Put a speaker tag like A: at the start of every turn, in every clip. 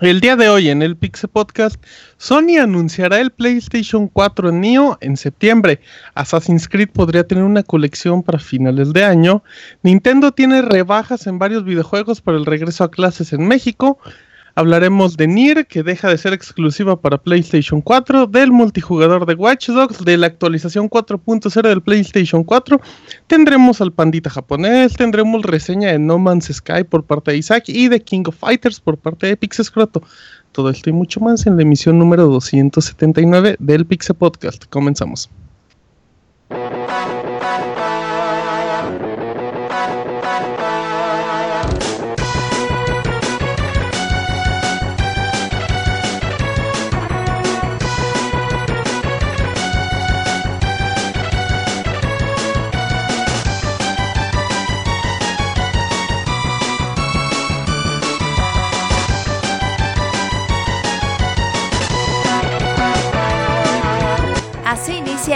A: El día de hoy en el Pixel Podcast, Sony anunciará el PlayStation 4 Neo en septiembre. Assassin's Creed podría tener una colección para finales de año. Nintendo tiene rebajas en varios videojuegos para el regreso a clases en México. Hablaremos de Nier, que deja de ser exclusiva para PlayStation 4, del multijugador de Watch Dogs, de la actualización 4.0 del PlayStation 4. Tendremos al pandita japonés, tendremos reseña de No Man's Sky por parte de Isaac y de King of Fighters por parte de Pixel Scroto. Todo esto y mucho más en la emisión número 279 del Pixel Podcast. Comenzamos.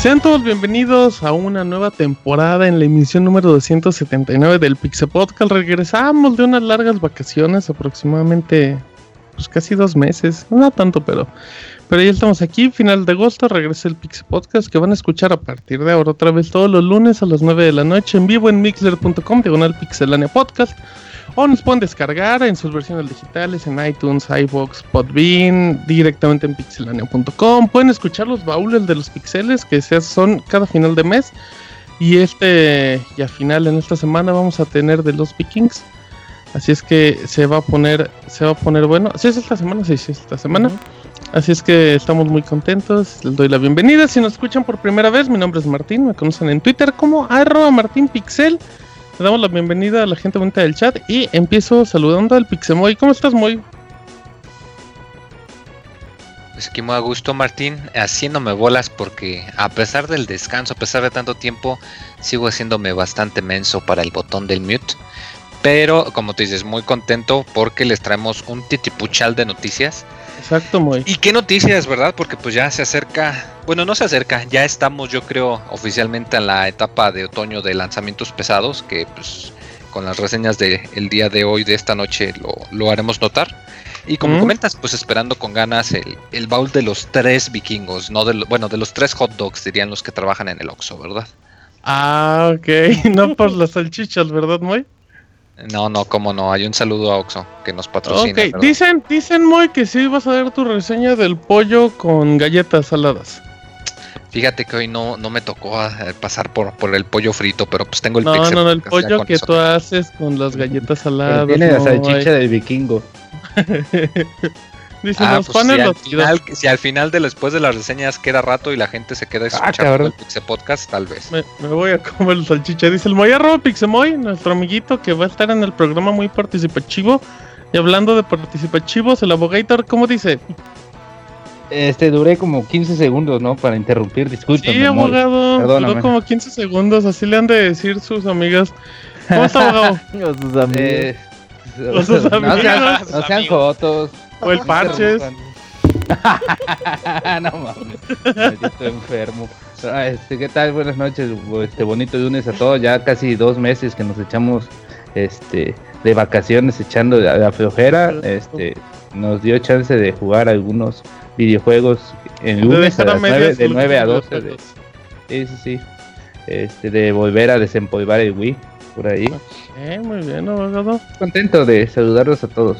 A: Sean todos bienvenidos a una nueva temporada en la emisión número 279 del Pixel Podcast. Regresamos de unas largas vacaciones, aproximadamente pues casi dos meses, no tanto, pero, pero ya estamos aquí, final de agosto, regresa el Pixel Podcast que van a escuchar a partir de ahora otra vez todos los lunes a las 9 de la noche en vivo en mixler.com, diagonal Pixelania Podcast. O nos pueden descargar en sus versiones digitales en iTunes, iVoox, Podbean, directamente en pixelania.com. Pueden escuchar los baúles de los pixeles que se son cada final de mes. Y este, y al final en esta semana vamos a tener de los Vikings. Así es que se va a poner, se va a poner bueno. Si es esta semana, sí, sí es esta semana. Así es que estamos muy contentos. Les doy la bienvenida. Si nos escuchan por primera vez, mi nombre es Martín. Me conocen en Twitter como arroba martinpixel. Le damos la bienvenida a la gente bonita del chat y empiezo saludando al Pixemoy. ¿Cómo estás, Moy?
B: Pues aquí muy a gusto, Martín, haciéndome bolas porque a pesar del descanso, a pesar de tanto tiempo, sigo haciéndome bastante menso para el botón del mute. Pero, como te dices, muy contento porque les traemos un titipuchal de noticias.
A: Exacto, Moy.
B: ¿Y qué noticias, verdad? Porque pues ya se acerca, bueno, no se acerca, ya estamos yo creo oficialmente en la etapa de otoño de lanzamientos pesados, que pues con las reseñas del el día de hoy, de esta noche, lo, lo haremos notar. Y como
A: Mm.
B: comentas, pues esperando con ganas el, el baúl de los tres vikingos, no de lo- bueno, de los tres hot dogs, dirían los que trabajan en el Oxxo, ¿verdad?
A: Ah, ok. No por las salchichas, ¿verdad, Moy?
B: No, no, cómo no, hay un saludo a Oxxo que nos patrocina.
A: Ok, dicen, dicen, Moy, que sí vas a dar tu reseña del pollo con galletas saladas.
B: Fíjate que hoy no, no me tocó eh, pasar por, por el pollo frito, pero pues tengo el
A: No,
B: Pixel
A: no, no, el pollo que
B: eso
A: tú haces con las galletas
C: Pero
A: saladas.
C: tiene la salchicha del vikingo.
A: Dicen,
B: Ah,
A: los
B: pues
A: panes
B: si, al
A: los
B: final, si al final de después de las reseñas queda rato y la gente se queda escuchando
C: cabrón.
B: el Pixel Podcast, tal vez.
A: Me, me voy a comer el salchicha. Dice el Moy arroba Pixemoy, nuestro amiguito que va a estar en el programa muy participativo. Y hablando de participativos, el abogator, ¿cómo dice?
C: Este, duré como 15 segundos, ¿no? Para interrumpir, discúlpame.
A: Sí, abogado.
C: Perdóname.
A: Duró como 15 segundos, así le han de decir sus amigas. ¿Cómo está, abogado?
D: Los sus amigos.
C: Eh,
A: O sus
C: no
A: amigos.
C: sean, no sean jotos.
A: O el parches.
C: no mames, maldito enfermo. Ah, Este, ¿Qué tal? Buenas noches, este bonito lunes a todos. Ya casi dos meses que nos echamos este de vacaciones echando la, la flojera. Este, nos dio chance de jugar algunos videojuegos en lunes a las 9,
A: medias
C: de
A: los
C: 9 a
A: últimos
C: 12. de-. Sí, sí, sí. Este, de volver a desempolvar el Wii por ahí.
A: Eh, muy bien, abogado.
C: Contento de saludarlos a todos.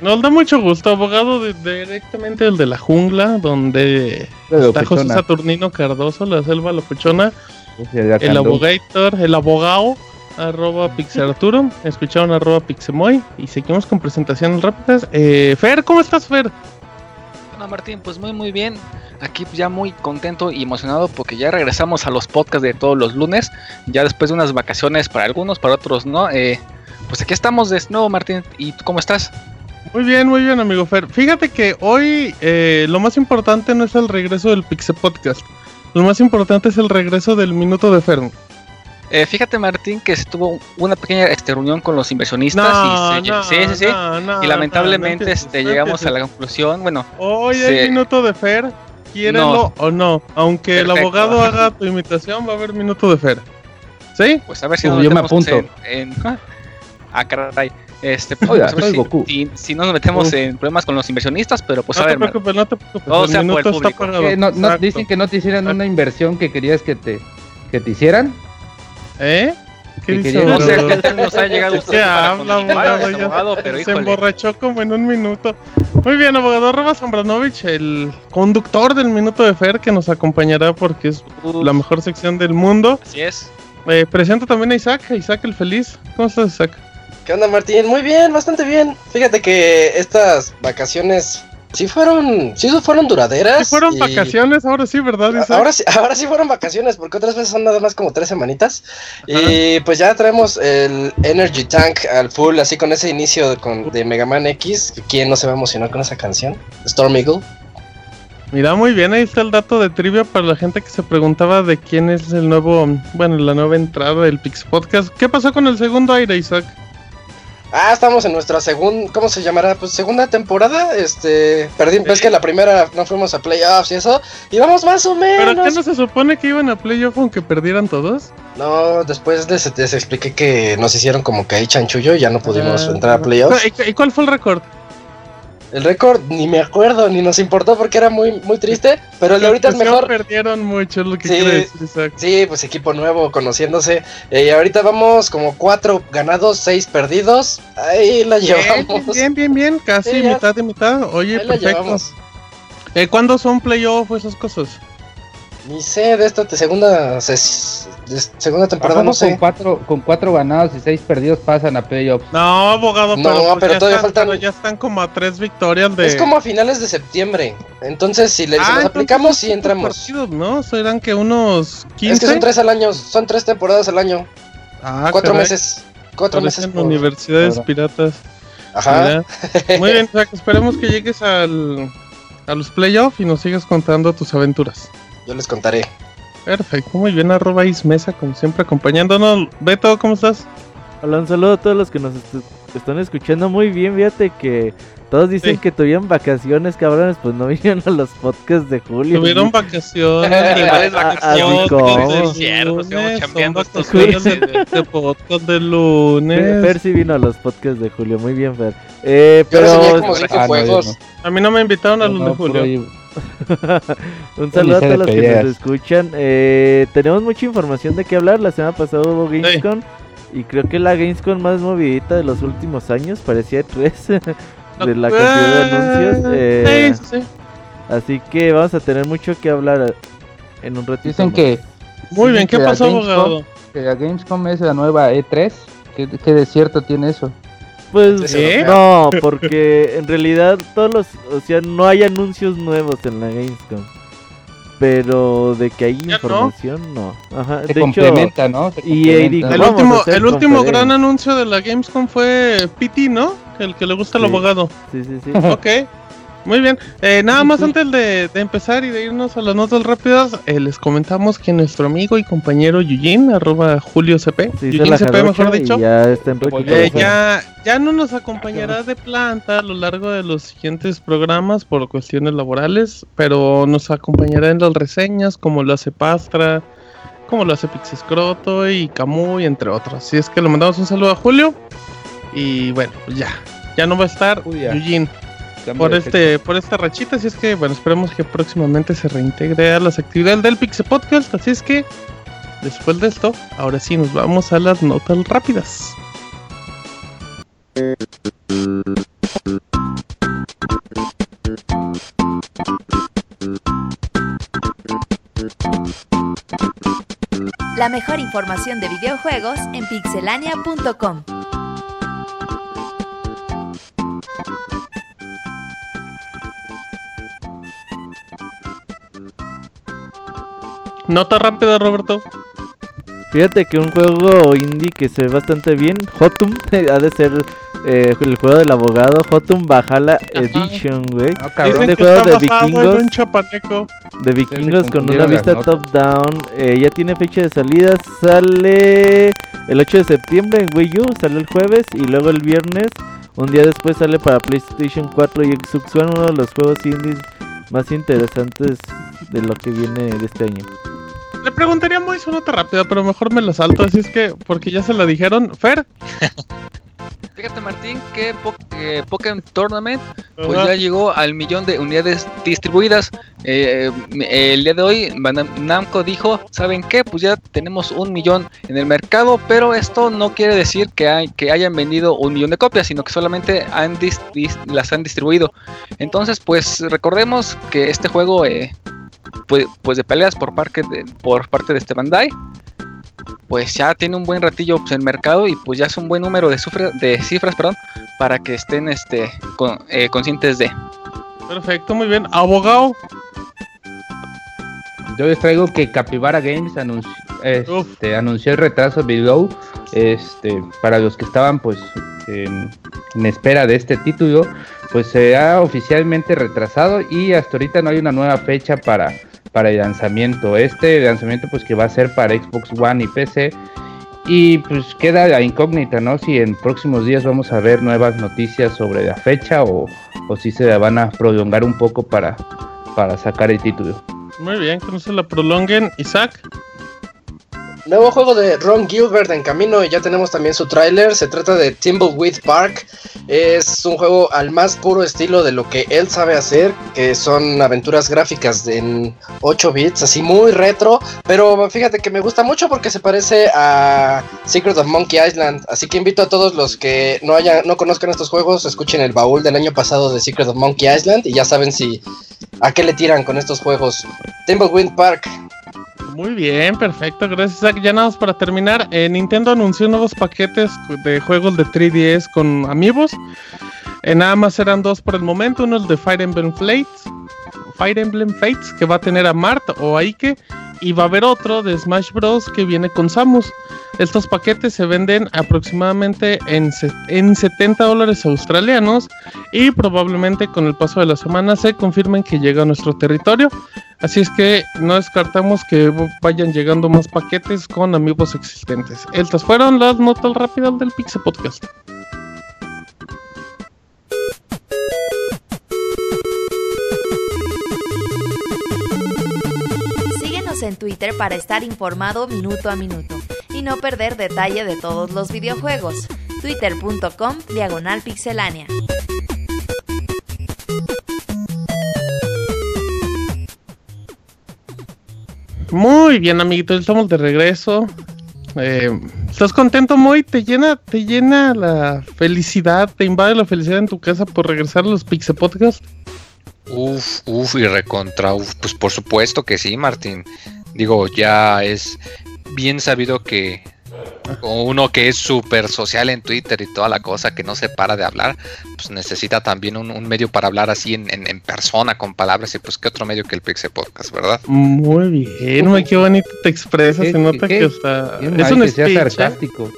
A: Nos da mucho gusto, abogado de- directamente el de la jungla, donde está José Saturnino Cardoso, la selva locuchona, el abogator, el abogado, arroba Pixarturo, escucharon arroba Pixemoy, y seguimos con presentaciones rápidas. Eh, Fer, ¿cómo estás, Fer?
D: Bueno, Martín, pues muy muy bien. Aquí ya muy contento y emocionado porque ya regresamos a los podcasts de todos los lunes, ya después de unas vacaciones para algunos, para otros no. Eh, pues aquí estamos de nuevo, Martín. ¿Y tú cómo estás?
A: Muy bien, muy bien, amigo Fer. Fíjate que hoy eh, lo más importante no es el regreso del Pixel Podcast. Lo más importante es el regreso del minuto de Fer.
D: Eh, fíjate, Martín, que se tuvo una pequeña este, reunión con los inversionistas
A: No,
D: y se-
A: no,
D: sí, sí, sí.
A: no, no,
D: y lamentablemente
A: no, no
D: este, llegamos a la conclusión, bueno,
A: Hoy
D: Sí.
A: hay minuto de Fer. Quiérelo o no. Aunque el abogado haga tu imitación, va a haber minuto de Fer. ¿Sí?
D: pues a ver si
C: Pues
D: nos
C: yo me apunto.
D: en, en- ah, caray. Este, pues,
C: Oiga,
D: si,
C: Goku.
D: si- si no nos metemos en problemas con los inversionistas, pero pues
A: no
D: a
A: te
D: ver, Mar-
A: preocupes, no te preocupes.
D: Todo
A: el
D: sea por el
A: minuto está
D: público.
A: pagado.
C: Eh, no, no,
A: Exacto.
C: dicen que no te hicieran una inversión que querías que te, que te hicieran.
A: ¿Eh? ¿Qué
C: Que
D: no sé qué tal nos ha llegado
A: ¿Qué
D: usted para
A: habla,
D: continuar,
A: abogado? Ya
D: abogado, pero
A: Se
D: híjole.
A: emborrachó como en un minuto. Muy bien, abogado Arroba Zambranovich, el conductor del minuto de Fer que nos acompañará porque es
D: Uf,
A: la mejor sección del mundo.
D: Así es.
A: Eh, presento también a Isaac, a Isaac el feliz. ¿Cómo estás, Isaac?
E: ¿Qué onda, Martín? Muy bien, bastante bien. Fíjate que estas vacaciones sí fueron, sí fueron duraderas.
A: Sí fueron
E: y-
A: vacaciones, ahora sí, ¿verdad, Isaac?
E: Ahora sí, ahora sí fueron vacaciones, porque otras veces son nada más como tres semanitas. Y pues ya traemos el Energy Tank al full, así con ese inicio de, con, de Mega Man X. ¿Quién no se va a emocionar con esa canción? Storm Eagle.
A: Mira, muy bien, ahí está el dato de trivia para la gente que se preguntaba de quién es el nuevo, bueno, la nueva entrada del Pix Podcast. ¿Qué pasó con el segundo aire, Isaac?
E: Ah, estamos en nuestra segunda, ¿cómo se llamará? Pues segunda temporada. Este, perdí, ves que la primera no fuimos a playoffs y eso. Y vamos más o
A: ¿Pero
E: menos.
A: qué no se supone que iban a playoff aunque perdieran todos?
E: No, después les, les expliqué que nos hicieron como que ahí chanchullo y ya no pudimos
A: Ah,
E: entrar a playoffs.
A: ¿Y, y cuál fue el récord?
E: El récord ni me acuerdo, ni nos importó porque era muy, muy triste, pero el de ahorita es mejor.
A: perdieron mucho, es lo que
E: Sí.
A: quiere decir Isaac.
E: Sí, pues equipo nuevo, conociéndose. Eh, y ahorita vamos como cuatro ganados, seis perdidos. Ahí la
A: Bien,
E: llevamos.
A: bien, bien, bien, casi
E: Sí,
A: mitad de mitad. Oye,
E: Ahí
A: perfecto. Eh, ¿Cuándo son playoff o esas cosas?
E: Ni sé de esta segunda, ses- de segunda temporada, no
C: Pasamos con
E: sé.
C: cuatro, con cuatro ganados y seis perdidos pasan a playoffs.
A: No, abogado,
E: No,
A: pero, pues
E: pero
A: ya
E: todavía
A: están,
E: faltan-
A: pero ya están como a tres victorias de.
E: Es como a finales de septiembre. Entonces, si le si
A: Ah,
E: nos aplicamos,
A: son
E: sí entramos.
A: partidos, ¿no? Serán que unos 15.
E: Es que son tres al año, son tres temporadas al año.
A: Ah,
E: cuatro
A: caray.
E: meses. Cuatro meses. Por-
A: universidades piratas.
E: Ajá.
A: Mira. Muy bien, Isaac, esperemos que llegues al, a los playoffs y nos sigas contando tus aventuras.
E: Yo les contaré.
A: Perfecto, muy bien, arroba Ismesa, como siempre, acompañándonos. Beto, ¿cómo estás?
F: Hola, un saludo a todos los que nos est- están escuchando muy bien. Fíjate que todos dicen
A: Sí.
F: que tuvieron vacaciones, cabrones, pues no vinieron a los podcasts de julio.
A: Tuvieron vacaciones.
D: Iguales vacaciones,
F: así como.
D: es cierto, chambeando estos
A: de, de podcast de lunes.
F: Fer sí vino a los podcasts de julio, muy bien, Fer. Eh, pero
E: reseñé como cinco
C: Ah, no, yo
E: juegos.
C: no.
A: A mí no me invitaron a los
C: No,
A: de
C: puro
A: julio.
F: un saludo a todos los que nos escuchan. Eh, tenemos mucha información de qué hablar. La semana pasada hubo Gamescom. Y creo que la Gamescom más movidita de los últimos años parecía 3 de la cantidad de anuncios. eh,
A: Sí, sí, sí.
F: Así que vamos a tener mucho que hablar en un ratito.
C: Dicen
F: más.
C: que,
A: Muy bien, ¿qué pasó, abogado?
C: que la Gamescom es la nueva E3. ¿Qué, qué de cierto tiene eso?
F: Pues
A: ¿Qué?
F: no, porque en realidad todos los, o sea, no hay anuncios nuevos en la Gamescom. Pero de que hay información, no. Ajá,
C: Se
F: de hecho,
C: complementa, ¿no? Se complementa.
F: dijo,
A: El último, el último gran anuncio de la Gamescom fue PT, ¿no? El que le gusta al
F: Sí.
A: abogado.
F: sí, sí, sí.
A: Ok, muy bien. Eh, nada más antes de, de empezar y de irnos a las notas rápidas, eh, les comentamos que nuestro amigo y compañero Eugene, arroba Julio CP, CP mejor dicho,
F: y ya está en
C: Volvió.
A: eh, ya, ya no nos acompañará de planta a lo largo de los siguientes programas por cuestiones laborales, pero nos acompañará en las reseñas como lo hace Pastra, como lo hace Pixescroto y Camuy, entre otros. Así es que le mandamos un saludo a Julio y bueno, pues ya, ya no va a estar
C: Julia
A: por este por esta rachita, así es que bueno, esperemos que próximamente se reintegre a las actividades del Pixel Podcast, así es que después de esto, ahora sí nos vamos a las notas rápidas.
G: La mejor información de videojuegos en pixelania.com.
A: Nota rápida, Roberto.
F: Fíjate que un juego indie que se ve bastante bien, Hotum, ha de ser eh, el juego del abogado, Hotum Bajala Edition, güey.
A: Ah, este juego de vikingos.
F: De vikingos con una vista top-down. Eh, ya tiene fecha de salida, sale el 8 de septiembre en Wii U, sale el jueves y luego el viernes. Un día después sale para PlayStation 4 y Xbox One, uno de los juegos indies más interesantes de lo que viene de este año.
A: Le preguntaría muy su nota rápida, pero mejor me la salto, así es que, porque ya se la dijeron. Fer.
D: Fíjate Martín que Pokémon Tournament pues ya llegó al millón de unidades distribuidas. Eh, el día de hoy Namco dijo, ¿saben qué? Pues ya tenemos un millón en el mercado, pero esto no quiere decir que, hay, que hayan vendido un millón de copias, sino que solamente han las han distribuido. Entonces, pues recordemos que este juego eh, pues, pues, de peleas por parte de, por parte de este Bandai, pues ya tiene un buen ratillo pues, en el mercado y pues ya es un buen número de, de cifras perdón, para que estén este, eh, conscientes de.
A: Perfecto, muy bien. Abogado.
C: Yo les traigo que Capybara Games anunció, este, anunció el retraso de Below. Este, para los que estaban pues en, en espera de este título, pues se ha oficialmente retrasado y hasta ahorita no hay una nueva fecha para, para el lanzamiento. Este lanzamiento pues que va a ser para Xbox One y PC. Y pues queda la incógnita, ¿no? Si en próximos días vamos a ver nuevas noticias sobre la fecha o, o si se van a prolongar un poco para, para sacar el título.
A: Muy bien, que no se la prolonguen. Isaac.
E: Nuevo juego de Ron Gilbert en camino y ya tenemos también su tráiler. Se trata de Timbleweed Park. Es un juego al más puro estilo de lo que él sabe hacer, que son aventuras gráficas en 8 bits, así muy retro. Pero fíjate que me gusta mucho porque se parece a Secret of Monkey Island. Así que invito a todos los que no hayan, no conozcan estos juegos, escuchen el baúl del año pasado de Secret of Monkey Island y ya saben si a qué le tiran con estos juegos. Timbleweed Park.
A: Muy bien, perfecto, gracias. Ya nada más para terminar, eh, Nintendo anunció nuevos paquetes de juegos de 3DS con amigos. Eh, nada más eran dos por el momento, uno es de Fire Emblem Fates, Fire Emblem Fates, que va a tener a Mart o a Ike, y va a haber otro de Smash Bros. que viene con Samus. Estos paquetes se venden aproximadamente en, en 70 dólares australianos y probablemente con el paso de la semana se confirmen que llega a nuestro territorio. Así es que no descartamos que vayan llegando más paquetes con amigos existentes. Estas fueron las notas rápidas del Pixel Podcast.
G: En Twitter para estar informado minuto a minuto y no perder detalle de todos los videojuegos. Twitter.com Diagonal Pixelánea.
A: Muy bien, amiguitos, estamos de regreso. Eh, ¿Estás contento, Moy? ¿Te llena, ¿Te llena la felicidad, te invade la felicidad en tu casa por regresar a los Pixel Podcast?
B: Uf, uf, y recontra, uf, pues por supuesto que sí, Martín. Digo, ya es bien sabido que uno que es súper social en Twitter y toda la cosa, que no se para de hablar, pues necesita también un, medio para hablar así en, persona, con palabras, y pues qué otro medio que el Pixel Podcast, ¿verdad?
A: Muy bien, qué bonito te expresas, se nota que está...
C: Es un que sea ¿eh? sarcástico,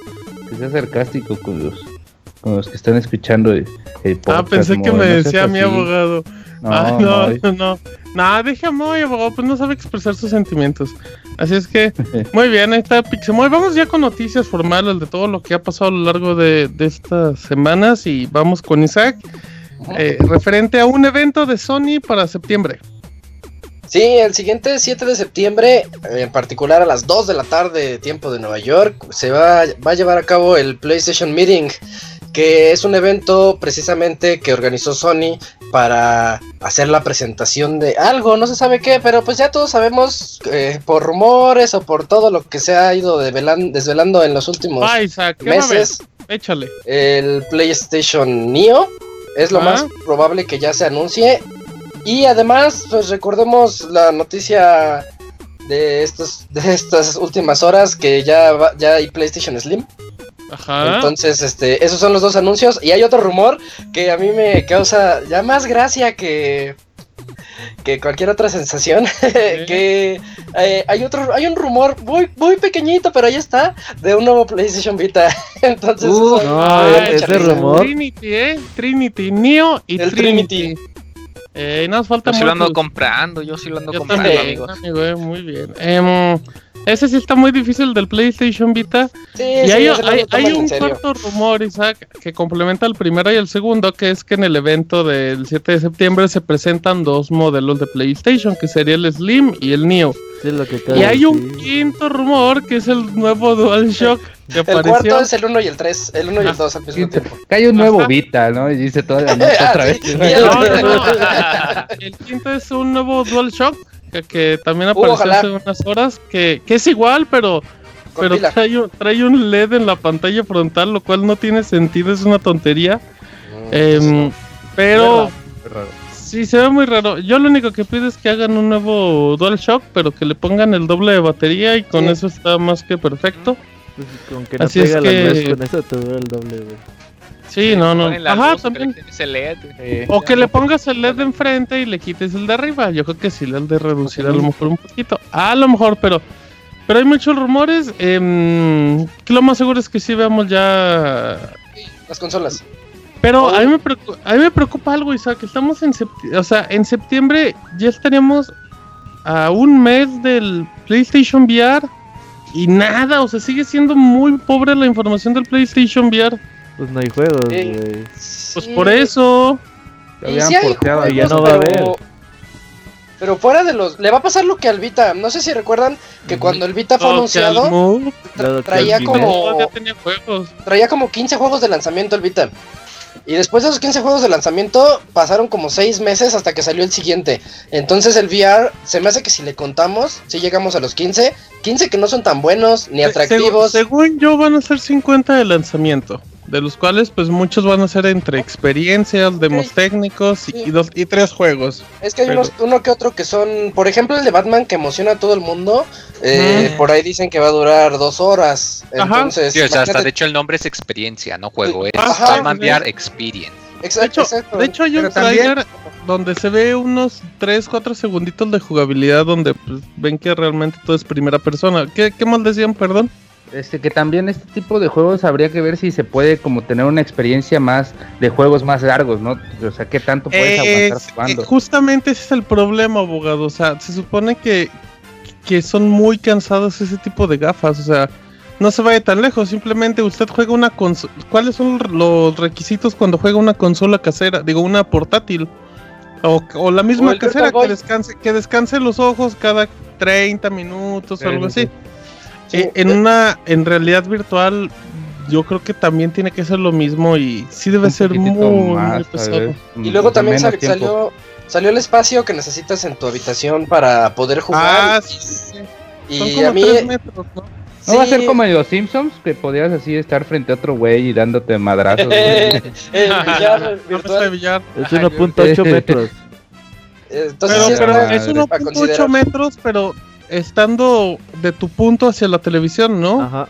C: que sea sarcástico con los, con los que están escuchando el, podcast.
A: Ah, pensé que me decía mi abogado. No, no, no, no. Nada, déjame, abogado, pues no sabe expresar sus sentimientos. Así es que, muy bien, ahí está Pixemoy. Vamos ya con noticias formales de todo lo que ha pasado a lo largo de, estas semanas y vamos con Isaac, eh, referente a un evento de Sony para septiembre.
E: Sí, el siguiente 7 de septiembre, en particular a las 2 de la tarde, tiempo de Nueva York, se va, va a llevar a cabo el PlayStation Meeting que es un evento precisamente que organizó Sony para hacer la presentación de algo, no se sabe qué, pero pues ya todos sabemos eh, por rumores o por todo lo que se ha ido desvelando en los últimos meses.
A: Échale.
E: El PlayStation Neo es lo más probable que ya se anuncie. Y además, pues recordemos la noticia de estos de estas últimas horas que ya va- ya hay PlayStation Slim.
A: Ajá.
E: Entonces, este, esos son los dos anuncios. Y hay otro rumor que a mí me causa ya más gracia que, que cualquier otra sensación. que eh, hay otro, hay un rumor muy, muy pequeñito, pero ahí está, de un nuevo PlayStation Vita. Entonces,
C: Uh,
E: eso-
F: no,
E: da
F: ese rumor.
A: Trinity, ¿eh? Trinity, Neo y
E: El
A: Trinity.
E: Trinity.
A: Eh, nos falta
D: Yo sí lo ando comprando, yo sí lo ando
A: Yo
D: comprando,
A: también,
D: amigos.
A: amigo, eh, muy bien. Em, ese sí está muy difícil del PlayStation Vita.
E: Sí,
A: Y
E: sí,
A: hay, un cuarto rumor, Isaac, que complementa el primero y el segundo, que es que en el evento del 7 de septiembre se presentan dos modelos de PlayStation, que sería el Slim y el Neo.
F: Sí, es lo que
A: Y hay un quinto rumor, que es el nuevo DualShock, que
E: El
A: apareció.
E: cuarto es el 1 y el 3, el 1 y el 2 al mismo tiempo.
C: Que hay un nuevo
A: Ajá.
C: Vita, ¿no? Y dice toda la nota otra vez.
E: Sí,
A: No, no, no. El quinto es un nuevo DualShock, que, que también apareció hace unas horas, que, que es igual, pero
E: Con
A: pero trae un, trae un LED en la pantalla frontal, lo cual no tiene sentido, es una tontería. Em, pero sí, se ve muy raro. Yo lo único que pido es que hagan un nuevo DualShock, pero que le pongan el doble de batería y con
E: Sí.
A: eso está más que perfecto.
F: Pues, con que no
A: Así es
F: pega la
A: que-
F: con eso te dura el doble, güey.
A: Sí, no, no. Ajá,
D: luz,
A: también.
D: LED.
C: Eh,
A: O que le pongas el LED de enfrente y le quites el de arriba. Yo creo que sí le han de reducir a lo mejor un poquito. A lo mejor, pero pero hay muchos rumores. em, que lo más seguro es que sí veamos ya
E: Las consolas.
A: Pero a mí, me preocupa, a mí me preocupa algo, Isaac. Estamos en septiembre. O sea, en septiembre ya estaríamos a un mes del PlayStation VR. Y nada, o sea, sigue siendo muy pobre la información del PlayStation VR.
F: Pues no hay juegos,
E: Sí.
F: güey.
A: Pues por eso.
C: Lo
E: Y
C: habían
E: sí
C: porteado,
E: juegos,
F: ya no va a
E: pero-
F: haber.
E: Pero fuera de los. Le va a pasar lo que al Vita. No sé si recuerdan que cuando el Vita fue
A: Oh,
E: anunciado,
F: que
E: traía como-
A: tenía juegos.
E: traía como 15 juegos de lanzamiento el Vita. Y después de esos 15 juegos de lanzamiento, pasaron como 6 meses hasta que salió el siguiente. Entonces el VR, se me hace que si le contamos, si llegamos a los 15, 15 que no son tan buenos ni
A: Se-
E: atractivos.
A: Según, según yo, van a ser 50 de lanzamiento. De los cuales, pues muchos van a ser entre experiencias, demos técnicos y,
E: Sí.
A: y dos, y tres juegos.
E: Es que hay
A: Pero-
E: unos, uno que otro que son, por ejemplo, el de Batman que emociona a todo el mundo. eh,
D: Ujú.
E: Por ahí dicen que va a durar dos horas.
A: Ajá.
E: Entonces,
B: Sí, o sea, hasta de hecho el nombre es experiencia, no juego, es
E: Ajá.
B: Batman VR Experience.
A: De
E: Exacto,
A: hecho,
E: exacto.
A: de hecho hay un
C: Pero también-
A: trailer donde se ve unos 3, 4 segunditos de jugabilidad donde pues, ven que realmente todo es primera persona. ¿Qué, qué más decían, perdón?
C: Este, que también este tipo de juegos habría que ver si se puede como tener una experiencia más de juegos más largos, ¿no? O sea, qué tanto puedes
A: Eh,
C: aguantar jugando.
A: eh, justamente ese es el problema, abogado. O sea, se supone que, que son muy cansados ese tipo de gafas. O sea, no se vaya tan lejos. Simplemente usted juega una consola. ¿Cuáles son los requisitos cuando juega una consola casera? Digo, una portátil. O, o la misma casera que descanse, que descanse los ojos cada 30 minutos o algo
C: sí,
A: así.
E: Sí,
A: Eh, en una en realidad virtual yo creo que también tiene que ser lo mismo y sí debe
C: Un
A: ser muy,
C: más,
A: pesado.
E: Y luego
C: sea,
E: también sal- salió, salió el espacio que necesitas en tu habitación para poder jugar.
A: Ah,
E: y-
A: sí.
E: y,
A: Son como
E: a mí.
A: tres metros, ¿no?
C: No va a ser como en los Simpsons, que podías así estar frente a otro güey y dándote madrazos.
E: el billar virtual.
F: Es 1.8 metros.
E: Entonces,
A: Pero,
E: sí
A: pero es
E: a
A: 1.8
E: considerar.
A: metros, pero estando de tu punto hacia la televisión, ¿no?
F: Ajá.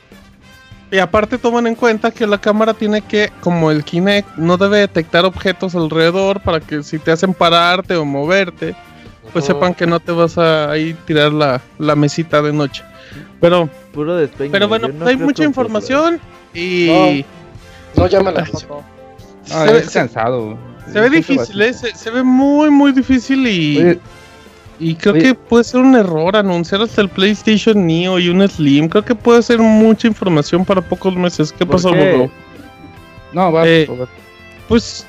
A: Y aparte toman en cuenta que la cámara tiene que, como el Kinect, no debe detectar objetos alrededor para que si te hacen pararte o moverte, pues sepan que no te vas a ahí tirar la, la mesita de noche. Pero,
F: Puro despeño.
A: pero bueno,
F: no
A: hay mucha información y
E: No llama la atención.
C: No,
A: se, ve,
C: es cansado.
A: se ve difícil, ¿eh? se, se ve muy, muy difícil y,
C: Oye,
A: y creo
C: oye.
A: que puede ser un error anunciar hasta el PlayStation Neo y un Slim. Creo que puede ser mucha información para pocos meses. ¿Qué
F: ¿Por
A: pasó? Bobo?
C: no, va.
A: Eh, Pues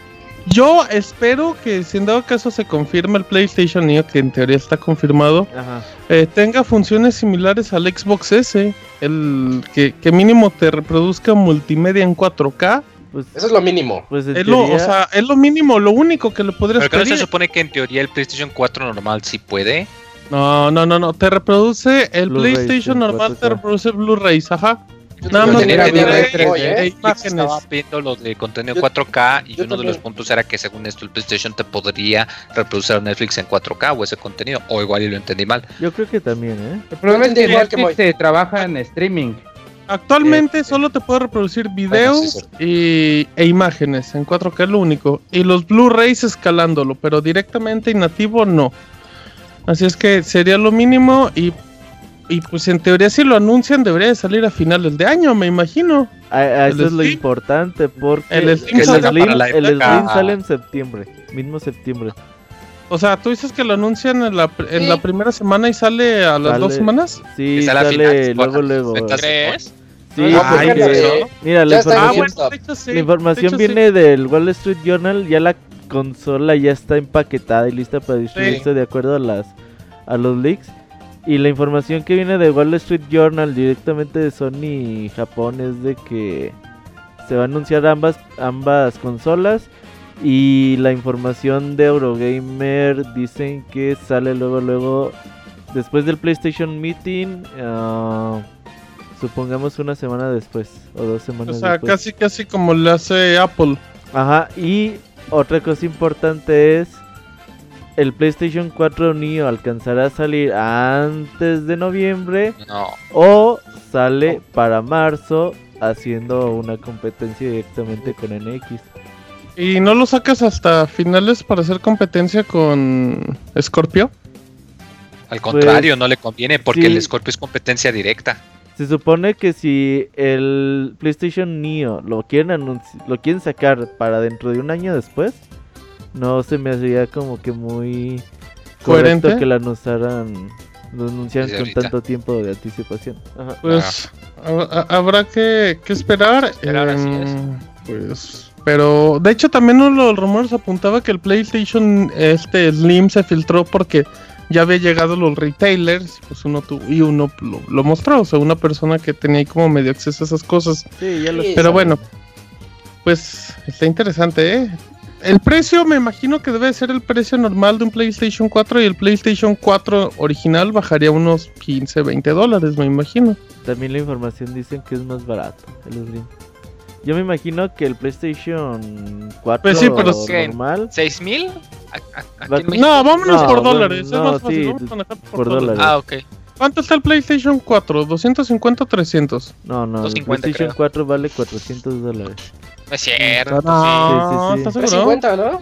A: yo espero que si en dado caso se confirma el PlayStation Neo, que en teoría está confirmado,
F: Ajá.
A: eh, tenga funciones similares al Xbox S, el que, que mínimo te reproduzca multimedia en 4K.
F: Pues,
E: Eso es lo mínimo.
F: pues
A: Es lo, o sea, es lo mínimo, lo único que le podrías
B: Pero que no se
A: pedir.
B: supone que en teoría el PlayStation 4 normal sí puede.
A: No, no, no, no, te reproduce el
F: Blu-rays
A: PlayStation
F: en
A: normal, te
F: 4K.
A: reproduce Blu-rays, ajá. Nada
E: Yo
A: más
E: tenía
A: de-
E: ¿eh?
A: de
B: Estaba
A: imágenes.
B: viendo lo de contenido
E: Yo-
B: 4K y uno de los
E: también.
B: puntos era que según esto el PlayStation te podría reproducir Netflix en 4K o ese contenido, o igual y lo entendí mal.
F: Yo creo que también, ¿eh?
C: El problema es que Netflix se trabaja en streaming.
A: Actualmente solo te puede reproducir videos
B: sí,
A: y, e imágenes en 4K es lo único. Y los Blu-rays escalándolo, pero directamente y nativo no. Así es que sería lo mínimo y, y pues en teoría si lo anuncian debería de salir a finales de año, me imagino.
F: A- a
A: El
F: eso es lo importante porque
A: El
F: el
A: Slim sale
F: en septiembre, mismo septiembre.
A: O sea, tú dices que lo anuncian en la, en
E: Sí.
A: la primera semana y sale a las
F: Sale-
A: dos semanas.
F: Sí,
B: Que sale a
F: sale
B: finales,
F: luego, luego.
B: ventas-
D: ¿Crees?
F: Sí,
E: No,
A: Ay,
F: porque- mira, la
E: en
A: Ah, bueno, de hecho sí.
F: la información
A: sí.
F: viene del Wall Street Journal, ya la consola ya está empaquetada y lista para distribuirse de acuerdo a las a los leaks. Y la información que viene de Wall Street Journal directamente de Sony Japón es de que se va a anunciar ambas ambas consolas y la información de Eurogamer dicen que sale luego luego después del PlayStation Meeting, ah, supongamos una semana después o dos
A: O
F: semanas
A: sea,
F: después.
A: casi casi como le hace Apple.
F: Ajá, y otra cosa importante es el PlayStation 4 Neo alcanzará a salir antes de noviembre
B: No,
F: o sale para marzo haciendo una competencia directamente con NX.
A: ¿Y no lo sacas hasta finales para hacer competencia con Scorpio?
B: al contrario, no le conviene porque
F: Pues, sí.
B: el Scorpio es competencia directa.
F: Se supone que si el PlayStation Neo lo quieren lo quieren sacar para dentro de un año después, no se me hacía como que muy
A: ¿Coherente?
F: correcto que la anunciaran, lo anunciaran con
B: ahorita.
F: tanto tiempo de anticipación. Ajá.
A: Pues hab- ha- habrá que, que esperar.
D: Esperar, así
A: em, Pues, pero de hecho también uno de los rumores apuntaba que el PlayStation este Slim se filtró porque ya había llegado los retailers, pues uno tu- y uno lo, lo mostró, o sea, una persona que tenía ahí como medio acceso a esas cosas.
F: Sí, ya lo
E: Sí,
A: Pero bueno, pues está interesante, ¿eh? El precio me imagino que debe ser el precio normal de un PlayStation 4 y el PlayStation 4 original bajaría unos 15, 20 dólares, me imagino.
F: También la información dicen que es más barato el Slim. Yo me imagino que el PlayStation 4
A: Pues sí, pero
D: sí.
F: normal
D: ¿Seis mil?
A: No, vámonos
F: No,
A: por dólares,
F: no,
A: es más fácil,
F: sí,
A: vamos a manejar por,
F: por
A: dólares.
F: dólares.
D: Ah, ok.
A: ¿Cuánto está el PlayStation 4? ¿250 o 300?
F: No, no, el
D: 250
F: PlayStation
D: creo.
F: 4 vale 400 dólares.
D: No es cierto.
A: No,
F: sí, sí.
A: ¿estás seguro?
E: 350, ¿no?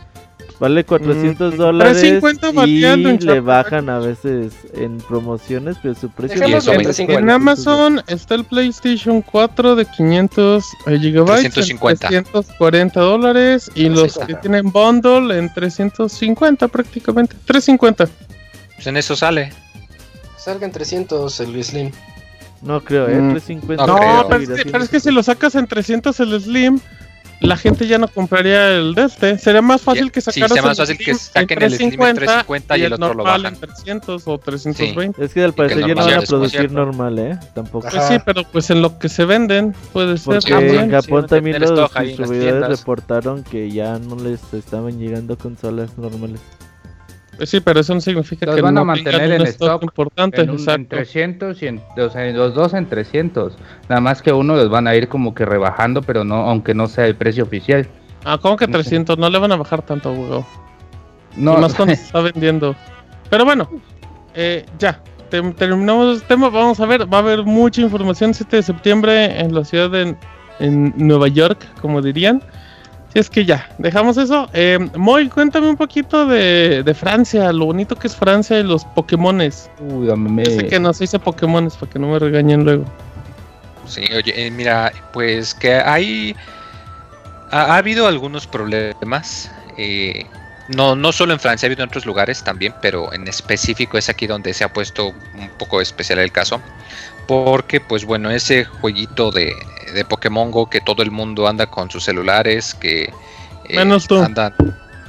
F: Vale 400
A: Mm,
F: dólares
A: 350 valía el de
F: y le bajan a veces en promociones, pero su precio
B: eso
E: en
B: me-
E: 350.
A: En Amazon está el PlayStation 4 de 500 gigabytes
B: 350.
A: en 340 dólares y los
E: 350.
A: que tienen bundle en 350 prácticamente. 350.
B: Pues en eso sale.
E: Salga en 300 el Slim.
F: No creo, ¿eh?
A: Mm,
F: 350.
B: no
A: No,
B: creo.
A: pero, es que, pero es que si lo sacas en 300 el Slim, la gente ya no compraría el de este. Sería más fácil que
B: Sí,
A: sacaras
B: sería más
A: el
B: fácil que saquen el Slim en 350 y el otro lo bajan.
A: en 300 o 320.
F: Es que al parecer ya no van a producir normal, ¿eh? Tampoco.
A: Pues sí, pero pues en lo que se venden puede ser
F: Porque
A: también.
F: en Japón
D: sí,
F: también los distribuidores reportaron que ya no les estaban llegando consolas normales.
A: Pues sí, pero eso no significa
C: Los
A: que
C: van a
A: no
C: mantener
A: tengan un
C: en
A: stock importante.
C: En, un- en
A: exacto.
C: 300 y en, o sea, los dos en 300. Nada más que uno los van a ir como que rebajando, pero no, aunque no sea el precio oficial.
A: Ah, ¿cómo que
C: no sé.
A: 300? No le van a bajar tanto, huevo.
C: No,
A: Y más cuando se está vendiendo. Pero bueno, eh, ya. Terminamos el tema. Vamos a ver. Va a haber mucha información 7 de septiembre en la ciudad de en Nueva York, como dirían. Si es que ya, dejamos eso. Eh, Moy, cuéntame un poquito de, de Francia, lo bonito que es Francia y los Pokémones.
C: Uy, a mí me-
A: Yo sé que no se dice Pokémones para que no me regañen luego.
B: Sí, oye, eh, mira, pues que hay. Ha, ha habido algunos problemas. eh, no, no solo en Francia, ha habido en otros lugares también, pero en específico es aquí donde se ha puesto un poco especial el caso. Porque, pues bueno, ese jueguito de, de Pokémon Go que todo el mundo anda con sus celulares, que. eh,
A: Menos tú.
B: andan-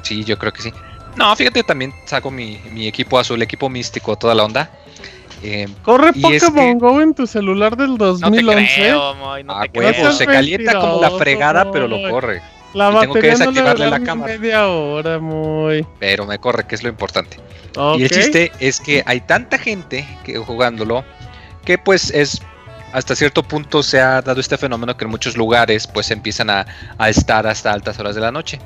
B: Sí, yo creo que sí. No, fíjate, también saco mi, mi equipo azul, equipo místico, toda la onda. Eh,
A: Corre
B: es
A: Pokémon
B: que-
A: Go en tu celular del
D: No te
A: 2011.
D: creo, Moy, no
B: a
D: te
B: huevo,
D: creo.
B: se calienta como la fregada, pero lo corre.
A: La
B: Y tengo que
A: no
B: desactivarle la cámara.
A: media hora, muy.
B: Pero me corre, que es lo importante. Y el chiste es que hay tanta gente que jugándolo que pues es hasta cierto punto se ha dado este fenómeno que en muchos lugares pues empiezan a, estar hasta altas horas de la noche.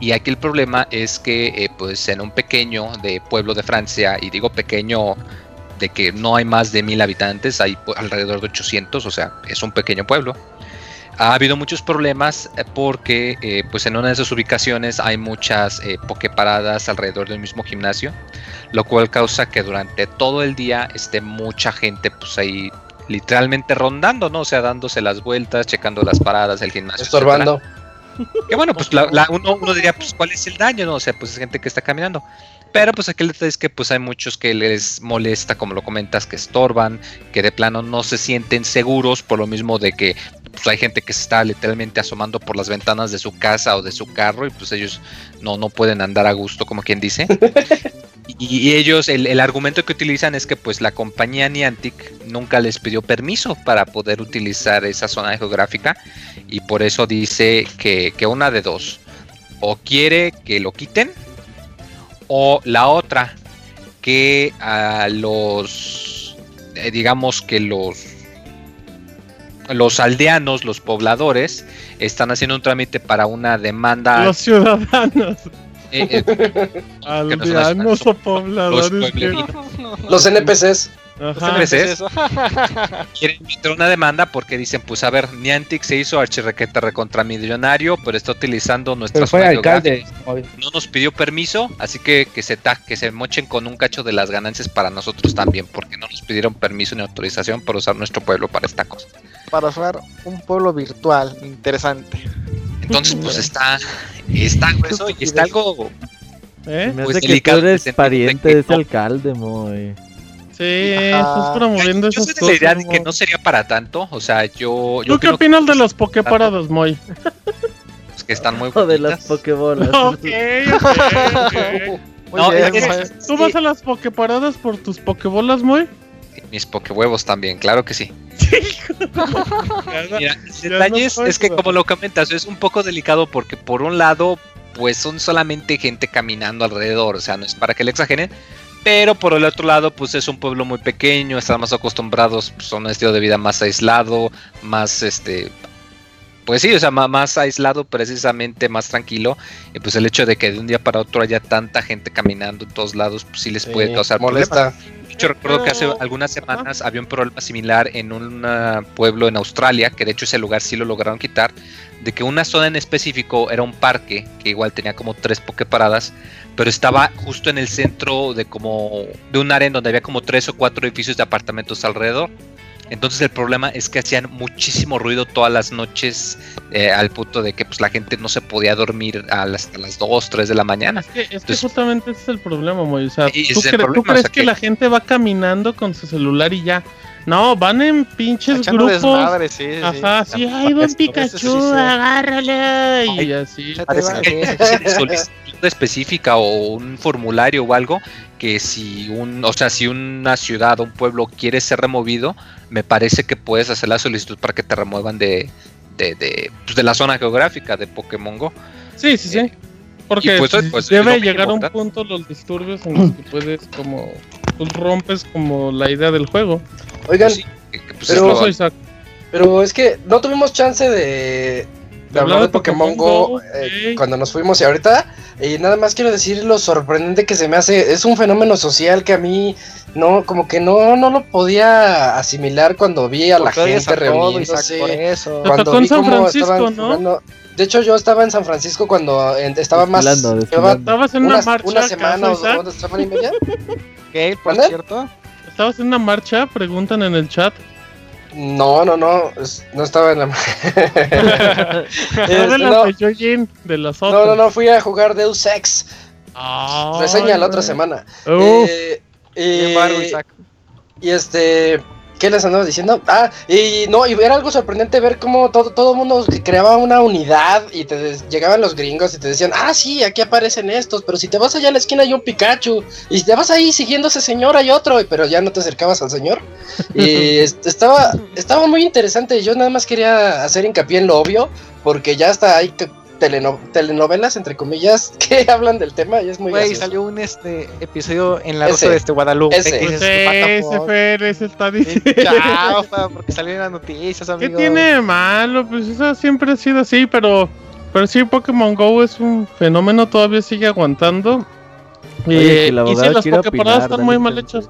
B: Y aquí el problema es que eh, pues en un pequeño de pueblo de Francia, y digo pequeño de que no hay más de mil habitantes, hay alrededor de 800, o sea, es un pequeño pueblo. Ha habido muchos problemas eh, porque eh, pues en una de esas ubicaciones hay muchas eh, pokeparadas alrededor del mismo gimnasio, lo cual causa que durante todo el día esté mucha gente pues ahí literalmente rondando, ¿no? O sea, dándose las vueltas, checando las paradas, el gimnasio.
E: Estorbando.
B: Que bueno, pues la, uno, uno, diría, pues cuál es el daño, ¿no? O sea, pues es gente que está caminando. Pero pues aquí el detalle es que pues hay muchos que les molesta, como lo comentas, que estorban, que de plano no se sienten seguros por lo mismo de que pues, hay gente que se está literalmente asomando por las ventanas de su casa o de su carro y pues ellos no, no pueden andar a gusto, como quien dice. y, ellos, el, argumento que utilizan es que pues la compañía Niantic nunca les pidió permiso para poder utilizar esa zona geográfica y por eso dice que, que una de dos, o quiere que lo quiten o la otra, que a los, eh, digamos que los, los aldeanos, los pobladores, están haciendo un trámite para una demanda.
A: Los ciudadanos. Eh, eh, aldeanos o pobladores.
E: los NPCs.
B: quieren meter una demanda porque dicen, pues a ver, Niantic se hizo archirrequeta millonario, pero está utilizando nuestras
C: alcalde.
B: No nos pidió permiso, así que que se que se mochen con un cacho de las ganancias para nosotros también, porque no nos pidieron permiso ni autorización para usar nuestro pueblo para esta cosa.
H: Para usar un pueblo virtual, interesante.
B: Entonces, pues está, está grueso y está algo
F: ¿Eh? Pues, delicado. Que tú eres pariente de ese alcalde, muy.
A: Sí, estás promoviendo
B: yo
A: esas
B: cosas. Yo idea de que no sería para tanto. O sea, yo.
A: ¿Tú qué opinas de los Poképarados, Moy?
B: Pues que están muy
F: bonitas. O de las Pokébolas.
A: ok, ok, no, ¿Tú vas a las Poképaradas por tus Pokébolas, Moy?
B: Mis Pokéhuevos también, claro que sí. Mira, el detalle es que, como lo comentas, es un poco delicado porque, por un lado, pues son solamente gente caminando alrededor. O sea, no es para que le exageren pero por el otro lado, pues es un pueblo muy pequeño, están más acostumbrados pues, a un estilo de vida más aislado, más este. Pues sí, o sea, más, aislado, precisamente más tranquilo. Y pues el hecho de que de un día para otro haya tanta gente caminando en todos lados, pues sí les puede causar
E: molesta.
B: problemas. Hecho, recuerdo que hace algunas semanas había un problema similar en un pueblo en Australia, que de hecho ese lugar sí lo lograron quitar, de que una zona en específico era un parque, que igual tenía como tres pokeparadas, pero estaba justo en el centro de como de un área en donde había como tres o cuatro edificios de apartamentos alrededor. Entonces el problema es que hacían muchísimo ruido todas las noches eh, al punto de que pues la gente no se podía dormir a las, hasta las 2, 3 de la mañana.
A: Es que, justamente ese es el problema, Moy. ¿tú, crees que, la gente va caminando con su celular y ya? No, van en pinches grupos.
H: Desmadre, sí,
A: Ajá, sí, ahí va Pikachu, agárrale. Y así.
B: Parece que solicitud específica o un formulario o algo que si un, o sea, si una ciudad o un pueblo quiere ser removido, me parece que puedes hacer la solicitud para que te remuevan de, de, de, pues de la zona geográfica de Pokémon Go.
A: Sí, sí, sí. Eh, Porque pues, pues, debe llegar a un punto los disturbios en los que puedes como pues rompes como la idea del juego.
E: Oigan, pero, es que no tuvimos chance de, hablar de Pokémon, Go, eh, cuando nos fuimos y ahorita. Y nada más quiero decir lo sorprendente que se me hace. Es un fenómeno social que a mí no, como que no, no lo podía asimilar cuando vi a la gente reuniéndose.
A: Cuando vi cómo estaban ¿no?
E: De hecho, yo estaba en San Francisco cuando estaba más.
A: Estabas en una, marcha.
E: Una semana o dos, semana y media.
H: ¿Qué? ¿Por cierto?
A: ¿Estabas en una marcha? Preguntan en el chat.
E: No, no, no, no estaba en la
A: marcha. de no. de otras.
E: No, no, no, fui a jugar Deus Ex. Reseña la otra semana. Eh, y este, ¿Qué les andaba diciendo? Ah, y no, y era algo sorprendente ver cómo todo, todo el mundo creaba una unidad y te llegaban los gringos y te decían, ah, sí, aquí aparecen estos, pero si te vas allá a la esquina hay un Pikachu, y si te vas ahí siguiendo a ese señor hay otro, pero ya no te acercabas al señor. Y estaba, estaba muy interesante, yo nada más quería hacer hincapié en lo obvio, porque ya está ahí teleno- telenovelas, entre comillas, que hablan del tema y es muy
H: Güey, salió un este episodio en la
E: Ese.
H: ruta de este Guadalupe.
E: Ese.
H: que
A: ese,
H: fuck.
A: Fer, ese está diciendo.
H: porque salió en las noticias,
A: ¿Qué
H: amigo.
A: tiene de malo? Pues eso siempre ha sido así, pero, pero sí, Pokémon Go es un fenómeno, todavía sigue aguantando.
F: Oye,
A: Eh, y sí, las
F: opinar,
A: están muy mal hechas.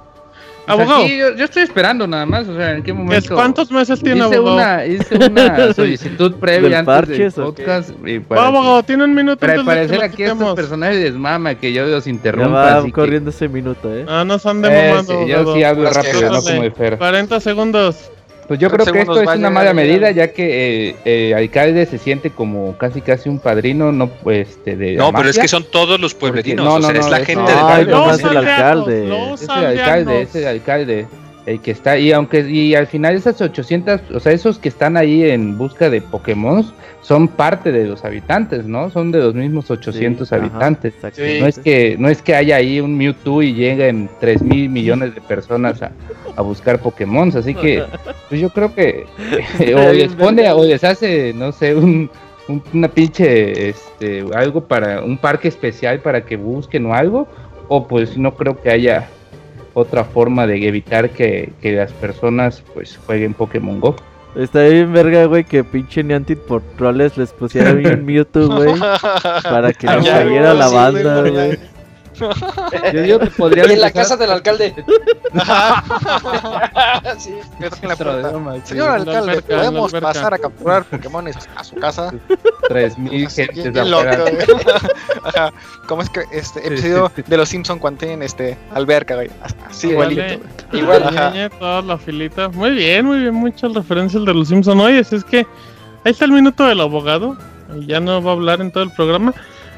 A: Abogado,
C: sí, yo, yo estoy esperando nada más, o sea, en qué
A: ¿qué-
C: momento.
A: ¿cuántos meses tiene
C: hice
A: abogado?
C: una, hice una solicitud previa
F: ¿Del
C: antes del
F: parches
C: podcast. y
A: Va,
C: para,
A: abogado, tiene un minuto
C: para
A: antes de que
C: parecer
A: lo
C: aquí a estos personajes les mama que yo los
F: Ya
C: interrumpa.
F: va
C: así que-
F: corriendo ese minuto, eh.
A: Ah, no se ande
C: Eh,
A: mamando.
C: sí, yo sí hablo rápido, no como de Fer.
A: 40 segundos.
C: Pues yo creo que esto es una mala medida, ya que eh, eh, alcalde se siente como casi casi un padrino, no pues este, de
B: No, pero es que son todos los pueblerinos.
C: no,
B: o sea,
C: no,
B: es
C: no,
B: la gente del
F: Ay, nomás
A: Los
F: el alcalde.
C: Es el alcalde, es el alcalde el que está y aunque y al final esas 800, o sea, esos que están ahí en busca de Pokémon son parte de los habitantes, ¿no? Son de los mismos 800
F: Sí, ajá,
C: habitantes.
F: exactamente.
C: No es que no es que haya ahí un Mewtwo y lleguen 3 mil millones de personas a, a buscar Pokémon, así que pues yo creo que eh, o les pone o les hace, no sé, un, un- una pinche este algo para un parque especial para que busquen o algo o pues no creo que haya otra forma de evitar que, que las personas pues jueguen Pokémon Go.
F: Está bien verga, güey, que pinche Niantic por troles les pusieron un Mewtwo, güey, para que no
H: Ya,
F: cayera la banda,
H: güey,
C: Yo
E: Y en la casa del alcalde. sí.
H: Que toquen la puerta. Señor alcalde,
A: en
H: ¿podemos pasar a capturar Pokémon a su casa?
C: tres mil
H: Así,
C: gentes
H: bien loco,
C: afuera.
H: güey. Ajá. ¿Cómo es que este episodio de los Simpson cuando tienen este alberca, güey? Así igualito.
E: Igual,
H: Ajá.
A: Ñañe, toda la filita. Muy bien, muy bien, muchas referencias de los Simpson. Oye, si es que ahí está el minuto del abogado. y Ya no va a hablar en todo el programa.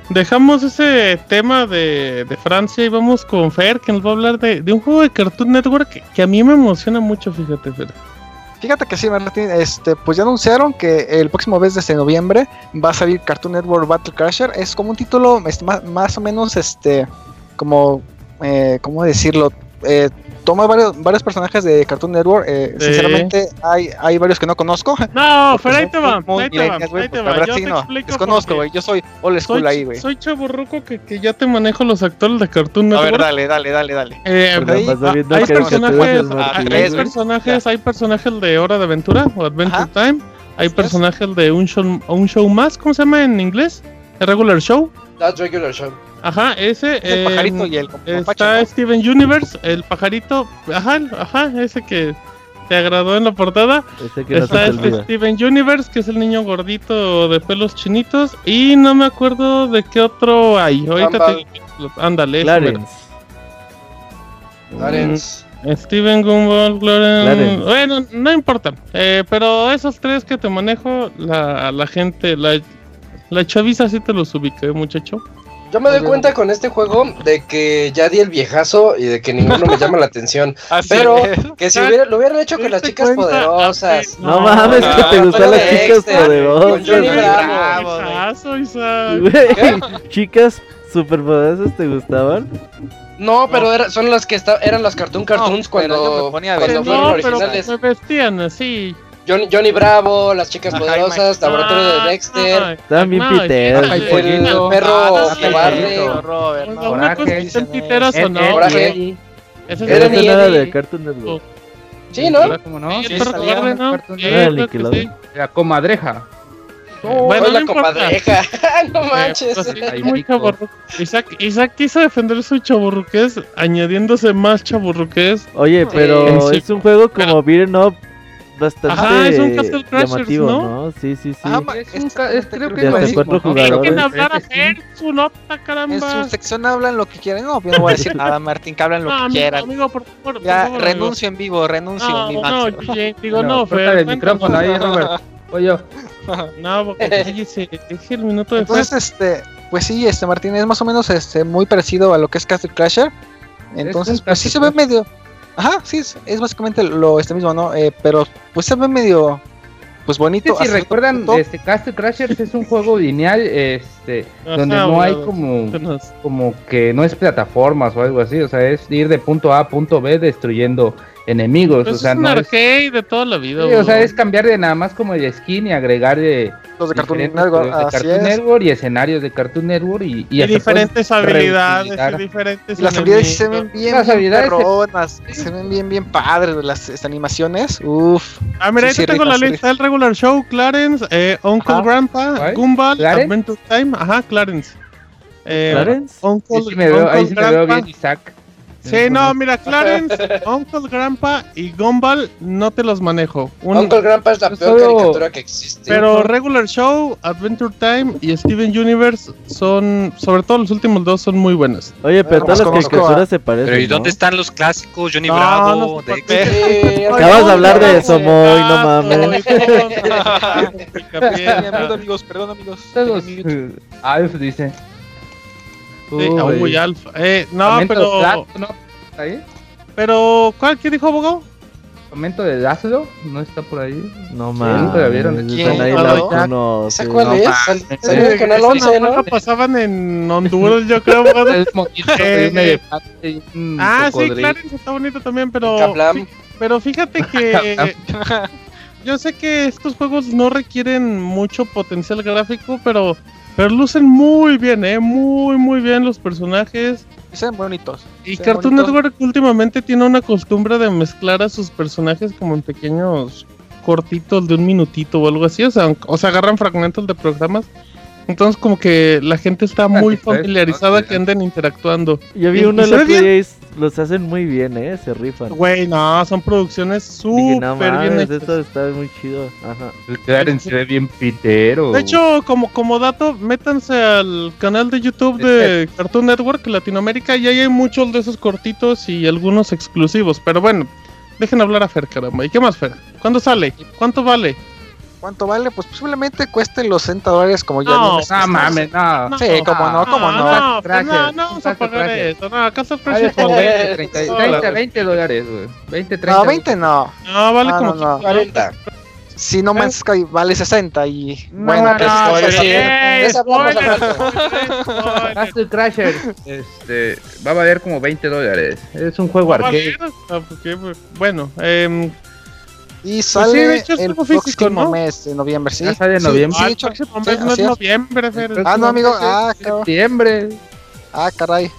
A: Dejamos ese tema de, Francia y vamos con Fer, que nos va a hablar de, un juego de Cartoon Network que, a mí me emociona mucho, fíjate, Fer.
H: Fíjate que sí, Martín, este, pues ya anunciaron que el próximo mes de este noviembre va a salir Cartoon Network Battle Crasher. Es como un título más, más o menos, este, como, eh, ¿cómo decirlo? Eh, toma varios, varios personajes de Cartoon Network. eh,
A: Sí.
H: Sinceramente, hay, hay varios que no conozco.
A: No, Fer, ahí te va, ahí te va, ahí te va.
H: verdad
A: Yo
H: sí
A: te
H: no, desconozco, güey. Yo soy old school
A: Soy,
H: ahí, güey.
A: soy chaburruco que, que ya te manejo los actores de Cartoon
H: A ver,
A: Network.
H: dale, dale, dale, dale.
A: Eh,
F: Porque
A: hay,
F: viendo
A: hay personajes, hay,
H: tres,
A: personajes, hay personajes de Hora de Aventura o Adventure
H: Ajá.
A: Time, hay personajes de un show, un show más, ¿cómo se llama en inglés? El regular show.
E: That's regular show.
A: Ajá, ese.
H: El
A: em,
H: pajarito y el
A: Está
H: ¿no?
A: Steven Universe, el pajarito. Ajá, ajá, ese que te agradó en la portada.
F: Ese que no
A: Está
F: te
A: este. Steven Universe, que es el niño gordito de pelos chinitos. Y no me acuerdo de qué otro hay. Ahorita
E: Gumball.
A: te. Ándale.
F: Clarence.
E: Lawrence.
A: Steven Gumball, Clarence. Bueno, no importa. Eh, pero esos tres que te manejo, la, la gente, la, la chaviza sí te los ubica, ¿eh, muchacho.
E: Yo me doy cuenta con este juego de que ya di el viejazo y de que ninguno me llama la atención.
H: Así
E: Pero
H: es.
E: que si hubiera, lo hubieran hecho con las
A: ¿Te
E: chicas
A: cuenta?
E: poderosas.
F: No mames, que te
E: no,
F: gustan las chicas
E: con
F: poderosas.
E: Johnny
F: güey.
E: Bravo.
A: Viejazo, Isaac.
F: Güey, Chicas superpoderosas te gustaban.
E: No, pero era- son las que esta- eran las Cartoon Cartoons
H: pero
E: cuando,
H: ponía
E: cuando fueron
A: No, pero
E: originales.
A: me vestían así.
E: Johnny, Johnny Bravo, las chicas
H: Ajá,
E: poderosas, Laboratorio
A: Ah,
E: de Dexter,
A: no, no, sí,
C: pollito.
A: sí.
E: el perro
H: Ah,
E: cobarde.
C: Coraje.
A: o
C: Ed,
A: no.
C: Ed,
E: Coraje.
C: Eddie.
A: Ese es
E: Era
F: Esa
A: el-
E: ni
F: no era
E: Eddie.
F: de Cartoon Network.
E: Sí, ¿no?
C: Era como no,
A: Sí, el perro cobarde, ¿no?
C: La comadreja.
A: Bueno,
E: la comadreja. no
A: Eh,
E: manches.
A: pues muy. Isaac, Isaac quiso defender su chaburruqués añadiéndose más chaburruqués.
F: Oye, pero
A: Sí.
F: es un juego como beat'em up bastante
A: Ajá, es un Castle Crashers,
F: llamativo,
A: ¿no?
F: ¿no? Sí, sí, sí.
H: Ajá, ma-
C: Es un
H: es-
C: creo que
F: De
C: es lo
F: hasta
C: mismo,
F: cuatro
C: ¿no?
F: jugadores.
A: Dejen
F: Pero
A: hablar a
C: Sí.
A: Fer, su nota,
H: En su sección hablan lo que quieran. No, yo no voy a decir nada, Martín, que hablan lo
A: No,
H: que
A: amigo,
H: quieran.
A: amigo, por favor. por
H: Ya,
A: favor,
H: renuncio en vivo, renuncio, mi
A: No, no,
H: Max.
A: Guille, digo,
C: No,
A: no, Fer.
C: el micrófono ahí, Robert. Oye,
A: No, porque cállese, deje el minuto de Fer.
H: Entonces, este, pues sí, este Martín es más o menos este muy parecido a lo que es Castle Crasher. Entonces, pues sí se ve medio. Ajá, sí, es, es básicamente lo este mismo, ¿no? Eh, pero pues se ve medio pues bonito.
C: si
H: hasta cierto
C: recuerdan,
H: punto.
C: este Castle Crashers es un juego lineal, este,
A: Ajá,
C: donde no hay como, como que no es plataformas o algo así, o sea, es ir de punto A a punto B destruyendo enemigos.
A: Pues
C: o sea,
A: es un
C: no es,
A: de toda la vida.
C: Sí, o sea, es cambiar de nada más como de skin y agregar de
H: Los de Cartoon Network,
C: de Cartoon. Network y escenarios de Cartoon Network y,
A: Y, diferentes habilidades y diferentes
H: Y las habilidades se ven bien,
C: Las
H: bien
C: habilidades se-
H: perronas, se ven bien, bien padres las estas animaciones. Uf.
A: Ah, mira,
H: Sí,
A: ahí
H: sí,
A: tengo la lista del regular show, Clarence, eh, Uncle
H: Ajá.
A: Grandpa. Gumball. Adventure Time, ajá, Clarence. Eh,
F: ¿Clarence?
A: Uncle,
C: Ahí sí me veo,
A: Uncle
C: ahí sí me veo
A: Grandpa.
C: bien Isaac.
A: Sí, no, mira, Clarence, Uncle Grandpa y Gumball no te los manejo. Un-
E: Uncle Grandpa es la peor
C: solo-
E: caricatura que existe.
A: pero Regular Show, Adventure Time y Steven Universe son, sobre todo los últimos dos, son muy buenos.
F: Oye, pero
H: Ah,
F: todas las caricaturas se parecen.
B: Pero ¿y
F: ¿no?
B: dónde están los clásicos? Johnny
A: No,
B: Bravo,
A: no
F: Acabas de hablar de eso, Moy, no
A: Ah,
F: mames.
A: Picapiedra.
H: amigos, perdón amigos.
C: Todos, eh, Alf dice.
A: Sí, uy, Alfa. Eh, no,
C: Comento de
A: pero,
C: Dazo, ¿no? ¿Ahí?
A: pero, ¿cuál qué dijo abogado?
C: Comento de Dazzlo, ¿no está por ahí?
F: No
C: nunca la vieron.
F: mames.
E: ¿Quién?
F: Están ahí
A: ¿Cuál?
F: las unos,
E: ¿Esa
F: sí.
E: cuál
C: no
E: es?
C: mames.
E: Sal- Salió en el canal
A: Esa
E: 11,
A: nomás
E: ¿no?
A: la pasaban en Honduras, yo creo.
C: Es monito de un elefante y un
A: Ah, sí,
C: cocodrilo.
A: Clarence está bonito también, pero. Pero fíjate que. yo sé que estos juegos no requieren mucho potencial gráfico, pero. Pero lucen muy bien, eh. Muy, muy bien los personajes.
H: Se ven bonitos.
A: Y Cartoon. Network últimamente tiene una costumbre de mezclar a sus personajes como en pequeños cortitos de un minutito o algo así. O sea, o sea agarran fragmentos de programas. Entonces como que la gente está muy
C: sí, pues,
A: familiarizada
C: ¿no?
A: que anden interactuando.
F: Yo vi uno
A: y
F: el
A: se ve
F: otro
A: bien.
F: día y s- los hacen muy bien, eh, se rifan.
A: Güey, no, son producciones
F: Dije, no
A: súper bien hechas.
F: eso está muy chido. Ajá.
C: El Clarence se ve bien pitero.
A: De hecho, como, como dato, métanse al canal de YouTube de Cartoon Network Latinoamérica y ahí hay muchos de esos cortitos y algunos exclusivos. Pero bueno, dejen hablar a Fer, caramba. ¿Y qué más, Fer? ¿Cuándo sale? ¿Cuánto vale?
H: ¿Cuánto vale? Pues posiblemente cueste los 60 dólares como ya
A: No,
H: vimos.
C: no mames, no.
H: Sí, cómo no, cómo no.
A: No, pues
C: Gracias.
A: no, no vamos a pagar eso. No, acá está el
C: Vale
A: precio.
C: como
A: por-
C: 20, 30,
A: dólares.
C: 20, 20 dólares, güey. 20, 30.
H: No, 20 no.
A: No, vale
H: No,
A: como
H: no, no.
E: 40.
H: Si No Man's Sky vale 60 y
C: No,
H: bueno,
C: no,
H: pues
E: no, pues,
H: así.
A: ¡Ey,
E: Esa hablamos
A: spoiler, spoiler!
C: Crasher este, va a valer como 20 dólares. Es un juego arcade.
A: ah, Bueno, em,
H: Y
A: sí,
H: sale
A: de hecho es
H: el
A: físico,
H: próximo
A: ¿no?
H: mes de noviembre, ¿sí?
C: Ya sale en
H: Sí,
C: noviembre.
H: Sí,
A: ah,
H: de
A: el
H: sí,
A: mes no es noviembre, Fer.
C: El
H: Ah, no, amigo. Ah,
C: septiembre.
H: Ah, caray.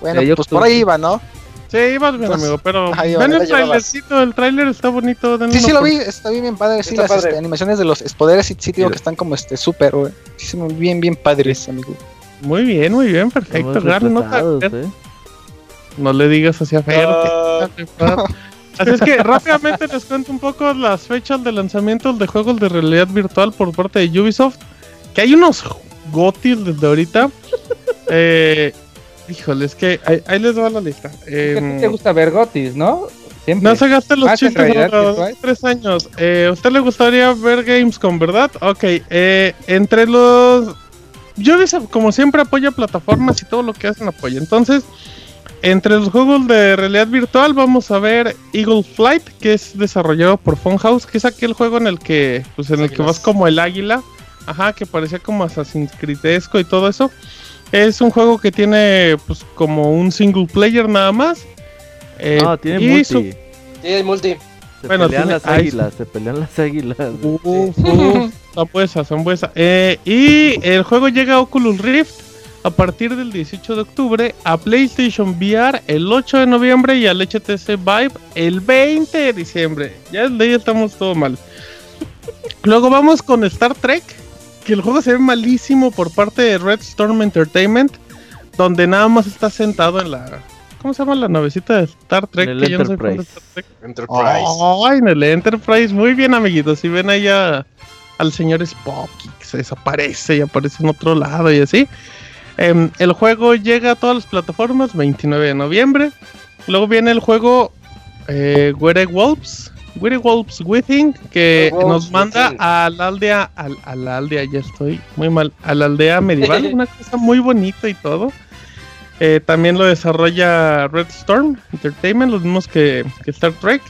H: Bueno, pues por ahí iba, ¿no?
A: Sí, ibas bien,
H: Entonces,
A: amigo, pero
H: ahí
A: ven el trailercito, el trailer está bonito.
H: Sí, sí lo vi, está bien, bien padre. Sí,
E: Está
H: las
E: padre.
H: este, animaciones de los poderes sí, sí digo
C: Sí.
H: que están como este súper, güey. Sí, bien, bien padres, amigo.
A: Muy bien, muy bien, perfecto. Nota.
F: retrasados,
A: Fer.
F: eh.
A: No le digas hacia Fer.
E: Ah.
A: Así es que rápidamente les cuento un poco las fechas de lanzamiento de juegos de realidad virtual por parte de Ubisoft. Que hay unos gotis desde ahorita. eh, híjole, es que ahí, ahí les va la lista.
C: ¿Qué
A: Em,
C: te gusta ver Gotis, no? Siempre.
A: No se gasten los chistes
C: virtual.
A: hace tres años. Eh, ¿A usted le gustaría ver Gamescom, verdad? Ok, eh, entre los... Ubisoft, como siempre, apoya plataformas y todo lo que hacen apoya. Entonces, entre los juegos de realidad virtual vamos a ver Eagle Flight, que es desarrollado por Funhouse, que es aquel juego en el que, pues, en el que vas como el águila. Ajá, que parecía como Assassin's Creedesco y todo eso. Es un juego que tiene, pues, como un single player nada más. Eh,
F: No, tiene multi.
A: su-
E: Sí, hay multi.
F: Se
A: Bueno,
F: pelean
A: tiene-
F: las águilas, se pelean las águilas.
A: Uf, uf, son buesas, son buesas. Eh, y el juego llega a Oculus Rift a partir del 18 de octubre, a PlayStation VR el 8 de noviembre y al HTC Vive el 20 de diciembre. Ya desde ahí estamos todo mal. Luego vamos con Star Trek, que el juego se ve malísimo por parte de Red Storm Entertainment, donde nada más está sentado en la... ¿Cómo se llama la navecita de Star Trek?
F: En el
A: Que yo no soy fan de
F: Enterprise.
A: Star Trek.
E: Enterprise.
A: Ay, en el Enterprise, muy bien, amiguitos. Si ven ahí a- al señor Spocky, que se desaparece y aparece en otro lado y así. Em, el juego llega a todas las plataformas 29 de noviembre. Luego viene el juego eh, Were Wolves, Were Wolves Within, que
E: Wolves
A: nos manda
E: Within.
A: a la aldea, al- a, la aldea, ya estoy muy mal, a la aldea medieval, una cosa muy bonita y todo. Eh, también lo desarrolla Red Storm Entertainment, los mismos que, que Star Trek.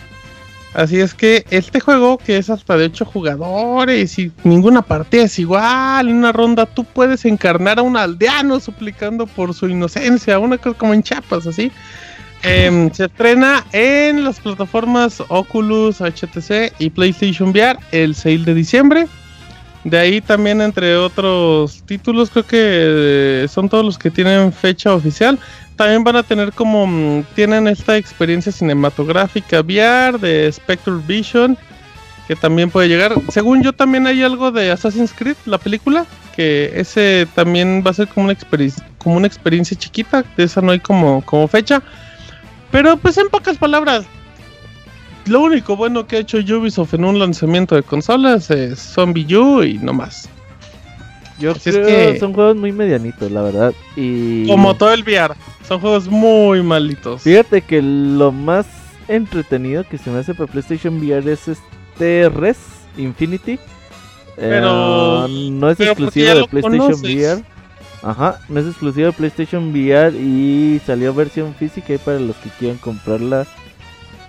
A: Así es que este juego, que es hasta de 8 jugadores y ninguna partida es igual, en una ronda tú puedes encarnar a un aldeano suplicando por su inocencia, una cosa como en Chiapas, así. em, se estrena en las plataformas Oculus, HTC y PlayStation VR el 6 de diciembre. De ahí también, entre otros títulos, creo que eh, son todos los que tienen fecha oficial. También van a tener como, mm, tienen esta experiencia cinematográfica VR de Spectre Vision, que también puede llegar. Según yo, también hay algo de Assassin's Creed, la película, que ese también va a ser como una, experiencia como una experiencia chiquita, de esa no hay como, como fecha. Pero pues en pocas palabras, lo único bueno que ha hecho Ubisoft en un lanzamiento de consolas es Zombie U y no más.
F: Yo creo que son juegos muy medianitos, la verdad. Y
A: como todo el VR, son juegos muy malitos.
F: Fíjate que lo más entretenido que se me hace para PlayStation VR es este Res Infinity. Pero eh, no es exclusivo de PlayStation VR. Ajá, no es exclusivo de PlayStation VR y salió versión física y para los que quieran comprarla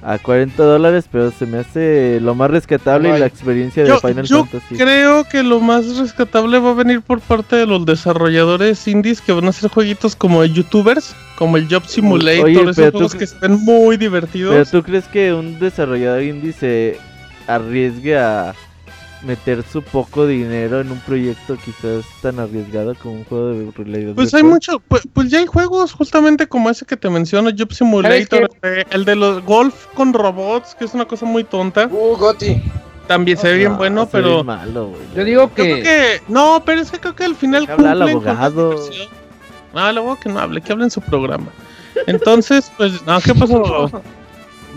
F: a 40 dólares, pero se me hace lo más rescatable y la experiencia de Final yo Fantasy.
A: Creo que lo más rescatable va a venir por parte de los desarrolladores indies que van a hacer jueguitos como de youtubers, como el Job Simulator, esos juegos que se ven muy divertidos.
F: Pero tú crees que un desarrollador indie se arriesgue a meter su poco dinero en un proyecto quizás tan arriesgado como un juego de
A: realidad Pues hay mucho, pues, pues, ya hay juegos justamente como ese que te menciono, Job Simulator, el de los golf con robots, que es una cosa muy tonta.
E: Uh, Goti.
A: También se ve bien bueno, pero
C: yo digo que...
A: no, pero es que creo que al final
F: habla el abogado.
A: No, el abogado que no hable, que hable en su programa. Entonces, pues, no, ¿qué pasó?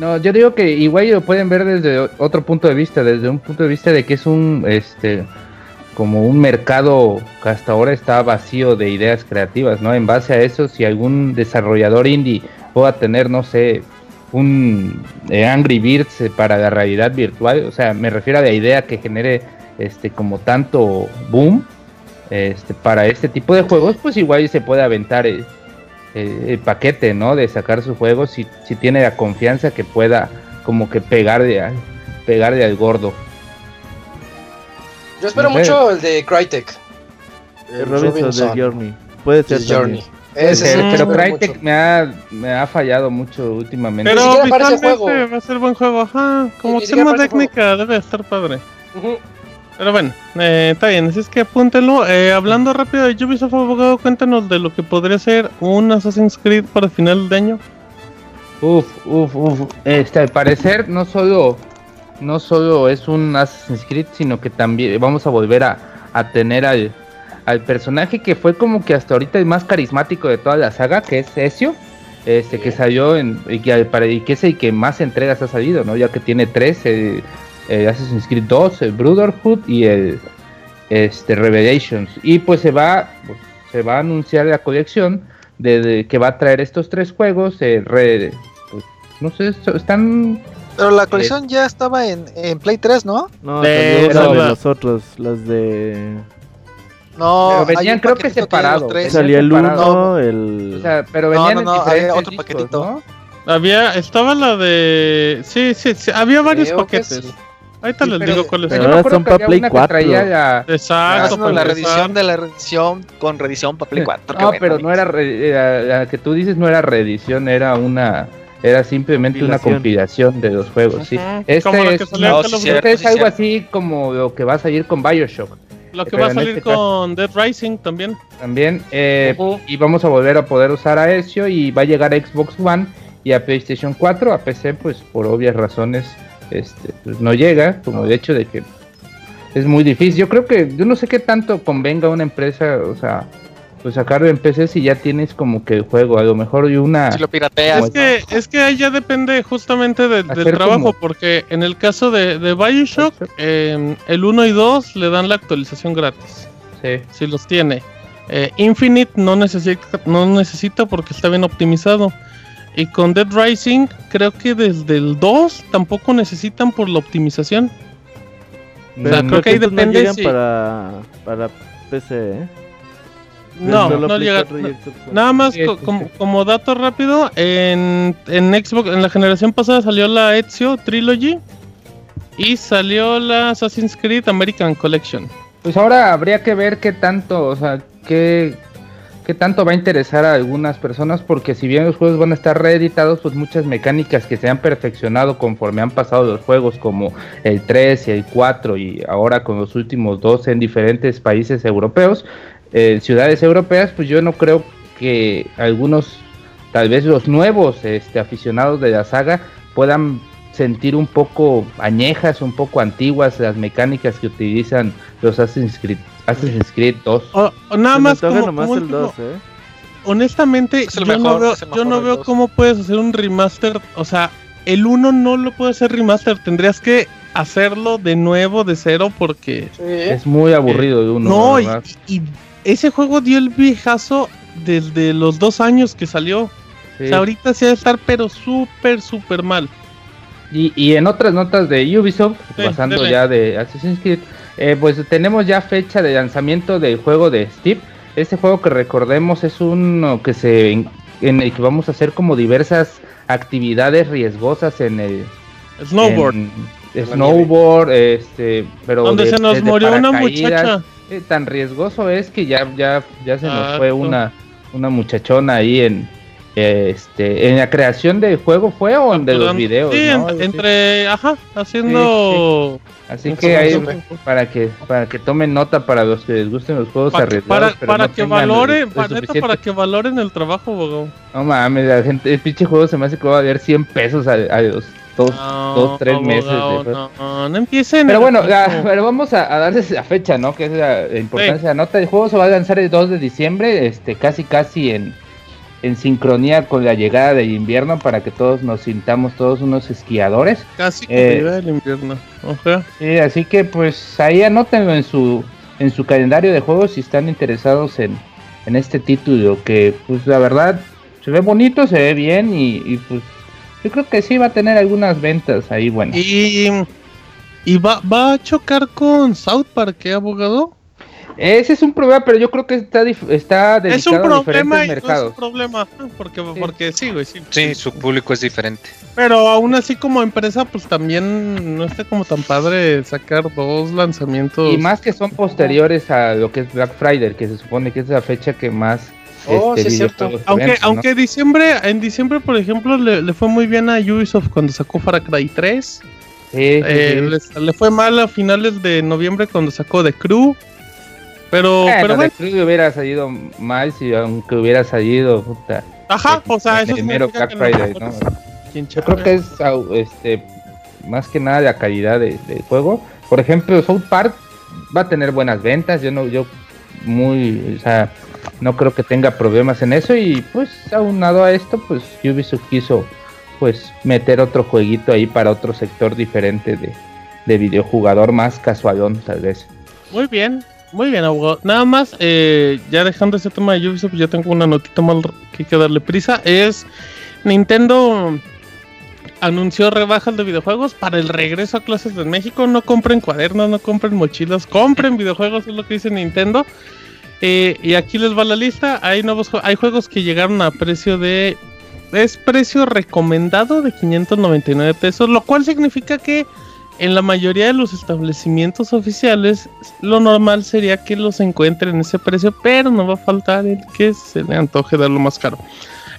C: No, yo digo que igual lo pueden ver desde otro punto de vista, desde un punto de vista de que es un, este, como un mercado que hasta ahora está vacío de ideas creativas, ¿no? En base a eso, si algún desarrollador indie pueda tener, no sé, un eh, Angry Birds para la realidad virtual, o sea, me refiero a la idea que genere, este, como tanto boom, este, para este tipo de juegos, pues igual se puede aventar. Eh, el paquete, ¿no? De sacar su juego si, si tiene la confianza que pueda como que pegar de al, pegar de al gordo.
E: Yo espero mucho el de Crytek.
F: El, Robinson, de Journey. Puede ser
E: Journey.
C: pero Crytek me ha, me ha fallado mucho últimamente.
A: Pero visualmente va a ser buen juego, ajá. Como opción técnica debe estar padre. Pero bueno, eh, está bien, así es que apúntenlo. Eh, hablando rápido de Ubisoft Abogado, cuéntanos de lo que podría ser un Assassin's Creed para final de año.
C: Uf, uf, uf. Este, al parecer no solo, no solo es un Assassin's Creed, sino que también vamos a volver a, tener al, al personaje que fue como que hasta ahorita el más carismático de toda la saga, que es Ezio. Este, que salió en, y que, y es el que más entregas ha salido, ¿no? Ya que tiene tres, el Assassin's Creed 2, el Brotherhood y el este, Revelations. Y pues se va, pues, se va a anunciar la colección de, que va a traer estos tres juegos. El pues, no sé, están.
H: Pero la colección ya estaba en, Play 3, ¿no?
F: No, de, los otros, las de.
C: No, venían creo que separados.
F: Salía el 1, el.
C: O sea, pero venían no, no, en otro
A: paquetito. ¿no? Había, estaba la de. Sí, sí, sí había varios paquetes. Ahorita les digo cuáles
F: son. Ahora son para Play 4.
A: Exacto.
D: No, la reedición de la reedición con reedición para Play 4.
C: No, pero no era, la que tú dices no era reedición, era una era simplemente una compilación de los juegos, sí. Este, es, este es algo así como lo que va a salir con BioShock.
A: Lo que va a salir este con Dead Rising también.
C: También, eh, y vamos a volver a poder usar a Ezio y va a llegar a Xbox One y a PlayStation 4, a PC pues por obvias razones este, pues no llega, como el hecho de que es muy difícil. Yo creo que yo no sé qué tanto convenga a una empresa, o sea, pues sacarlo en PC si ya tienes como que el juego, a lo mejor y una...
D: Si lo pirateas.
A: Es que, es que ahí ya depende justamente del trabajo, porque en el caso de, de Bioshock, em, el 1 y 2 le dan la actualización gratis.
C: Sí.
A: Si los tiene. Eh, Infinite no necesita, no necesita porque está bien optimizado. Y con Dead Rising, creo que desde el 2 tampoco necesitan por la optimización.
F: o sea, creo que ahí depende. No para, para PC, ¿eh?
A: No, no, llega. nada más como, dato rápido, en, en Xbox, en la generación pasada salió la Ezio Trilogy y salió la Assassin's Creed American Collection.
C: Pues ahora habría que ver qué tanto, o sea, qué qué tanto va a interesar a algunas personas, porque si bien los juegos van a estar reeditados, pues muchas mecánicas que se han perfeccionado conforme han pasado los juegos, como el 3 y el 4, y ahora con los últimos dos en diferentes países europeos, eh, ciudades europeas, pues yo no creo que algunos, tal vez los nuevos este, aficionados de la saga, puedan sentir un poco añejas, un poco antiguas las mecánicas que utilizan los Assassin's Creed, Assassin's Creed 2.
A: O- o nada
F: Se
A: más
F: antoja
A: como,
F: nomás
A: como
F: el
A: último-
F: 2, ¿eh?
A: honestamente,
D: Es el
A: yo no veo,
D: es el
A: yo
D: mejor
A: no
D: del
A: veo
D: dos.
A: cómo puedes hacer un remaster. O sea, el 1 no lo puede hacer remaster. Tendrías que hacerlo de nuevo, de cero, porque.
E: Sí.
C: Es muy aburrido de uno.
A: no, y, ese juego dio el viejazo desde los dos años que salió.
C: Sí.
A: O sea, ahorita sí va a estar, pero súper, súper mal.
C: Y, y en otras notas de Ubisoft,
A: Sí,
C: pasando
A: dele.
C: ya de Assassin's Creed, eh, pues tenemos ya fecha de lanzamiento del juego de Steve. Este juego que recordemos es uno que se en el que vamos a hacer como diversas actividades riesgosas en el
A: Snowboard.
C: en- snowboard, este, pero
A: donde
C: de-
A: se nos murió una muchacha.
C: Eh, tan riesgoso es que ya ya ya se nos fue una una muchachona ahí en este en la creación del juego fue o en de los videos
A: Sí,
C: ¿no?
A: en-
C: Algo así.
A: entre. Ajá, haciendo.
C: Así
A: un
C: que ahí
A: juego.
C: para que para que tomen nota para los que les gusten los juegos
A: Pa-
C: arriesgados
A: para para
C: no
A: que valoren, para, para que valoren el trabajo, abogado.
C: no mames la gente el pinche juego se me hace que va a valer 100 pesos a, a los dos
A: No,
C: dos, tres meses.
A: No, no empiecen.
C: pero bueno la- pero vamos a, a darles la fecha no que es la, la importancia de la nota el juego se va a lanzar el 2 de diciembre este casi casi en en sincronía con la llegada del invierno para que todos nos sintamos todos unos esquiadores
A: Casi que
C: eh,
A: llega el invierno. Ojalá.
C: Sí, así que pues ahí anótenlo en su en su calendario de juegos si están interesados en, en este título que pues la verdad se ve bonito, se ve bien y, y, pues yo creo que sí va a tener algunas ventas ahí buenas.
A: Y, y va, va a chocar con South Park, ¿eh, abogado?
C: Ese es un problema, pero yo creo que está está
A: Es un
C: dedicado a
A: problema
C: diferentes
A: y no es
C: mercados.
A: un problema. Porque, porque sí, güey, sí.
B: Sí, su público es diferente.
A: Pero aún así como empresa, pues también no está como tan padre sacar dos lanzamientos.
C: Y más que son posteriores a lo que es Black Friday, que se supone que es la fecha que más
E: Oh,
C: este,
E: sí es cierto.
C: videojuegos se
A: Aunque,
C: ¿no?
A: aunque diciembre, en diciembre, por ejemplo, le, le fue muy bien a Ubisoft cuando sacó Far Cry 3.
C: Sí, sí,
A: Eh,
C: sí.
A: les- le fue mal a finales de noviembre cuando sacó The Crew. Pero, pero
C: de
A: bueno,
C: Crew hubiera salido mal si aunque hubiera salido puta,
A: ajá, o sea,
C: el
A: eso
C: primero
A: significa
C: Black
A: que
C: Friday,
A: no-
C: Yo creo que es este más que nada la calidad de- del juego. Por ejemplo, South Park va a tener buenas ventas. Yo no, yo muy, o sea, no creo que tenga problemas en eso. Y pues aunado a esto, pues Ubisoft quiso pues meter otro jueguito ahí para otro sector diferente de, de videojugador más casualón tal vez.
A: Muy bien, muy bien, abogado. Nada más, eh, ya dejando ese tema de Ubisoft, ya tengo una notita mal que hay que darle prisa. Es Nintendo anunció rebajas de videojuegos para el regreso a clases de México. No compren cuadernos, no compren mochilas, compren videojuegos, es lo que dice Nintendo. Eh, y aquí les va la lista. Hay nuevos, hay juegos que llegaron a precio de es precio recomendado de 599 pesos, lo cual significa que en la mayoría de los establecimientos oficiales lo normal sería que los encuentren en ese precio, pero no va a faltar el que se le antoje darlo más caro.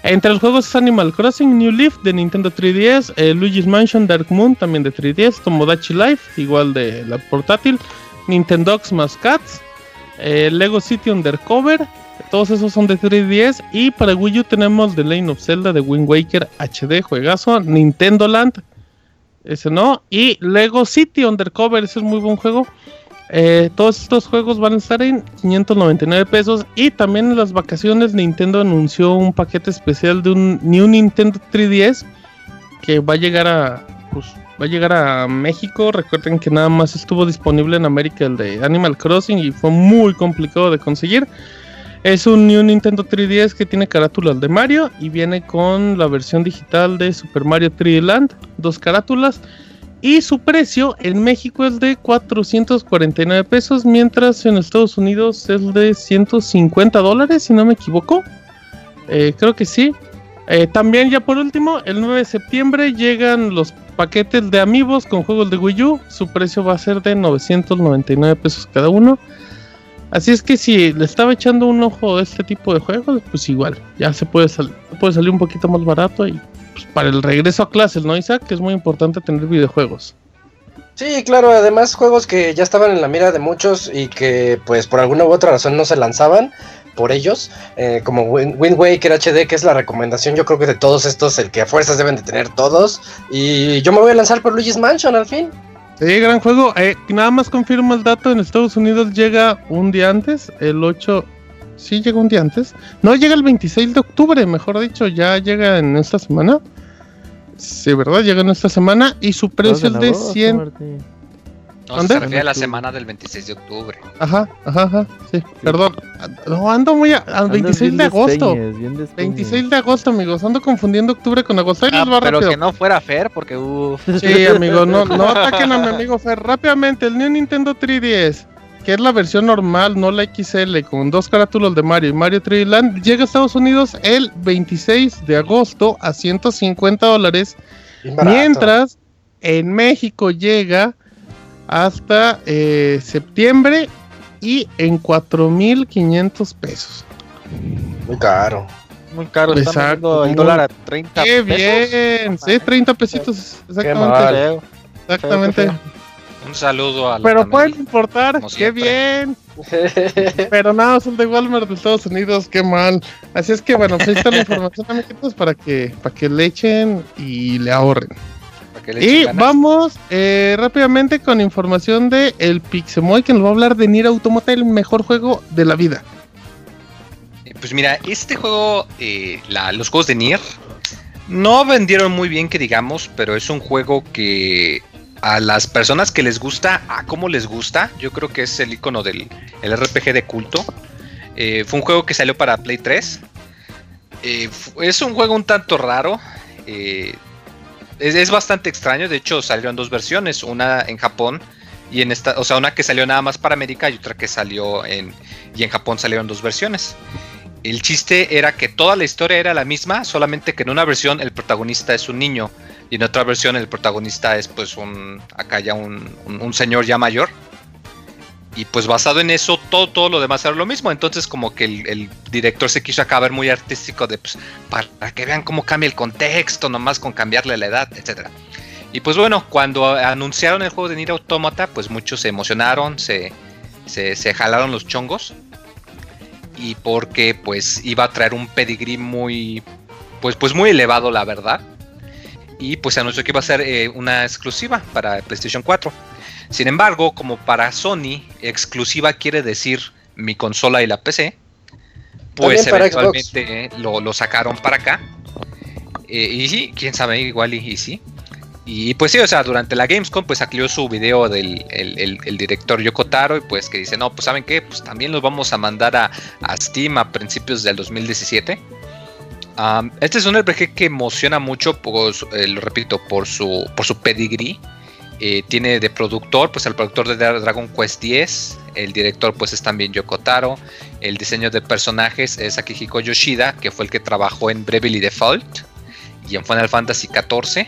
A: Entre los juegos es Animal Crossing, New Leaf de Nintendo 3DS, eh, Luigi's Mansion Dark Moon también de 3DS, Tomodachi Life igual de la portátil, Nintendo más Cats, eh, Lego City Undercover, todos esos son de 3DS y para Wii U tenemos The Lane of Zelda de Wind Waker HD, juegazo, Nintendo Land, ese no, y Lego City Undercover, ese es muy buen juego. Eh, todos estos juegos van a estar en 599 pesos y también en las vacaciones Nintendo anunció un paquete especial de un New Nintendo 3DS que va a llegar a pues, va a llegar a México. Recuerden que nada más estuvo disponible en América el de Animal Crossing y fue muy complicado de conseguir. Es un New Nintendo 3DS que tiene carátulas de Mario y viene con la versión digital de Super Mario 3D Land, dos carátulas. Y su precio en México es de 449 pesos, mientras en Estados Unidos es de 150 dólares, si no me equivoco. Eh, creo que sí. Eh, también ya por último, el 9 de septiembre llegan los paquetes de amigos con juegos de Wii U. Su precio va a ser de 999 pesos cada uno. Así es que si le estaba echando un ojo a este tipo de juegos, pues igual, ya se puede, puede salir un poquito más barato y pues, para el regreso a clases, ¿no, Isaac? Que es muy importante tener videojuegos.
E: Sí, claro, además juegos que ya estaban en la mira de muchos y que pues por alguna u otra razón no se lanzaban por ellos, eh, como Wind, Waker HD, que es la recomendación yo creo que de todos estos, el que a fuerzas deben de tener todos, y yo me voy a lanzar por Luigi's Mansion al fin.
A: Sí, gran juego. Eh, nada más confirmo el dato, en Estados Unidos llega un día antes, el 8... Sí, llega un día antes. No, llega el 26 de octubre, mejor dicho, ya llega en esta semana. Sí, ¿verdad? Llega en esta semana y su precio es de 100...
B: No, se refiere a la semana del 26 de octubre.
A: Ajá, ajá, ajá, sí, perdón. No, ando muy al 26 de agosto. 26 de agosto, amigos. Ando confundiendo octubre con agosto.
D: Ah, pero que no fuera Fer, porque uh...
A: Sí, amigo, no, no ataquen a mi amigo Fer. Rápidamente, el New Nintendo 3DS, que es la versión normal, no la XL, con dos carátulos de Mario y Mario 3D Land, llega a Estados Unidos el 26 de agosto a 150 dólares. Mientras en México llega hasta eh, septiembre y en 4.500 pesos.
E: Muy caro.
D: Muy caro, Exacto. el dólar a 30
A: Qué bien, sí, 30 pesitos, exactamente. Exactamente.
B: Un saludo a
A: Pero puede importar, qué bien. Pero nada, son de Walmart de Estados Unidos, qué mal. Así es que bueno, pues ahí está la información, amiguitos, para que, para que le echen y le ahorren y vamos eh, rápidamente con información de el Pixemoy que nos va a hablar de Nier Automata, el mejor juego de la vida.
B: Eh, pues mira, este juego, eh, los juegos de Nier no vendieron muy bien que digamos, pero es un juego que a las personas que les gusta, a cómo les gusta, yo creo que es el icono del RPG de culto. fue un juego que salió para Play 3. es un juego un tanto raro es, bastante extraño. De hecho, salieron dos versiones: una en Japón y en esta, o sea, una que salió nada más para América y otra que salió en. Y en Japón salieron dos versiones. El chiste era que toda la historia era la misma, solamente que en una versión el protagonista es un niño y en otra versión el protagonista es pues un acá ya un señor ya mayor y pues basado en eso, todo, todo lo demás era lo mismo. Entonces, como que el, director se quiso acabar muy artístico de pues, para que vean cómo cambia el contexto, nomás con cambiarle la edad, etcétera. Y pues bueno, cuando anunciaron el juego de Nier Automata, pues muchos se emocionaron, se, se, jalaron los chongos. Y porque pues iba a traer un pedigree muy, pues, pues muy elevado, la verdad. Y pues se anunció que iba a ser eh, una exclusiva para PlayStation 4. Sin embargo, como para Sony, exclusiva quiere decir mi consola y la PC, pues eventualmente lo, sacaron para acá. Eh, y sí, quién sabe, igual y, sí. Y pues sí, o sea, durante la Gamescom pues salió su video del el, director Yoko Taro y pues que dice, no, pues saben qué, pues también los vamos a mandar a, Steam a principios del 2017. este es un RPG que emociona mucho, eh, lo repito, por su, por su pedigree. Eh, tiene de productor, pues el productor de Dragon Quest X, el director pues es también Yoko Taro, el diseño de personajes es Akihiko Yoshida, que fue el que trabajó en Bravely Default y en Final Fantasy XIV.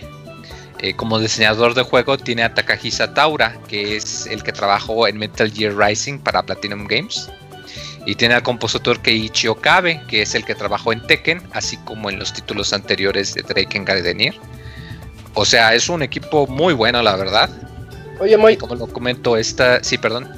B: Eh, como diseñador de juego tiene a Takahisa Taura, que es el que trabajó en Metal Gear Rising para Platinum Games. Y tiene al compositor Keiichi Okabe, que es el que trabajó en Tekken, así como en los títulos anteriores de Drake and Gardenier. O sea, es un equipo muy bueno, la verdad.
E: Oye, Moy.
B: Como lo comento, esta. Sí, perdón.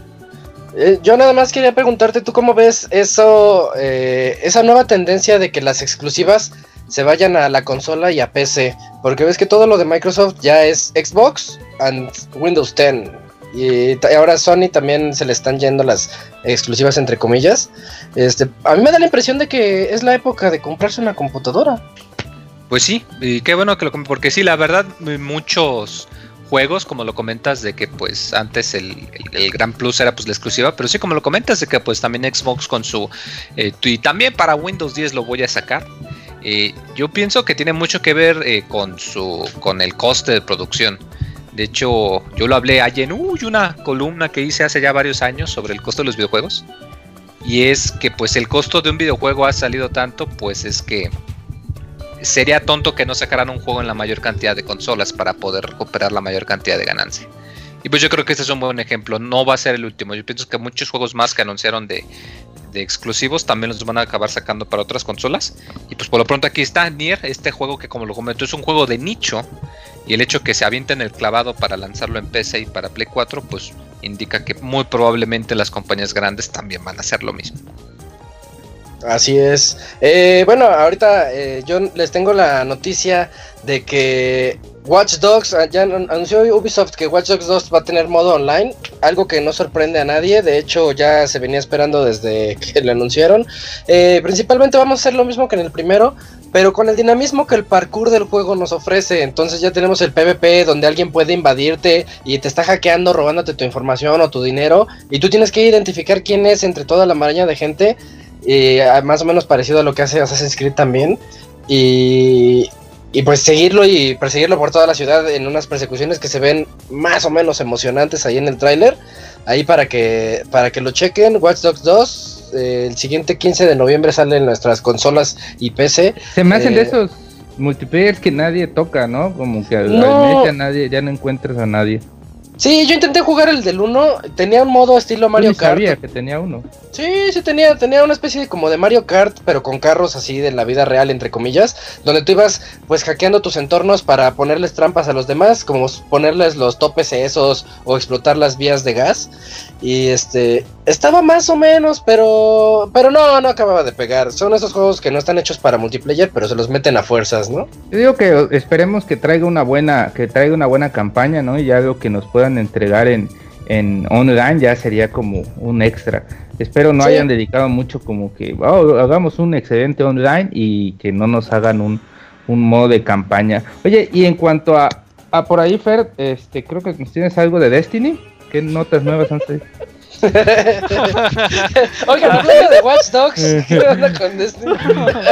E: Eh, yo nada más quería preguntarte, ¿tú cómo ves eso, eh, esa nueva tendencia de que las exclusivas se vayan a la consola y a PC? Porque ves que todo lo de Microsoft ya es Xbox and Windows 10. Y ahora Sony también se le están yendo las exclusivas entre comillas. Este, a mí me da la impresión de que es la época de comprarse una computadora.
B: Pues sí, y qué bueno que lo porque sí, la verdad, muchos juegos, como lo comentas, de que pues antes el, gran plus era pues la exclusiva, pero sí como lo comentas de que pues también Xbox con su eh, y también para Windows 10 lo voy a sacar. Eh, yo pienso que tiene mucho que ver eh, con su con el coste de producción. De hecho, yo lo hablé ayer en una columna que hice hace ya varios años sobre el costo de los videojuegos. Y es que pues el costo de un videojuego ha salido tanto, pues es que sería tonto que no sacaran un juego en la mayor cantidad de consolas para poder recuperar la mayor cantidad de ganancia. Y pues yo creo que este es un buen ejemplo. No va a ser el último. Yo pienso que muchos juegos más que anunciaron de, exclusivos también los van a acabar sacando para otras consolas. Y pues por lo pronto aquí está Nier, este juego que como lo comentó es un juego de nicho. Y el hecho que se avienten el clavado para lanzarlo en PC y para Play 4, pues indica que muy probablemente las compañías grandes también van a hacer lo mismo.
E: Así es. Eh, bueno, ahorita eh, yo les tengo la noticia de que Watch Dogs, ah, ya anunció Ubisoft que Watch Dogs 2 va a tener modo online, algo que no sorprende a nadie, de hecho ya se venía esperando desde que lo anunciaron. Eh, principalmente vamos a hacer lo mismo que en el primero, pero con el dinamismo que el parkour del juego nos ofrece, entonces ya tenemos el PvP donde alguien puede invadirte y te está hackeando, robándote tu información o tu dinero, y tú tienes que identificar quién es entre toda la maraña de gente, y ah, más o menos parecido a lo que hace Assassin's Creed también. Y, y pues seguirlo y perseguirlo por toda la ciudad en unas persecuciones que se ven más o menos emocionantes ahí en el tráiler. Ahí para que para que lo chequen, Watch Dogs 2 eh, el siguiente 15 de noviembre sale en nuestras consolas y PC.
C: Se me hacen de eh, esos multiplayers que nadie toca, ¿no? Como que no. nadie ya no encuentras a nadie.
E: Sí, yo intenté jugar el del 1, tenía un modo estilo Mario Kart.
C: sabía que tenía uno.
E: Sí, sí tenía, tenía una especie de, como de Mario Kart, pero con carros así de la vida real, entre comillas, donde tú ibas pues hackeando tus entornos para ponerles trampas a los demás, como ponerles los topes esos o explotar las vías de gas. Y este, estaba más o menos, pero, pero no, no acababa de pegar. Son esos juegos que no están hechos para multiplayer, pero se los meten a fuerzas, ¿no?
C: Yo digo que esperemos que traiga una buena, que traiga una buena campaña, ¿no? Y algo que nos puedan entregar en, en online ya sería como un extra. Espero no hayan dedicado mucho como que oh, hagamos un excedente online y que no nos hagan un, un modo de campaña. Oye, y en cuanto a, a por ahí, Fer, este, creo que tienes algo de Destiny. ¿Qué notas nuevas han
E: Oiga, de Watch Dogs. ¿Qué onda con Destiny?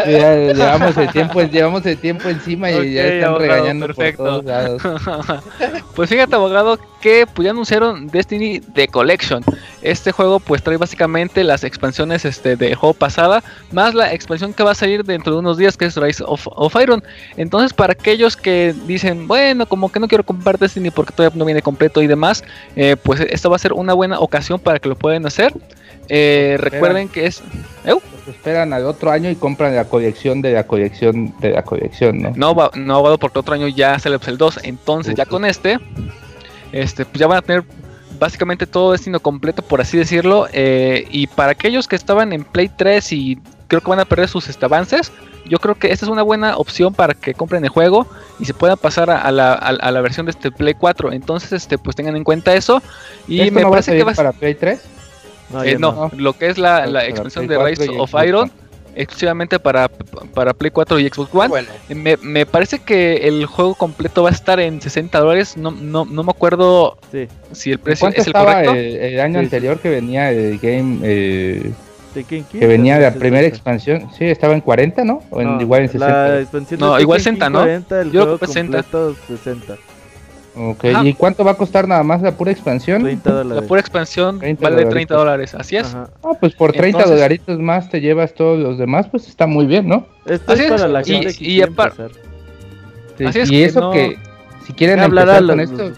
C: llevamos, el tiempo, llevamos el tiempo encima y ya están regañando perfecto. por todos lados.
D: Pues fíjate, abogado, que pues, ya anunciaron Destiny The Collection. Este juego pues trae básicamente las expansiones este, de juego pasada, más la expansión que va a salir dentro de unos días que es Rise of, Iron. Entonces para aquellos que dicen, bueno, como que no quiero comprar Destiny porque todavía no viene completo y demás, eh, pues esto va a ser una buena ocasión para que lo puedan hacer. Eh, recuerden que es...
C: Esperan al otro año y compran la colección de la colección de la colección, ¿no?
D: No, va, no, porque otro año ya sale el 2, entonces ya con este este, pues ya van a tener básicamente todo destino completo, por así decirlo. Eh, y para aquellos que estaban en Play 3 y creo que van a perder sus avances, yo creo que esta es una buena opción para que compren el juego y se puedan pasar a, la, versión de este Play 4. Entonces, este, pues tengan en cuenta eso. Y me parece que va
C: para Play 3.
D: Eh, no, lo que es la, expansión de Rise of Iron exclusivamente para, para Play 4 y Xbox One. Me, me, parece que el juego completo va a estar en 60 dólares. No, no, no me acuerdo si el precio es el correcto.
C: El, año anterior que venía el game. Eh, que venía de la primera expansión, sí, estaba en 40, ¿no? O en, igual en
D: 60. no, igual 60, ¿no?
F: Yo creo que 60. 60.
C: Ok, ¿y cuánto va a costar nada más la pura expansión?
D: La pura expansión vale 30 dólares, así es.
C: Ah, pues por 30 dolaritos más te llevas todos los demás, pues está muy bien, ¿no?
F: Esto es para la gente y, y,
C: y eso que si quieren hablar con esto.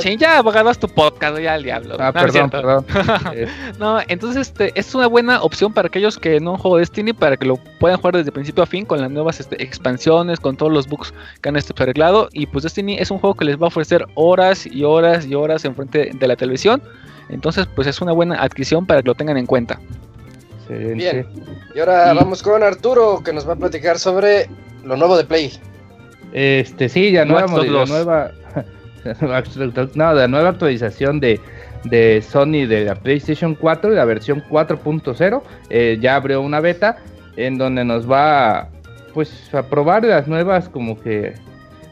D: Sí, ya tu podcast, ya al diablo.
C: Ah, perdón, perdón.
D: no, entonces este, es una buena opción para aquellos que no jugado Destiny, para que lo puedan jugar desde principio a fin con las nuevas este, expansiones, con todos los bugs que han este, arreglado. Y pues Destiny es un juego que les va a ofrecer horas y horas y horas en frente de la televisión. Entonces, pues es una buena adquisición para que lo tengan en cuenta.
E: Bien. Y ahora vamos con Arturo, que nos va a platicar sobre lo nuevo de Play.
C: Este, sí, ya no, la nueva. no, la nueva actualización de, de Sony de la PlayStation 4, de la versión 4.0, eh, ya abrió una beta en donde nos va pues a probar las nuevas como que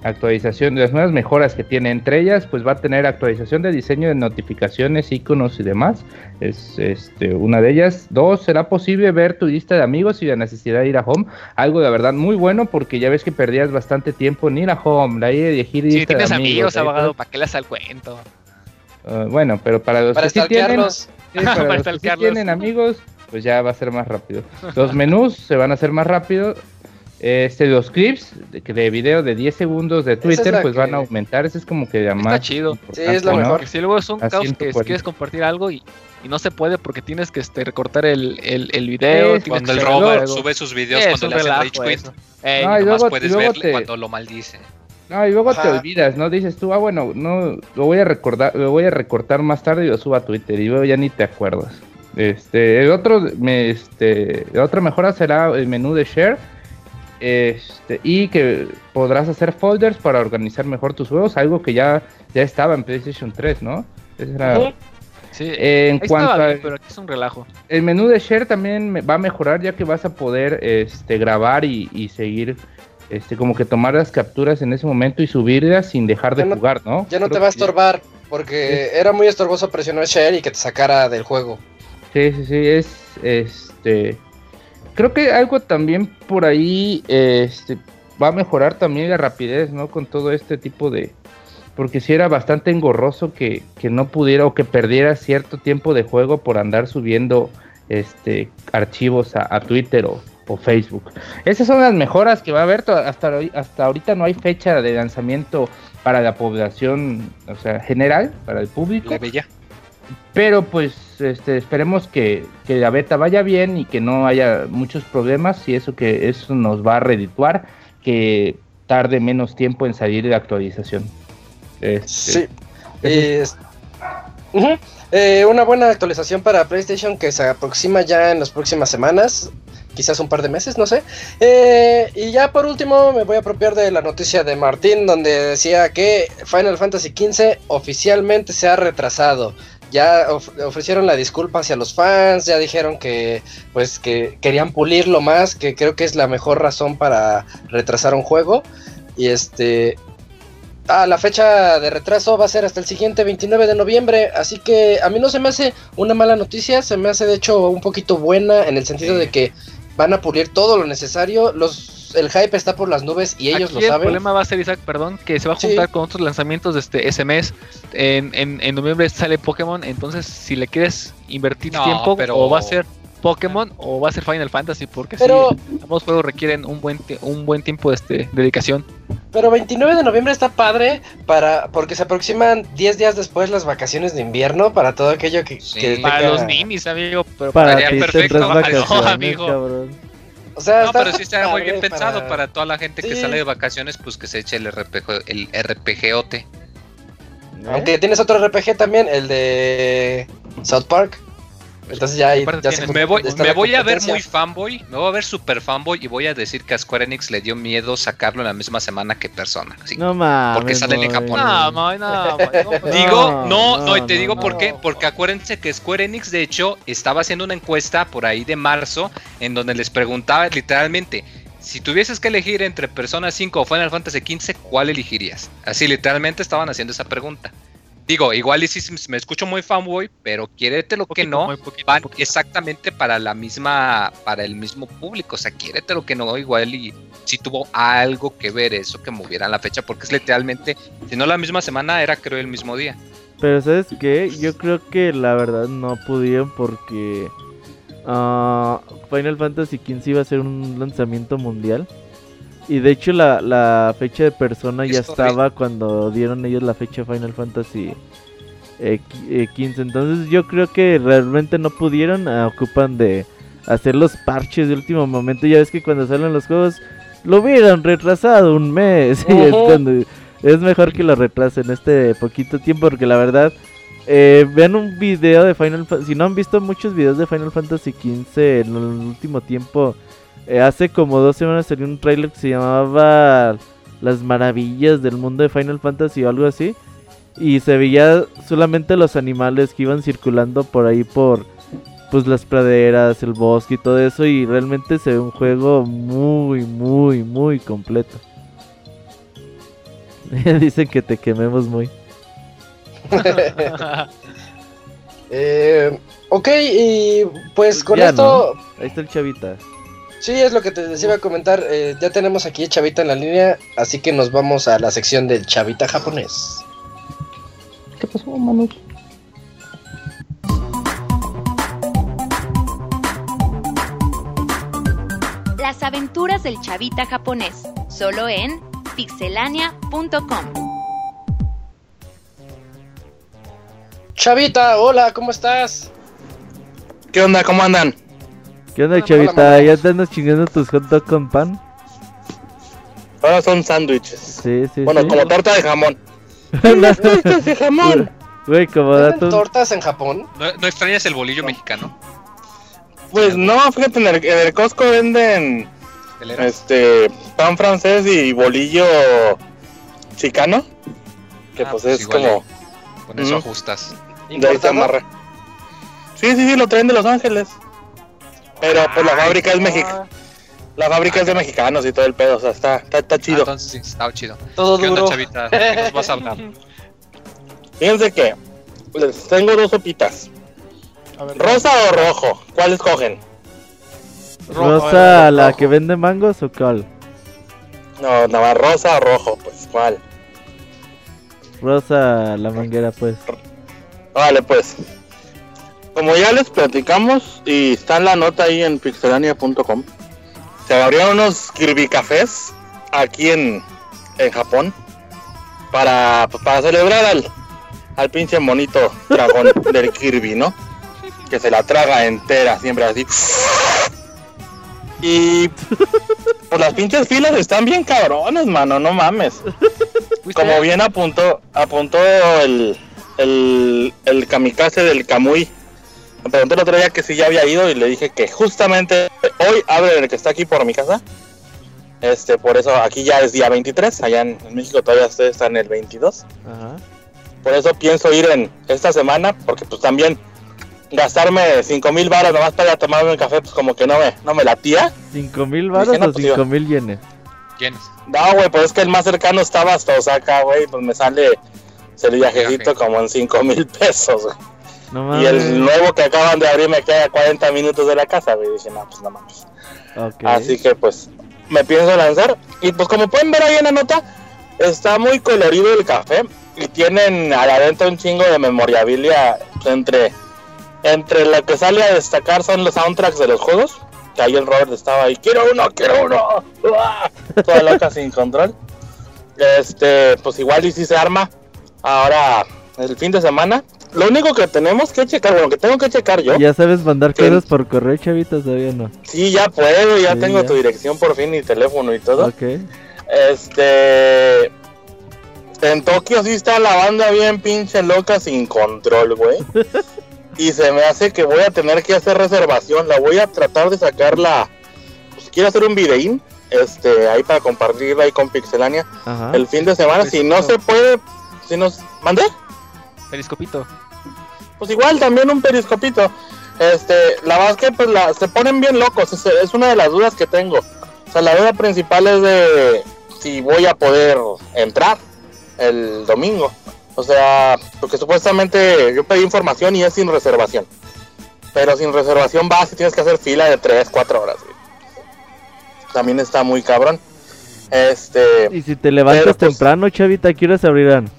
C: actualización de las nuevas mejoras que tiene. Entre ellas, pues va a tener actualización de diseño de notificaciones, iconos y demás. Es este, una de ellas. Dos, será posible ver tu lista de amigos y la necesidad de ir a home. Algo de verdad muy bueno porque ya ves que perdías bastante tiempo en ir a home, la idea de elegir
D: lista tienes de amigos, abogado, ¿para qué les al cuento?
C: Uh, bueno, pero para los que sí tienen, para los que sí tienen amigos, pues ya va a ser más rápido. Los menús se van a hacer más rápido este, los clips de, de video de 10 segundos de Twitter pues van a aumentar. Eso es como que
D: Está
C: más.
D: chido.
E: Sí, es lo mejor.
D: Porque si luego es un caos que
C: 140.
D: quieres compartir algo y, y no se puede porque tienes que este, recortar el, el, el video. Tienes
B: Cuando el Robert
D: luego-
B: sube sus videos cuando le
D: relajo
B: rage quit.
D: Ey,
C: No, y
B: Nomás
C: luego-
B: puedes
C: luego
B: verle
C: te-
B: cuando lo maldice.
C: No, y luego te olvidas, ¿no? Dices tú, ah, bueno, no, lo voy a recordar, lo voy a recortar más tarde y lo subo a Twitter y luego ya ni te acuerdas. Este, el otro, me, este, la otra mejora será el menú de share. Este, y que podrás hacer folders para organizar mejor tus juegos, algo que ya, ya estaba en PlayStation 3, ¿no? Ese era-.
D: Sí,
C: Eh, en cuanto a,
D: pero aquí es un relajo.
C: el menú de share también me- va a mejorar ya que vas a poder este, grabar y, y seguir, este, como que tomar las capturas en ese momento y subirlas sin dejar de
E: no-
C: jugar, ¿no?
E: Ya no
C: Creo
E: te va a
C: ya-
E: estorbar, porque era muy estorboso presionar share y que te sacara del juego.
C: Sí, sí, sí, es este. Creo que algo también por ahí este, va a mejorar también la rapidez, ¿no? Con todo este tipo de. Porque si era bastante engorroso que, que no pudiera o que perdiera cierto tiempo de juego por andar subiendo este archivos a, Twitter o, o Facebook. Esas son las mejoras que va a haber. Hasta, hasta ahorita no hay fecha de lanzamiento para la población, o sea, general, para el público.
B: La bella.
C: Pero pues este, esperemos que, que la beta vaya bien y que no haya muchos problemas y eso que eso nos va a redituar, que tarde menos tiempo en salir de actualización. Este,
E: Sí. Eh, una buena actualización para PlayStation que se aproxima ya en las próximas semanas, quizás un par de meses, no sé. Eh, y ya por último me voy a apropiar de la noticia de Martín donde decía que Final Fantasy XV oficialmente se ha retrasado. Ya of- ofrecieron la disculpa hacia los fans, ya dijeron que pues que querían pulirlo más, que creo que es la mejor razón para retrasar un juego. Y este Ah, la fecha de retraso va a ser hasta el siguiente 29 de noviembre, así que a mí no se me hace una mala noticia, se me hace de hecho un poquito buena en el sentido de que van a pulir todo lo necesario, los el hype está por las nubes y ellos
D: Aquí
E: lo
D: el
E: saben.
D: problema va a ser, Isaac, perdón, que se va a
E: Sí.
D: juntar con otros lanzamientos de este ese mes. En, en, en noviembre sale Pokémon, entonces si le quieres invertir
B: No,
D: tiempo,
B: pero-
D: o va a ser Pokémon o va a ser Final Fantasy, porque
E: Pero-
D: sí, ambos juegos requieren un buen un buen tiempo de este, dedicación.
E: Pero 29 de noviembre está padre para porque se aproximan 10 días después las vacaciones de invierno para todo aquello que,
B: Sí.
E: que
D: Para
E: tenga-
D: los ninis, amigo, pero
F: Para
B: estaría
F: ti
B: perfecto.
F: tendrás
B: No,
F: vacaciones,
D: amigo.
F: cabrón.
E: O sea,
B: No,
E: está
B: pero sí está muy bien pensado para... toda la gente que sale de vacaciones, pues que se eche el RPG, el RPGote.
E: Aunque tienes otro RPG también, el de South Park. Entonces ya, ya se
B: Me voy, me voy a ver muy fanboy, me voy a ver super fanboy y voy a decir que a Square Enix le dio miedo sacarlo en la misma semana que Persona. Sí.
F: No mames.
B: Porque salen en. Japón.
D: No, no, no, no,
B: Digo, no, no,
F: no,
B: y te
F: no,
B: digo
F: no.
B: por qué, porque acuérdense que Square Enix de hecho estaba haciendo una encuesta por ahí de marzo en donde les preguntaba literalmente, si tuvieses que elegir entre Persona 5 o Final Fantasy 15, ¿cuál elegirías? Así literalmente estaban haciendo esa pregunta. Digo, igual y si me escucho muy fanboy, pero quiérete lo que no,
D: poquito,
B: van
D: poquito.
B: exactamente para la misma, para el mismo público. O sea, quiérete lo que no, igual y si tuvo algo que ver eso que movieran la fecha, porque es literalmente, si no la misma semana, era creo el mismo día.
F: Pero ¿sabes qué? Yo creo que la verdad no pudieron porque ah, Final Fantasy XV iba a ser un lanzamiento mundial. Y de hecho la, la fecha de persona ya
B: Es
F: estaba cuando dieron ellos la fecha Final Fantasy eh, qui- 15. Entonces yo creo que realmente no pudieron, ah, ocupan de hacer los parches de último momento. Ya ves que cuando salen los juegos lo hubieran retrasado un mes. Y es
E: Ujú.
F: cuando es mejor que lo retrasen este poquito tiempo porque la verdad eh, vean un video de Final Fantasy. Si no han visto muchos videos de Final Fantasy XV en el último tiempo, eh, hace como dos semanas salió un trailer que se llamaba Las maravillas del mundo de Final Fantasy o algo así. Y se veía solamente los animales que iban circulando por ahí por pues las praderas, el bosque y todo eso. Y realmente se ve un juego muy, muy, muy completo. Dicen que te quememos muy.
E: Eh, ok, y pues con
F: Ya,
E: esto,
F: Ahí está el chavita.
E: Sí es lo que te les iba a comentar. eh, ya tenemos aquí a Chavita en la línea, así que nos vamos a la sección del Chavita japonés.
C: ¿Qué pasó, Manu?
I: La Las aventuras del chavita japonés, solo en pixelania.com.
E: Chavita, hola, ¿cómo estás?
J: ¿Qué onda? ¿Cómo andan?
F: ¿Qué onda,
E: Hola,
F: chavita? ¿Ya te andas chingando tus hot dog con pan?
J: Ahora son sándwiches.
F: Sí, sí,
J: Bueno,
F: sí.
J: como torta de jamón.
F: Las
J: tortas de jamón!
F: Güey, como
E: ¿Venden
F: dato.
E: tortas en Japón?
B: ¿No, no extrañas el bolillo mexicano?
J: Pues no, fíjate, en el, en el Costco venden este pan francés y bolillo chicano. Que
B: Ah,
J: pues,
B: pues
J: es
B: igual,
J: como.
B: Con eso ajustas.
J: De ahí se amarra. Sí, sí, sí, lo traen de Los Ángeles. Pero pues la fábrica es mexicana. La fábrica es de mexicanos y todo el pedo, o sea, está, está, está
B: Ah,
J: chido.
B: entonces sí, está chido.
E: Todo
B: ¿Qué onda,
E: duro.
B: qué nos vas a hablar?
J: Fíjense que les tengo dos sopitas.
H: A ver,
J: ¿Rosa o rojo? ¿Cuál escogen?
F: ¿Rosa la
E: rojo.
F: que vende mangos o cuál?
J: No, nada más rosa o rojo, pues, ¿cuál?
F: Rosa la manguera, pues.
J: Vale, pues. Como ya les platicamos y está en la nota ahí en pixelania.com, se abrieron unos Kirby Cafés aquí en, en Japón para, pues, para celebrar al, al pinche monito dragón del Kirby, ¿no? Que se la traga entera, siempre así. Y pues las pinches filas están bien cabrones, mano, no mames. Como bien apuntó, apuntó el, el, el kamikaze del Kamui. Me preguntó el otro día que si ya había ido y le dije que justamente hoy abre el que está aquí por mi casa. Este, por eso aquí ya es día 23, allá en, en México todavía ustedes están el 22.
F: Ajá.
J: Por eso pienso ir en esta semana, porque pues también gastarme 5 mil baros nomás para ir a tomarme un café, pues como que no me, no me latía.
F: ¿Cinco mil varos
J: Dije, no,
F: o
J: pues,
F: cinco
J: iba.
F: mil yenes?
B: ¿Quiénes?
J: No, güey, pues es que el más cercano estaba hasta Osaka, güey, pues me sale el viajecito
B: Viaje.
J: como en 5 mil pesos, güey.
F: No
J: Y el nuevo que acaban de abrir me queda a 40 minutos de la casa, güey. Dije, no, pues no mames. Así que pues me pienso lanzar. Y pues como pueden ver ahí en la nota, está muy colorido el café. Y tienen a la venta un chingo de memorabilia entre, entre lo que sale a destacar son los soundtracks de los juegos. Que ahí el Robert estaba ahí, quiero uno, quiero uno. ¡Uah! Toda loca sin control. Este, pues igual y si se arma ahora el fin de semana. Lo único que tenemos que checar, bueno, que tengo que checar yo.
F: ¿Ya sabes mandar
J: Sí.
F: cosas por correo, chavita? Todavía no.
J: Sí, ya puedo, ya
F: Sí,
J: tengo
F: ya.
J: tu dirección por fin y teléfono y todo.
F: Ok.
J: Este. En Tokio sí está la banda bien pinche loca sin control, güey. y se me hace que voy a tener que hacer reservación. La voy a tratar de sacarla. Pues quiero hacer un videín. Este, ahí para compartirla ahí con Pixelania
F: Ajá.
J: el fin de semana. Si no se puede, si nos. ¿Mandé?
D: Periscopito.
J: Pues igual también un periscopito. Este, la verdad es que pues la, se ponen bien locos, es, es una de las dudas que tengo. O sea, la duda principal es de si voy a poder entrar el domingo. O sea, porque supuestamente yo pedí información y es sin reservación. Pero sin reservación vas y tienes que hacer fila de 3, 4 horas. También está muy cabrón. Este,
F: Y si te levantas
J: Pero, pues-
F: temprano, chavita, ¿a qué hora se abrirán?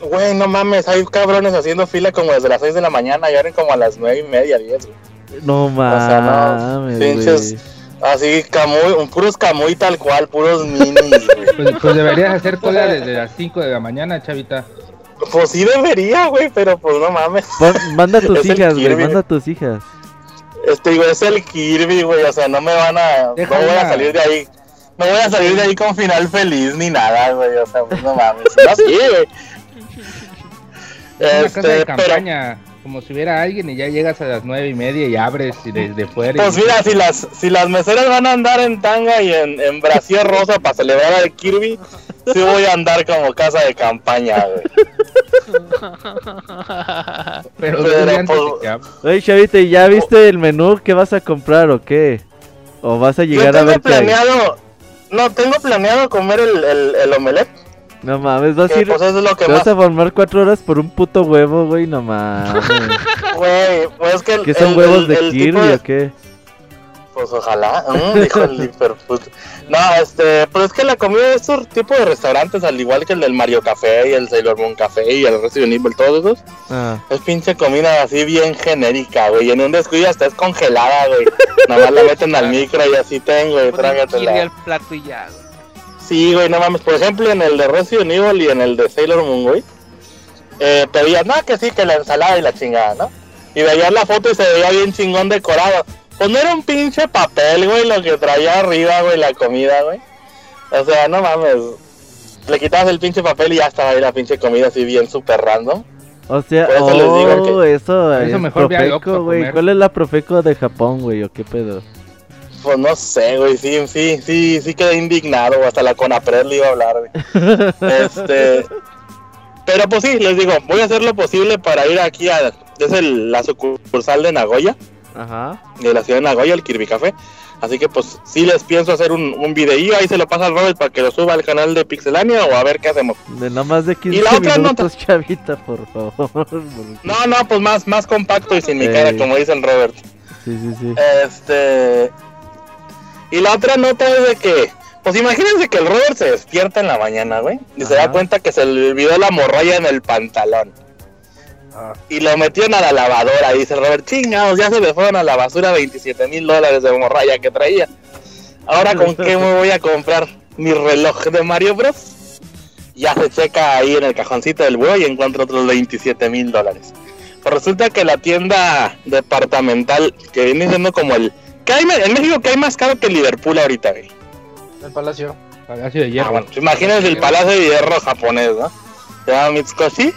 J: Güey, no mames, hay cabrones haciendo fila como desde las 6 de la mañana y abren como a las 9 y media, 10. güey.
F: No
J: sea, no,
F: mames,
J: pinches-
F: güey.
J: Así, camuy, puros camuy tal cual, puros minis, güey.
C: Pues, pues deberías hacer cola desde las 5 de la mañana, chavita.
J: Pues sí debería, güey, pero pues no mames.
F: Manda a tus hijas, güey, manda a tus hijas.
J: Este, digo, es el Kirby, güey, o sea, no me van a... No voy a salir de ahí. No voy a salir de ahí con final feliz ni nada, güey, o sea, pues no mames. No, sí, güey.
C: Una casa de
J: Este, pero...
C: campaña. Como si hubiera alguien y ya llegas a las nueve y media y abres y desde fuera.
J: Pues
C: y-
J: mira, si las, si las meseras van a andar en tanga y en, en brasier rosa para celebrar al Kirby, sí voy a andar como casa de campaña, güey.
C: Pero
J: Pero,
C: antes
J: pues.
F: Oye, chavita, ¿y ya viste el menú que vas a comprar o qué? ¿O vas a
J: Yo
F: llegar a ver qué hay?
J: planeado, no, tengo planeado comer el, el, el omelette,
F: No mames, vas a
J: que
F: ir...
J: pues es lo que
F: Te
J: más,
F: vas a formar cuatro horas por un puto huevo, güey, no mames.
J: güey, pues es que el-
F: ¿Qué son
J: el-
F: huevos
J: el-
F: de
J: el
F: Kirby
J: de-
F: o qué?
J: Pues ojalá, mm, dijo el Liverpool. No, este, pues es que la comida de estos tipos de restaurantes, al igual que el del Mario Café y el Sailor Moon Café y el Resident Evil, todos esos,
F: Ah,
J: es pinche comida así bien genérica, güey. En un descuido hasta es congelada, güey. Nada más la meten al micro y así tengo,
D: chile
J: trágatela.
D: al plato y ya, güey.
J: Sí, güey, no mames. Por ejemplo, en el de Resident Evil y en el de Sailor Moon, güey, eh, pedías, no, que sí, que la ensalada y la chingada, ¿no? Y veías la foto y se veía bien chingón decorado. Pues no era un pinche papel, güey, lo que traía arriba, güey, la comida, güey. O sea, no mames. Le quitabas el pinche papel y ya estaba ahí la pinche comida así bien super random.
F: o sea,
J: Por eso les digo
F: oh,
J: que-
F: eso,
C: Por eso
F: es
C: mejor
F: Profeco, güey. ¿Cuál es la Profeco de Japón, güey? ¿O qué pedo?
J: Pues no sé, güey, sí, sí, sí, sí quedé indignado, hasta la Conapred le iba a hablar, güey. Este, pero pues sí, les digo, voy a hacer lo posible para ir aquí a, es el, la sucursal de Nagoya,
F: Ajá.
J: de la ciudad de Nagoya, el Kirby Café. Así que pues sí les pienso hacer un, un videillo, ahí se lo pasa al Robert para que lo suba al canal de Pixelania o a ver qué hacemos.
F: De no más de 15
J: la otra
F: minutos, chavita, por favor. porque-
J: No, no, pues más, más compacto y sin mi cara, como dice el Robert.
F: Sí, sí, sí.
J: Este. Y la otra nota es de que. Pues imagínense que el Robert se despierta en la mañana, güey. Y se da cuenta que se le olvidó la morralla en el pantalón. Y lo metieron a la lavadora. Y dice Robert, chingados, ya se le fueron a la basura 27 mil dólares de morralla que traía. Ahora, ¿con qué me voy a comprar mi reloj de Mario Bros? Ya se checa ahí en el cajoncito del huevo y encuentra otros 27 mil dólares. Pues resulta que la tienda departamental, que viene siendo como el... que hay en México que hay más caro que Liverpool ahorita, güey.
E: El palacio.
C: Palacio de
J: Ah,
C: Hierro.
J: bueno, pues imagínense el Palacio de Hierro japonés, ¿no? Se llama Mitsukoshi.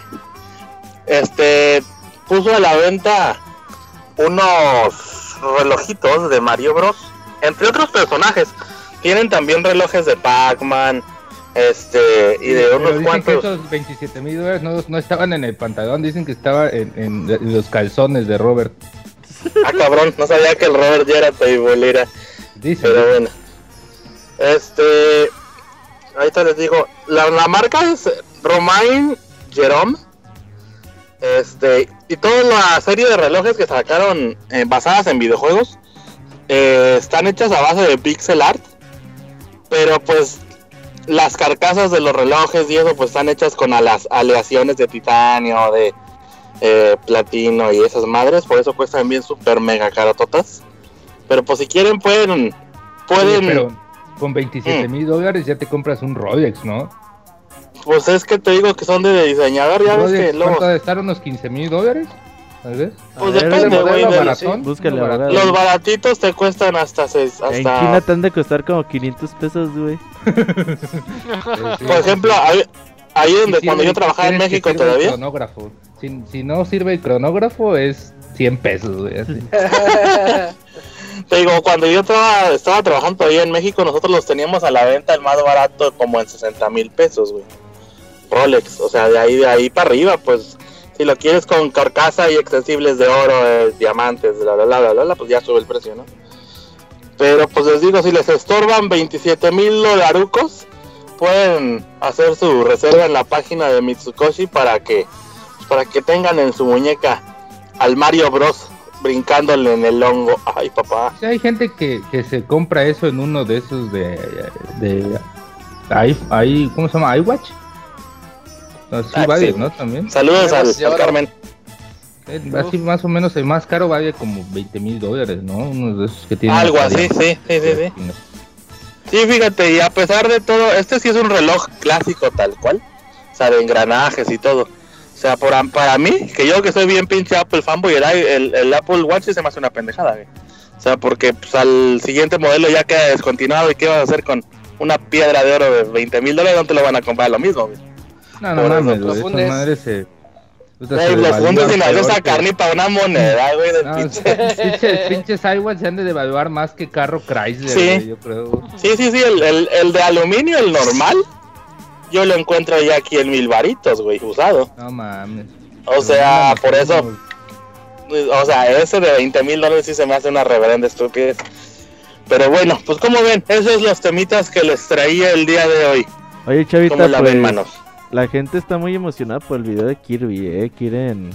J: Este puso a la venta unos relojitos de Mario Bros. Entre otros personajes. Tienen también relojes de Pac-Man. Este, y de unos
C: dicen
J: cuantos.
C: que esos 27 mil dólares no, no estaban en el pantalón, dicen que estaba en, en los calzones de Robert.
J: Ah, cabrón, no sabía que el Robert ya era teibolera.
C: Dicen.
J: Pero bueno. Este. Ahorita les digo. La, la marca es Romain Jerome. Este. Y toda la serie de relojes que sacaron eh, basadas en videojuegos. eh, están hechas a base de pixel art. Pero pues. Las carcasas de los relojes y eso pues están hechas con alas, aleaciones de titanio, de eh, platino y esas madres. Por eso cuestan bien super mega carototas. Pero pues si quieren pueden... Pueden...
C: Pero con 27 mil dólares ya te compras un Rolex, ¿no?
J: Pues es que te digo que son de diseñador, ya ves
C: Rolex,
J: que luego...
C: ¿Cuánto de estar? ¿Unos 15 mil dólares? ¿Tal vez?
J: Pues
F: ver,
J: depende,
C: ¿Modelo
J: güey.
F: ahora.
J: Los baratitos te cuestan hasta seis,
F: En
J: hasta...
F: China te han de costar como 500 pesos, güey.
J: Por ejemplo, ahí, donde
C: Sí
J: cuando
C: sirve-
J: yo trabajaba en México todavía...
C: cronógrafo. Si, si no sirve el cronógrafo es 100 pesos, güey. así.
J: Te digo, cuando yo traba- estaba trabajando todavía en México, nosotros los teníamos a la venta el más barato como en 60 mil pesos, güey. Rolex, o sea, de ahí, de ahí para arriba, pues, si lo quieres con carcasa y extensibles de oro, eh, diamantes, bla, bla, bla, bla, bla, bla, pues ya sube el precio, ¿no? Pero pues les digo, si les estorban 27 mil dolarucos, pueden hacer su reserva en la página de Mitsukoshi para que, para que tengan en su muñeca al Mario Bros brincándole en el hongo. Ay, papá.
C: Sí, hay gente que, que se compra eso en uno de esos de. de ahí, ahí, ¿Cómo se llama? iWatch. No, sí,
J: Ah,
C: vale,
J: sí.
C: ¿no? También.
J: Saludos al, al. Carmen.
C: Eh, Así más o menos el más caro vale como 20 mil dólares, ¿no? Uno de esos que tiene.
J: Algo así, sí, sí, sí, sí. Sí, fíjate, y a pesar de todo, este sí es un reloj clásico tal cual. O sea, de engranajes y todo. O sea, por, para mí, que yo que soy bien pinche Apple fanboy, el, el, el Apple Watch se me hace una pendejada, güey. O sea, porque pues, al siguiente modelo ya queda descontinuado y qué vas a hacer con una piedra de oro de 20 mil dólares, no te lo van a comprar lo mismo, güey.
C: No, no
J: Por eso,
C: mames, Esa
J: los fundes y no
C: peor
J: haces
C: que-
J: sacar ni para una moneda, güey, del
C: No,
J: pinche.
C: pinches, pinches iWatch se han de devaluar más que carro Chrysler,
J: Sí.
C: güey, yo creo.
J: Sí, sí, sí, el, el, el de aluminio, el normal, yo lo encuentro ya aquí en mil varitos, güey, usado.
C: No mames.
J: O sea, por eso, o sea, ese de 20 mil dólares sí se me hace una reverenda estupidez. Pero bueno, pues como ven, esos son los temitas que les traía el día de hoy.
F: Oye, chavita,
J: ¿Cómo la
F: pues,
J: ven, manos?
F: La gente está muy emocionada por el video de Kirby, eh. Quieren.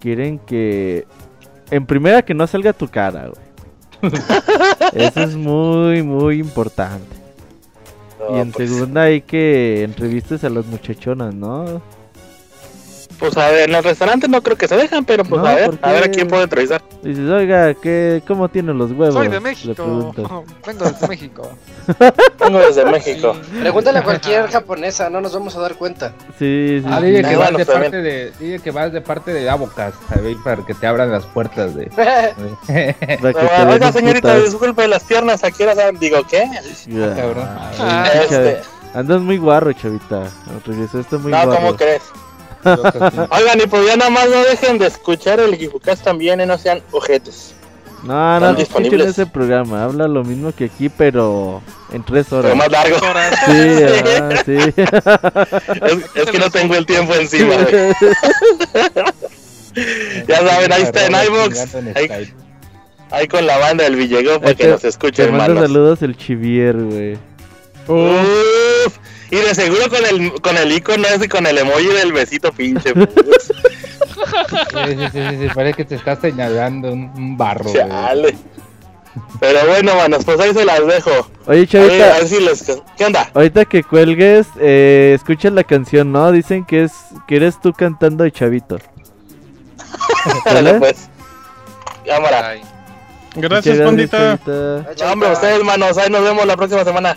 F: Quieren que. En primera, que no salga tu cara, güey. Eso es muy, muy importante. y en
J: pues.
F: segunda hay que entrevistes a las muchachonas, ¿no?
J: Pues a ver, en el restaurante no creo que se dejan, pero pues
F: No,
J: a ver,
F: ¿por
J: a ver a quién puedo entrevistar.
F: Dices, oiga, ¿qué, ¿cómo tiene los huevos?
D: Soy de México. Vengo desde México.
J: Vengo desde México.
E: Pregúntale a cualquier japonesa, no nos vamos a dar cuenta.
F: Sí, sí,
C: Ah, dile que,
J: Ah,
C: vas de parte de, dile que vas de parte de Abocas, a ver, para que te abran las puertas de...
J: Ah,
F: den
J: Oiga,
F: un
J: señorita,
F: putazo.
J: disculpe las piernas, aquí las. Digo, ¿qué?
F: Ya.
C: cabrón.
F: Ah,
J: Este,
F: Andas muy guarro, chavita. Regresaste muy
J: no,
F: guarro.
J: ¿cómo crees? Oigan, y pues ya nada más no dejen de escuchar el Gifukast también y no sean ojetes.
F: No, no, no ese programa. Habla lo mismo que aquí, pero en tres horas.
J: Pero más largo.
F: Sí, ah, sí.
J: es, es que no tengo el tiempo encima. ya saben, ahí está en iVoox. Ahí, ahí con la banda del Villegó para que nos escuchen,
F: Te
J: hermanos.
F: saludos el chivier, güey.
J: Uf, y de seguro con el con el icono ese con el emoji del besito pinche.
C: Sí, sí, sí, sí, sí, parece que te estás señalando un, un barro.
J: Chale. Pero bueno, manos, pues ahí se las dejo.
F: Oye,
J: A ver,
F: chavita.
J: a ver si les... ¿Qué onda?
F: Ahorita que cuelgues, eh, escucha la canción, ¿no? Dicen que es que eres tú cantando de chavito.
J: Dale, pues. Cámara.
A: Gracias, pandita.
F: chavita.
J: No, hombre, ustedes, manos, ahí nos vemos la próxima semana.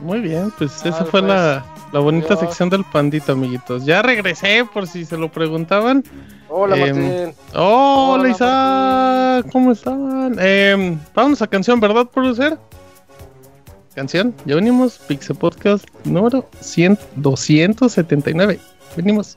A: Muy bien, pues esa fue
D: pues.
A: la, la bonita
D: Adiós.
A: sección del pandita, amiguitos. Ya regresé, por si se lo preguntaban.
E: Hola,
A: Em,
E: Martín.
A: Hola,
D: Hola,
A: Isaac, ¿cómo están? Eh, vamos a canción, ¿verdad, producer? Canción, ya venimos, Pixel Podcast número 100, 279. Venimos.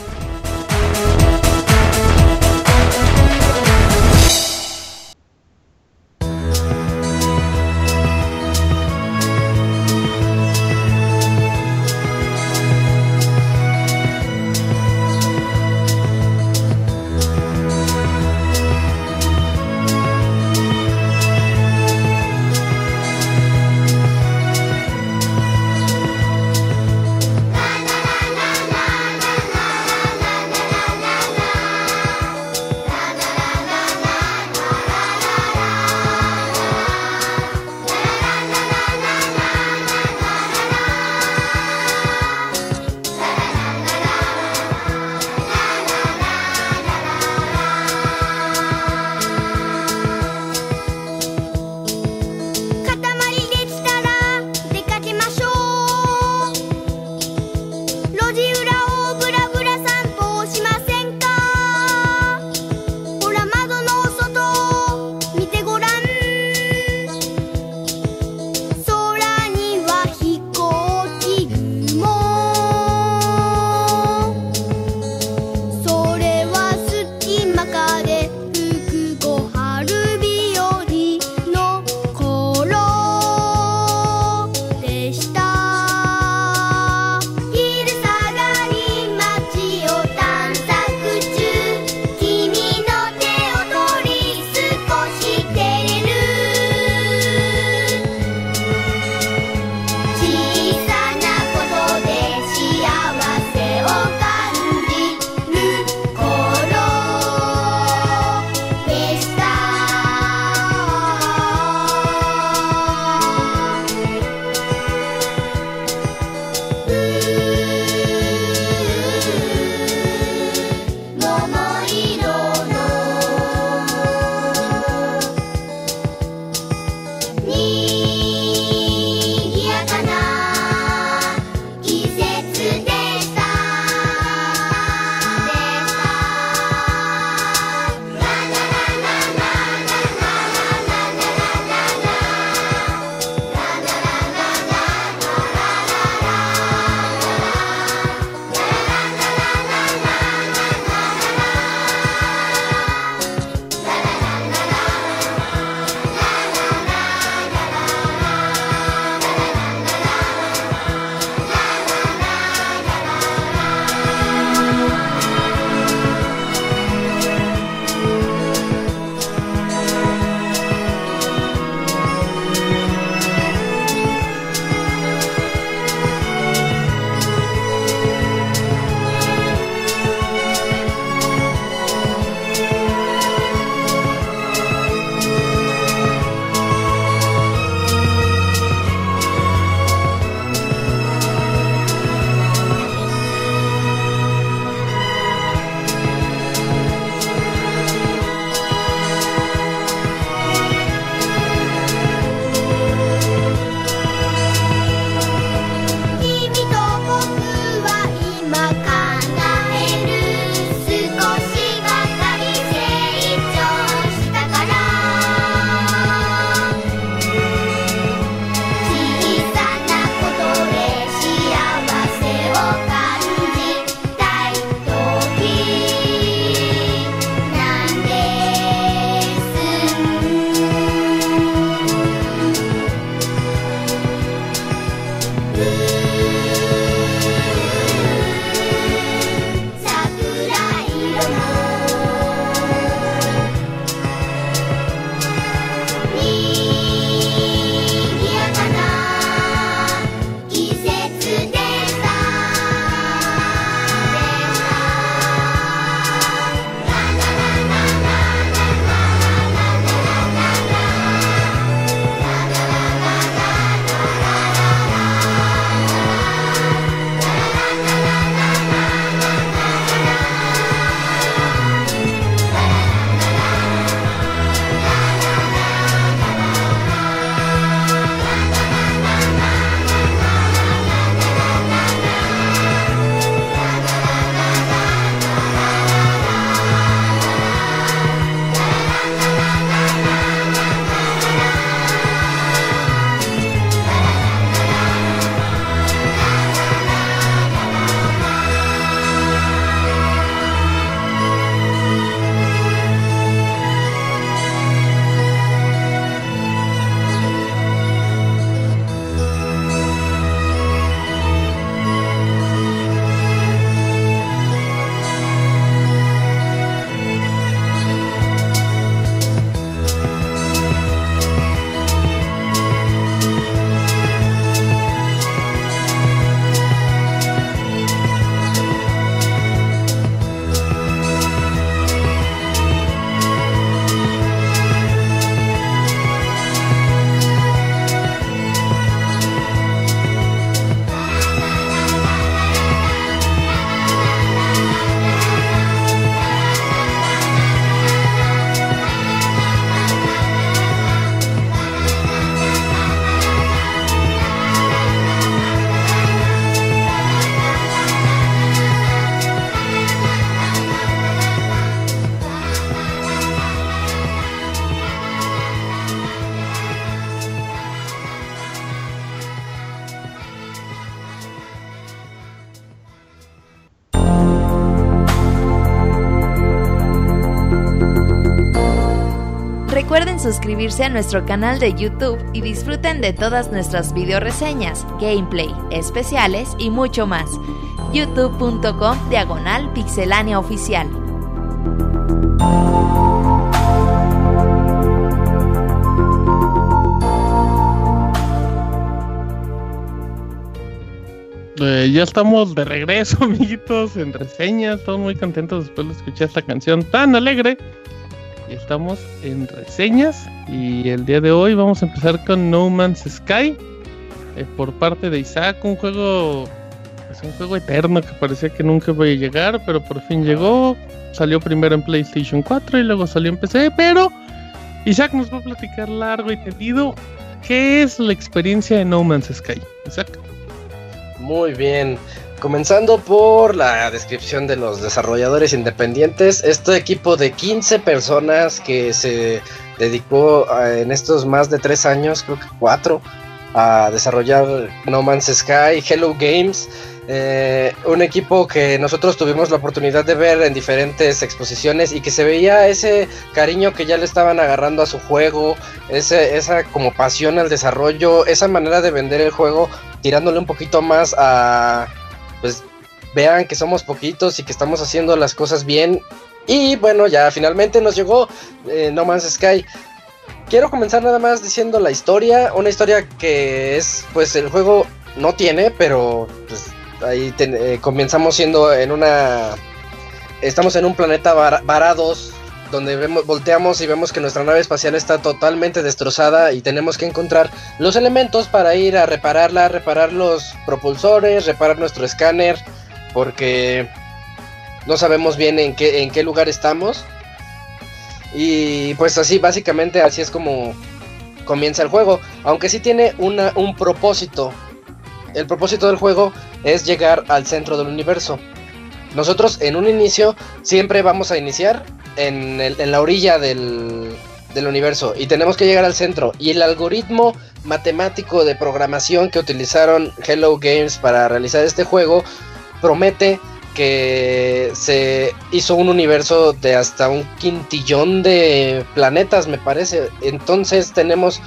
G: suscribirse a nuestro canal de YouTube y disfruten de todas nuestras video reseñas, gameplay, especiales y mucho más. youtube.com diagonal pixelánea oficial.
A: Eh, ya estamos de regreso, amiguitos, en reseñas. Estamos muy contentos después de escuchar esta canción tan alegre. Y estamos en reseñas. El día de hoy vamos a empezar con No Man's Sky. eh, por parte de Isaac, un juego. Es un juego eterno que parecía que nunca iba a llegar, pero por fin llegó. Salió primero en PlayStation 4 y luego salió en PC. Pero Isaac nos va a platicar largo y tendido. ¿Qué es la experiencia de No Man's Sky? Isaac.
E: Muy bien. Comenzando por la descripción de los desarrolladores independientes, este equipo de 15 personas que se dedicó a- en estos más de 3 años, creo que 4, a desarrollar No Man's Sky, Hello Games, eh, un equipo que nosotros tuvimos la oportunidad de ver en diferentes exposiciones y que se veía ese cariño que ya le estaban agarrando a su juego, ese, esa como pasión al desarrollo, esa manera de vender el juego tirándole un poquito más a pues vean que somos poquitos y que estamos haciendo las cosas bien y bueno ya finalmente nos llegó eh, No Man's Sky. Quiero comenzar nada más diciendo la historia una historia que es pues el juego no tiene pero pues ahí eh, comenzamos siendo en una estamos en un planeta var- varados donde volteamos y vemos que nuestra nave espacial está totalmente destrozada y tenemos que encontrar los elementos para ir a repararla, reparar los propulsores, reparar nuestro escáner, porque no sabemos bien en qué, en qué lugar estamos. Y pues así, básicamente así es como comienza el juego, aunque sí tiene una, un propósito. El propósito del juego es llegar al centro del universo. Nosotros en un inicio siempre vamos a iniciar en, en la orilla del, del universo y tenemos que llegar al centro. Y el algoritmo matemático de programación que utilizaron Hello Games para realizar este juego promete que se hizo un universo de hasta un quintillón de planetas, me parece. Entonces tenemos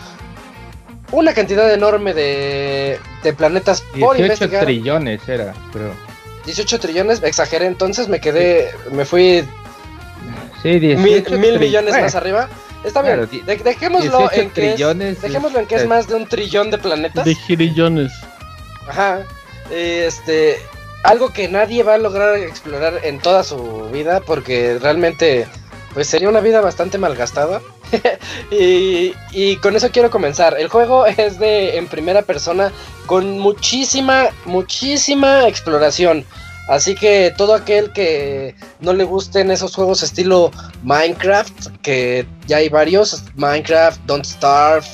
E: una cantidad enorme de, de planetas por
C: 18
E: investigar.
C: trillones era, creo.
E: 18 trillones, exageré, entonces me quedé, me fui
C: Sí, 18
E: mil, millones
C: bueno,
E: más arriba. Está bien,
C: claro, di-
E: de- dejémoslo
C: 18
E: en que es,
C: trillones,
E: dejémoslo en que es
C: eh,
E: más de un trillón de planetas.
A: De girillones.
E: Ajá. Este, algo que nadie va a lograr explorar en toda su vida porque realmente pues sería una vida bastante malgastada. y, y con eso quiero comenzar. El juego es de en primera persona con muchísima, muchísima exploración. Así que todo aquel que no le gusten esos juegos estilo Minecraft, que ya hay varios, Minecraft, Don't Starve,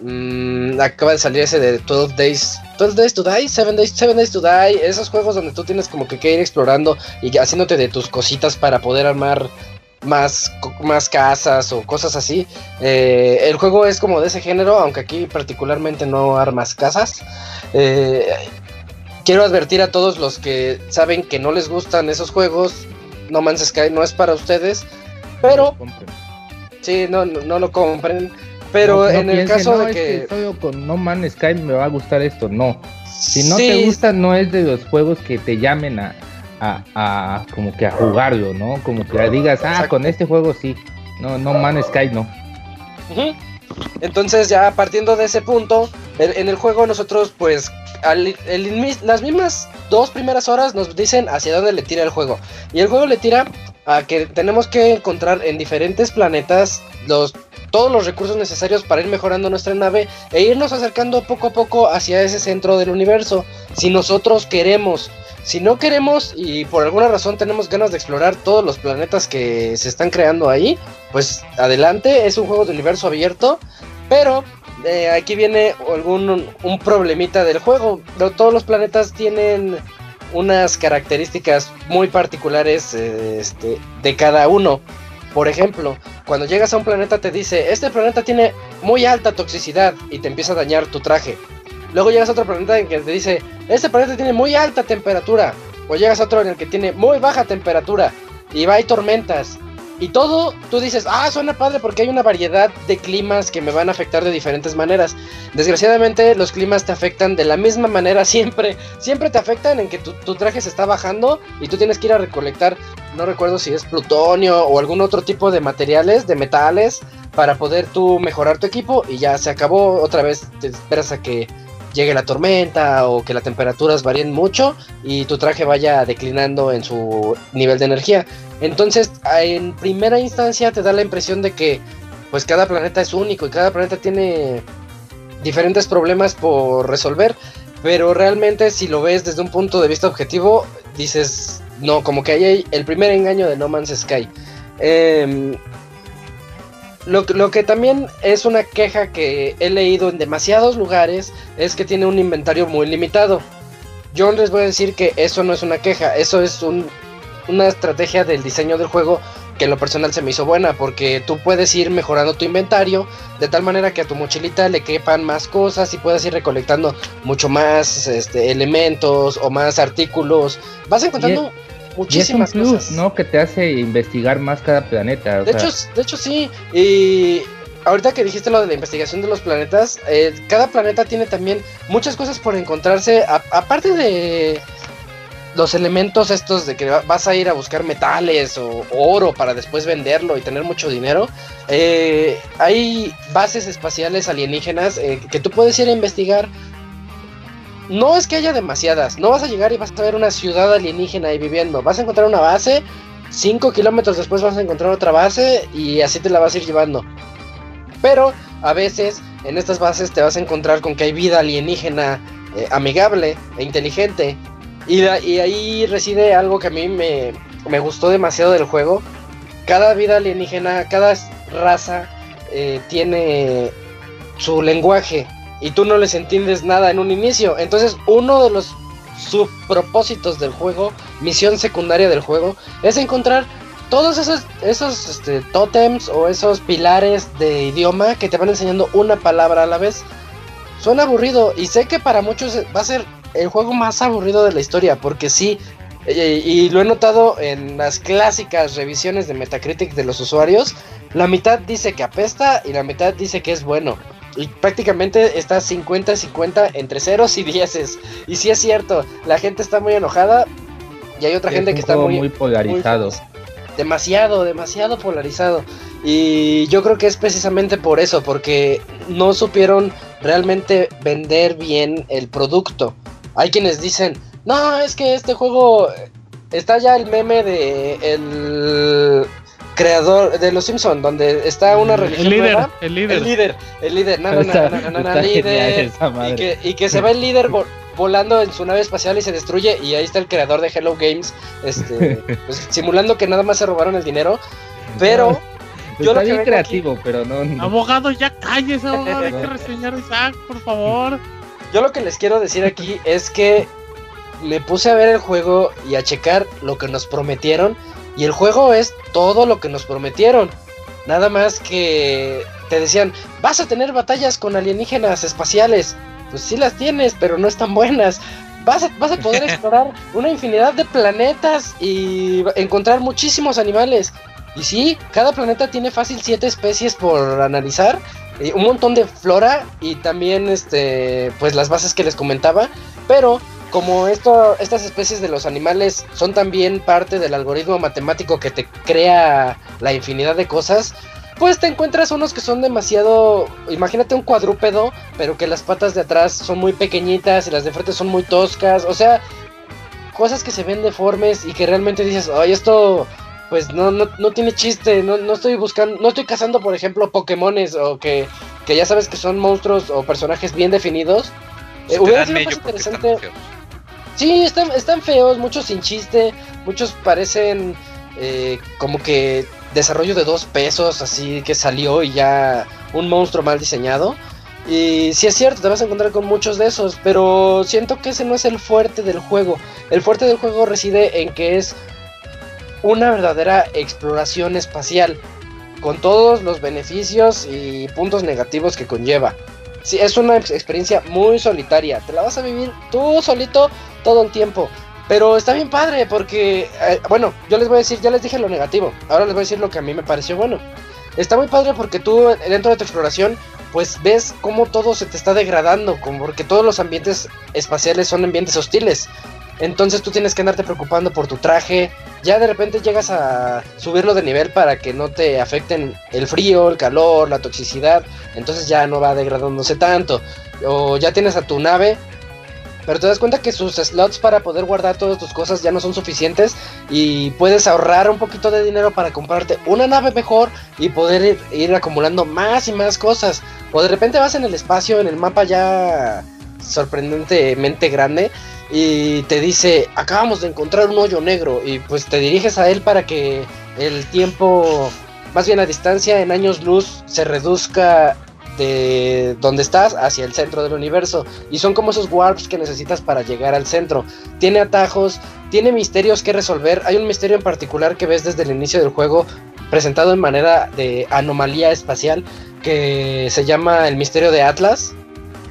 E: mm, acaba de salir ese de 12 Days, 12 Days to Die, 7 Days, 7 Days to Die, esos juegos donde tú tienes como que, que ir explorando y haciéndote de tus cositas para poder armar más, más casas o cosas así. Eh, el juego es como de ese género, aunque aquí particularmente no armas casas. Eh, quiero advertir a todos los que saben que no les gustan esos juegos. No Man's Sky no es para ustedes, pero
C: compren.
E: sí, no, no, no lo compren. Pero
C: No- no
E: en el caso
C: "No,
E: de
C: es
E: que,
C: estoy con No Man's Sky me va a gustar esto, no. Si no
E: Sí,
C: te gusta, no es de los juegos que te llamen a, a, a como que a jugarlo, ¿no? Como que digas, ah,
E: Exacto.
C: con este juego sí. No, No Man's Sky no.
E: Entonces ya partiendo de ese punto, en, el juego nosotros pues al- el las mismas dos primeras horas nos dicen hacia dónde le tira el juego. Y el juego le tira a que tenemos que encontrar en diferentes planetas los todos los recursos necesarios para ir mejorando nuestra nave e irnos acercando poco a poco hacia ese centro del universo. Si nosotros queremos, si no queremos y por alguna razón tenemos ganas de explorar todos los planetas que se están creando ahí, pues adelante, es un juego de universo abierto, pero eh, aquí viene algún un problemita del juego. Todos los planetas tienen unas características muy particulares eh, este, de cada uno. Por ejemplo, cuando llegas a un planeta te dice, este planeta tiene muy alta toxicidad y te empieza a dañar tu traje. Luego llegas a otro planeta en que te dice, este planeta tiene muy alta temperatura. O llegas a otro en el que tiene muy baja temperatura y va hay tormentas. Y todo, tú dices, ah, suena padre porque hay una variedad de climas que me van a afectar de diferentes maneras. Desgraciadamente, los climas te afectan de la misma manera siempre. Siempre te afectan en que tu, tu traje se está bajando y tú tienes que ir a recolectar, no recuerdo si es plutonio o algún otro tipo de materiales, de metales, para poder tú mejorar tu equipo y ya se acabó. Otra vez te esperas a que llegue la tormenta o que las temperaturas varíen mucho y tu traje vaya declinando en su nivel de energía. Entonces, en primera instancia te da la impresión de que pues cada planeta es único y cada planeta tiene diferentes problemas por resolver, pero realmente si lo ves desde un punto de vista objetivo, dices, no, como que ahí hay el primer engaño de No Man's Sky. Eh, lo, lo, que también es una queja que he leído en demasiados lugares es que tiene un inventario muy limitado. Yo les voy a decir que eso no es una queja, eso es un, una estrategia del diseño del juego que en lo personal se me hizo buena porque tú puedes ir mejorando tu inventario de tal manera que a tu mochilita le quepan más cosas y puedas ir recolectando mucho más este, elementos o más artículos. Vas encontrando muchísimas
C: y es un plus,
E: cosas.
C: ¿no? Que te hace investigar más cada planeta.
E: De hecho, de hecho sí. Y ahorita que dijiste lo de la investigación de los planetas, eh, cada planeta tiene también muchas cosas por encontrarse. A, aparte de los elementos estos de que vas a ir a buscar metales o oro para después venderlo y tener mucho dinero, eh, hay bases espaciales alienígenas eh, que tú puedes ir a investigar no es que haya demasiadas, no vas a llegar y vas a ver una ciudad alienígena ahí viviendo, vas a encontrar una base, 5 kilómetros después vas a encontrar otra base y así te la vas a ir llevando. Pero a veces en estas bases te vas a encontrar con que hay vida alienígena eh, amigable e inteligente. Y, ahí reside algo que a mí me, me, gustó demasiado del juego. Cada vida alienígena, cada raza eh, tiene su lenguaje y tú no les entiendes nada en un inicio. Entonces, uno de los subpropósitos del juego, misión secundaria del juego, es encontrar todos esos, esos este, tótems o esos pilares de idioma que te van enseñando una palabra a la vez. Suena aburrido y sé que para muchos va a ser el juego más aburrido de la historia, porque sí, y, y lo he notado en las clásicas revisiones de Metacritic de los usuarios, la mitad dice que apesta y la mitad dice que es bueno. Y prácticamente está 50-50 entre ceros y dieces. Y sí es cierto, la gente está muy enojada y hay otra
C: es
E: gente que está muy,
C: muy polarizado.
E: muy- demasiado, demasiado polarizado. Y yo creo que es precisamente por eso, porque no supieron realmente vender bien el producto. Hay quienes dicen, no, es que este juego está ya el meme de el creador de los Simpson donde está una religión
A: El líder,
E: nueva.
A: el líder.
E: El líder, el líder, no, no, no,
C: Está-
E: no, no, no, no,
C: está
E: líder. Y que, y que se va el líder vo- volando en su nave espacial y se destruye. Y ahí está el creador de Hello Games, este, pues, simulando que nada más se robaron el dinero. Pero yo
C: Está bien creativo, pero no. no.
A: Abogado, ya cállese, abogado. Hay que reseñar Isaac, por favor.
E: yo lo que les quiero decir aquí es que me puse a ver el juego y a checar lo que nos prometieron. Y el juego es todo lo que nos prometieron. Nada más que te decían, vas a tener batallas con alienígenas espaciales. Pues sí las tienes, pero no están buenas. Vas a, vas a poder explorar una infinidad de planetas y encontrar muchísimos animales. Y sí, cada planeta tiene fácil siete especies por analizar. eh, un montón de flora y también este pues las bases que les comentaba. Pero como esto, estas especies de los animales son también parte del algoritmo matemático que te crea la infinidad de cosas, pues te encuentras unos que son demasiado, imagínate un cuadrúpedo, pero que las patas de atrás son muy pequeñitas y las de frente son muy toscas, o sea, cosas que se ven deformes y que realmente dices, ay, esto pues no, no, no tiene chiste, no, no estoy buscando, no estoy cazando, por ejemplo, Pokémones o que, que ya sabes que son monstruos o personajes bien definidos. Eh, hubiera sido más interesante. Sí, están, feos, muchos sin chiste, muchos parecen eh, como que desarrollo de dos pesos, así que salió y ya un monstruo mal diseñado. Y sí es cierto, te vas a encontrar con muchos de esos, pero siento que ese no es el fuerte del juego. El fuerte del juego reside en que es una verdadera exploración espacial, con todos los beneficios y puntos negativos que conlleva. Sí, es una ex- experiencia muy solitaria, te la vas a vivir tú solito todo el tiempo. Pero está bien padre porque, eh, bueno, yo les voy a decir, ya les dije lo negativo, ahora les voy a decir lo que a mí me pareció bueno. Está muy padre porque tú dentro de tu exploración pues ves cómo todo se te está degradando, como porque todos los ambientes espaciales son ambientes hostiles. Entonces tú tienes que andarte preocupando por tu traje. Ya de repente llegas a subirlo de nivel para que no te afecten el frío, el calor, la toxicidad. Entonces ya no va degradándose tanto. O ya tienes a tu nave pero te das cuenta que sus slots para poder guardar todas tus cosas ya no son suficientes y puedes ahorrar un poquito de dinero para comprarte una nave mejor y poder ir, acumulando más y más cosas. O de repente vas en el espacio, en el mapa ya sorprendentemente grande y te dice, acabamos de encontrar un hoyo negro y pues te diriges a él para que el tiempo, más bien a distancia en años luz, se reduzca de donde estás hacia el centro del universo. Y son como esos warps que necesitas para llegar al centro. Tiene atajos, tiene misterios que resolver. Hay un misterio en particular que ves desde el inicio del juego, presentado en manera de anomalía espacial, que se llama el misterio de Atlas.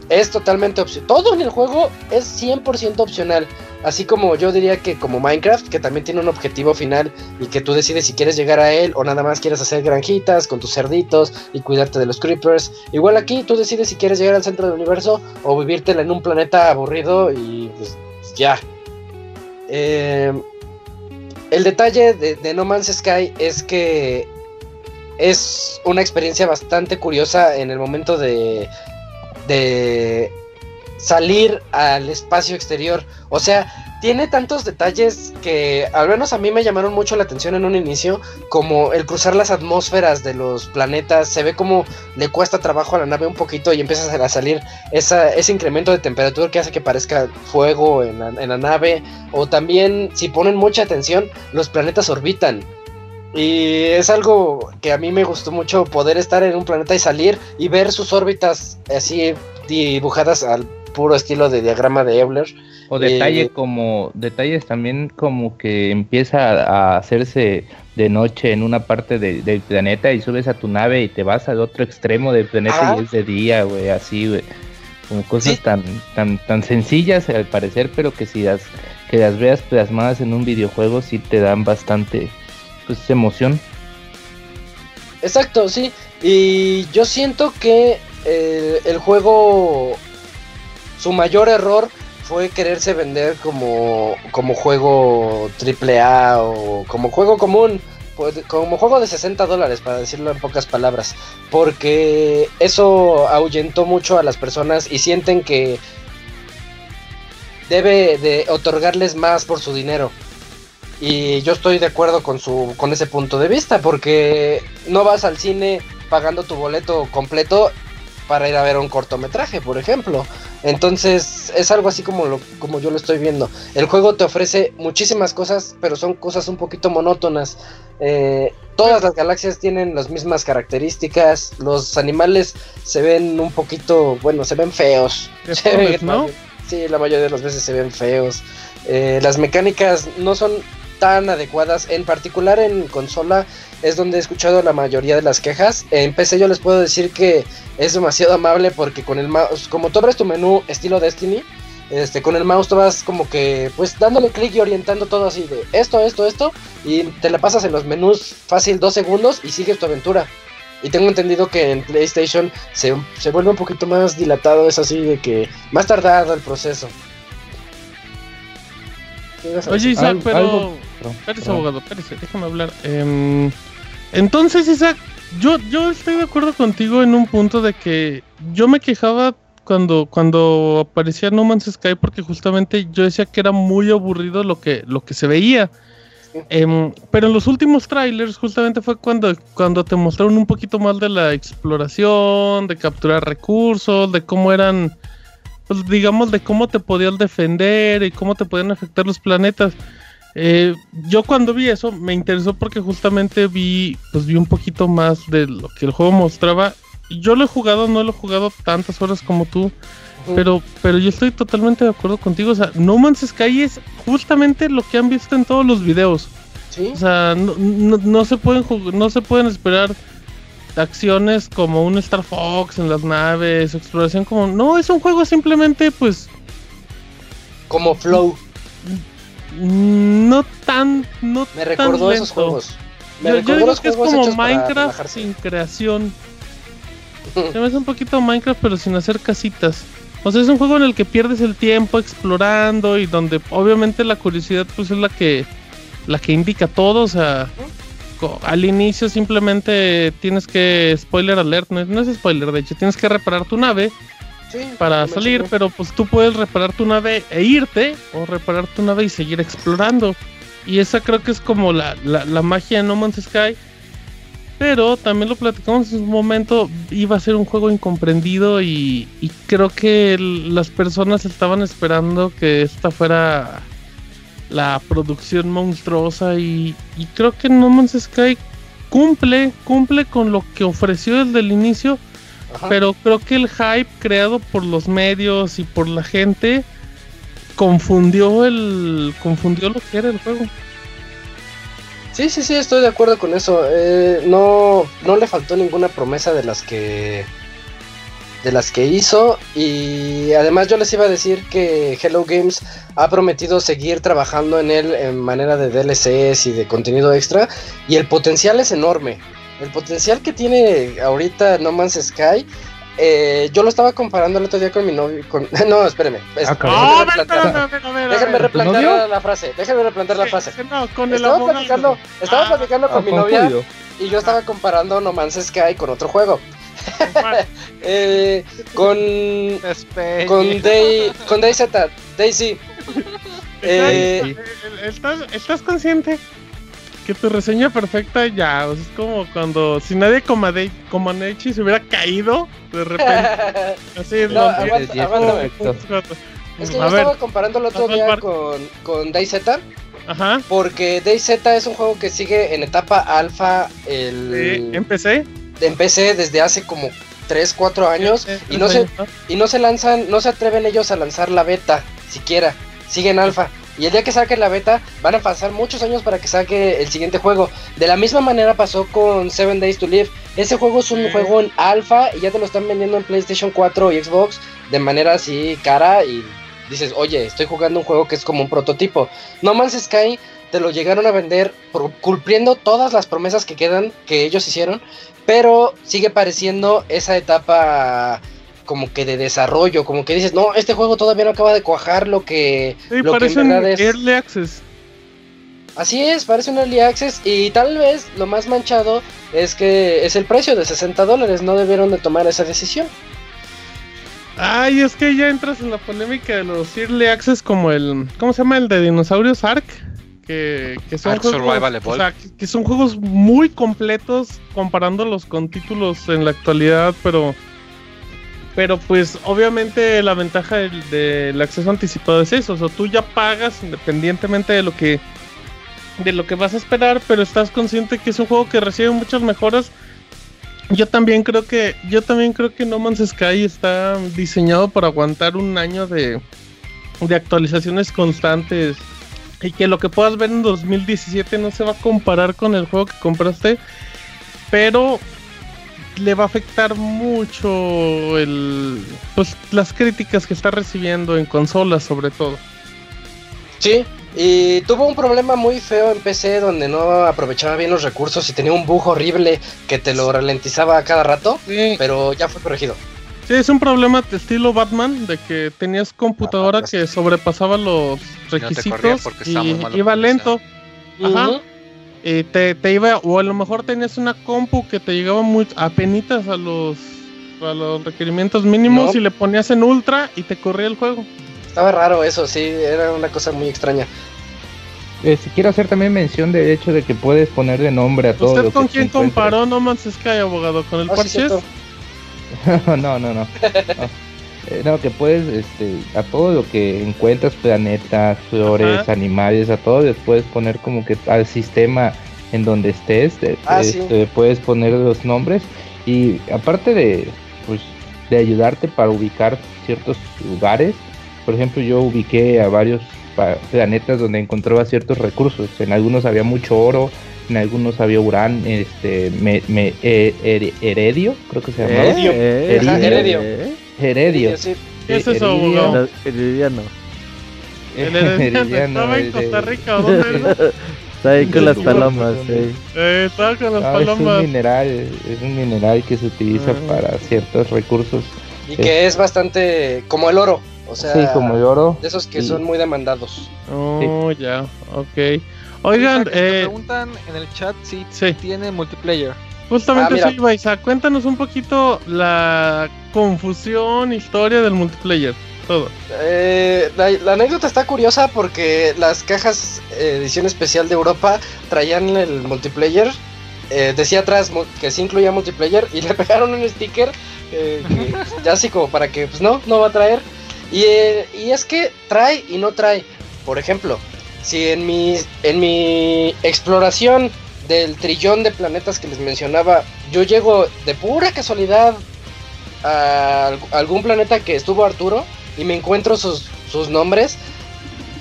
E: Es totalmente opcional. Todo en el juego es 100% opcional. Así como yo diría que como Minecraft, que también tiene un objetivo final y que tú decides si quieres llegar a él o nada más quieres hacer granjitas con tus cerditos y cuidarte de los creepers. Igual aquí tú decides si quieres llegar al centro del universo o vivírtela en un planeta aburrido y pues ya. Eh, el detalle de, de No Man's Sky es que es una experiencia bastante curiosa en el momento de, de salir al espacio exterior. O sea, tiene tantos detalles que al menos a mí me llamaron mucho la atención en un inicio, como el cruzar las atmósferas de los planetas, se ve como le cuesta trabajo a la nave un poquito y empieza a salir ese incremento de temperatura que hace que parezca fuego en la, en la nave, o también si ponen mucha atención, los planetas orbitan. Y es algo que a mí me gustó mucho poder estar en un planeta y salir y ver sus órbitas así dibujadas al puro estilo de diagrama de Euler.
C: O detalle eh, como, detalles también como que empieza a hacerse de noche en una parte del planeta y subes a tu nave y te vas al otro extremo del planeta y es de día, güey, así, güey. Como cosas tan, tan, tan sencillas al parecer, pero que si las, que las veas plasmadas en un videojuego sí te dan bastante pues emoción.
E: Exacto, sí. Y yo siento que el juego su mayor error fue quererse vender como, como juego A o como juego común, pues, como juego de 60 dólares, para decirlo en pocas palabras, porque eso ahuyentó mucho a las personas y sienten que debe de otorgarles más por su dinero. Y yo estoy de acuerdo con su con ese punto de vista porque no vas al cine pagando tu boleto completo para ir a ver un cortometraje, por ejemplo. Entonces es algo así como, lo, como yo lo estoy viendo. El juego te ofrece muchísimas cosas, pero son cosas un poquito monótonas. Eh, todas las galaxias tienen las mismas características. Los animales se ven un poquito, bueno, se ven feos. ¿no? Sí, la mayoría de las veces se ven feos. Eh, las mecánicas no son tan adecuadas, en particular en consola es donde he escuchado la mayoría de las quejas. En PC yo les puedo decir que es demasiado amable porque con el mouse, como tú abres tu menú estilo Destiny, este, con el mouse tú vas como que pues dándole clic y orientando todo así de esto, esto, esto y te la pasas en los menús fácil dos segundos y sigues tu aventura. Y tengo entendido que en PlayStation se, se vuelve un poquito más dilatado, es así de que más tardado el proceso.
A: Oye Isaac, pero... Espérese abogado, espérese, déjame hablar. Eh, entonces, Isaac, yo, yo estoy de acuerdo contigo en un punto de que yo me quejaba cuando, cuando aparecía No Man's Sky porque justamente yo decía que era muy aburrido lo que, lo que se veía. Em, pero en los últimos trailers justamente fue cuando, cuando te mostraron un poquito más de la exploración, de capturar recursos, de cómo eran, pues digamos, de cómo te podías defender y cómo te podían afectar los planetas. Eh, yo cuando vi eso me interesó porque justamente vi, pues vi un poquito más de lo que el juego mostraba. Yo lo he jugado, no lo he jugado tantas horas como tú, pero, pero yo estoy totalmente de acuerdo contigo. O sea, No Man's Sky es justamente lo que han visto en todos los videos. O sea, no, no, se pueden no se pueden esperar acciones como un Star Fox en las naves, exploración como no, es un juego simplemente pues
E: como flow
A: no tan. No
E: Me
A: tan
E: recordó esos juegos. Me
A: Yo, yo digo que es como Minecraft sin creación. Se me hace un poquito Minecraft, pero sin hacer casitas. O sea, es un juego en el que pierdes el tiempo explorando y donde obviamente la curiosidad pues es la que la que indica todo. O sea, al inicio simplemente tienes que spoiler alert, no es, no es spoiler, de hecho tienes que reparar tu nave
E: Sí,
A: para salir, pero pues tú puedes reparar tu nave e irte o reparar tu nave y seguir explorando. Y esa creo que es como la, la, la magia de No Man's Sky. Pero también lo platicamos en su momento, iba a ser un juego incomprendido y, y creo que el- las personas estaban esperando que esta fuera la producción monstruosa y, y creo que No Man's Sky cumple, cumple con lo que ofreció desde el inicio,
E: Ajá.
A: pero creo que el hype creado por los medios y por la gente confundió el confundió lo que era el juego.
E: Sí, sí, sí, estoy de acuerdo con eso. Eh, no, no le faltó ninguna promesa de las que de las que hizo y además yo les iba a decir que Hello Games ha prometido seguir trabajando en él en manera de DLCs y de contenido extra y el potencial es enorme. El potencial que tiene ahorita No Man's Sky, eh, yo lo estaba comparando el otro día con mi novio. Con, no, espéreme. es-
C: Ah,
A: ver,
E: replantear- la, la frase. Déjenme replantear la frase.
A: con
E: Estaba platicando, estaba
A: Ah,
E: platicando con
C: Ah,
E: mi
C: con
E: novia
C: Julio.
E: y yo estaba comparando No Man's Sky con otro juego. Eh, con con Day con DayZ, Daisy. Eh.
A: ¿Estás, ¿Estás consciente que tu reseña perfecta ya? O sea, es como cuando si nadie Comade- Comaneci se hubiera caído de repente. Así es
E: No, aguanta,
C: es
E: que yo
A: A ver,
E: estaba comparando el otro día con, con DayZ
A: ajá.
E: porque DayZ es un juego que sigue en etapa alfa el,
A: Sí, empecé.
E: En PC desde hace como 3, 4 años y no se y no se lanzan, no se atreven ellos a lanzar la beta siquiera, siguen alfa. Y el día que saquen la beta, van a pasar muchos años para que saque el siguiente juego. De la misma manera pasó con Seven Days to Live. Ese juego es un juego en alfa y ya te lo están vendiendo en PlayStation 4 y Xbox de manera así cara y dices, oye, estoy jugando un juego que es como un prototipo. No Man's Sky te lo llegaron a vender por- cumpliendo todas las promesas que quedan que ellos hicieron, pero sigue pareciendo esa etapa como que de desarrollo, como que dices, no, este juego todavía no acaba de cuajar lo que,
A: Sí,
E: lo que
A: parece
E: en
A: un
E: verdad es.
A: Early Access.
E: Así es, parece un early access y tal vez lo más manchado es que es el precio de 60 dólares, no debieron de tomar esa decisión.
A: Ay, es que ya entras en la polémica de los Early Access como el. ¿Cómo se llama? El de Dinosaurios Ark. Que, que son
B: Ark
A: juegos,
B: Survival
A: o
B: Evolved.
A: sea, que, que son juegos muy completos comparándolos con títulos en la actualidad, pero. Pero pues obviamente la ventaja del, del acceso anticipado es eso, o sea, tú ya pagas independientemente de lo que de lo que vas a esperar, pero estás consciente que es un juego que recibe muchas mejoras yo también creo que yo también creo que No Man's Sky está diseñado para aguantar un año de, de actualizaciones constantes y que lo que puedas ver en 2017 no se va a comparar con el juego que compraste, pero le va a afectar mucho el pues las críticas que está recibiendo en consolas sobre todo.
E: Sí, y tuvo un problema muy feo en PC donde no aprovechaba bien los recursos y tenía un bug horrible que te lo ralentizaba a cada rato,
A: Sí,
E: pero ya fue corregido.
A: Sí, es un problema de estilo Batman de que tenías computadora
E: Ah,
A: que sobrepasaba los requisitos y iba lento. Ajá. Y te, te iba, o a lo mejor tenías una compu que te llegaba muy apenitas a los, a los requerimientos mínimos
E: No.
A: y le ponías en ultra y te corría el juego.
E: Estaba raro eso, sí, era una cosa muy extraña.
C: Este, quiero hacer también mención del hecho de que puedes poner de nombre a todo
A: ¿Usted
C: lo que
A: con quién comparó No Man's Sky, abogado? ¿Con el
E: Ah, sí,
A: Parches?
C: no, no, no. No. Eh, no, que puedes, este, a todo lo que encuentras, planetas, flores,
A: Ajá.
C: animales, a todo les puedes poner como que al sistema en donde estés, te-
E: Ah, sí.
C: este, puedes poner los nombres y aparte de, pues, de ayudarte para ubicar ciertos lugares, por ejemplo, yo ubiqué a varios planetas donde encontraba ciertos recursos, en algunos había mucho oro, en algunos había urán, este, me, me- eh, her- heredio, creo que se llamaba.
E: Heredio. Ajá, heredio.
C: Heredio.
E: Sí,
A: ¿Qué es
C: Heredio.
A: abogado?
F: El
A: Herediano, estaba en Costa Rica, ¿o dónde era?
F: Está ahí con las palomas, sí.
A: Eh, estaba con las
C: No, es
A: palomas.
C: un mineral, es un mineral que se utiliza
A: Ah.
C: para ciertos recursos.
E: Y que es bastante como el oro. O sea,
C: sí, como el oro.
E: de esos que
C: y-
E: son muy demandados.
A: Oh, ya, ok. Oigan,
D: Isaac, te
A: eh,
D: preguntan en el chat si
A: sí.
D: tiene multiplayer.
A: Justamente
E: Ah,
A: sí, Baisa, cuéntanos un poquito la confusión, historia del multiplayer, todo.
E: Eh, la, la anécdota está curiosa porque las cajas eh, edición especial de Europa traían el multiplayer. eh, decía atrás que sí incluía multiplayer y le pegaron un sticker eh, que, ya así como para que pues no, no va a traer. Y, eh, y es que trae y no trae. Por ejemplo, si en mi, en mi exploración del trillón de planetas que les mencionaba, yo llego de pura casualidad a alg- algún planeta que estuvo Arturo y me encuentro sus, sus nombres,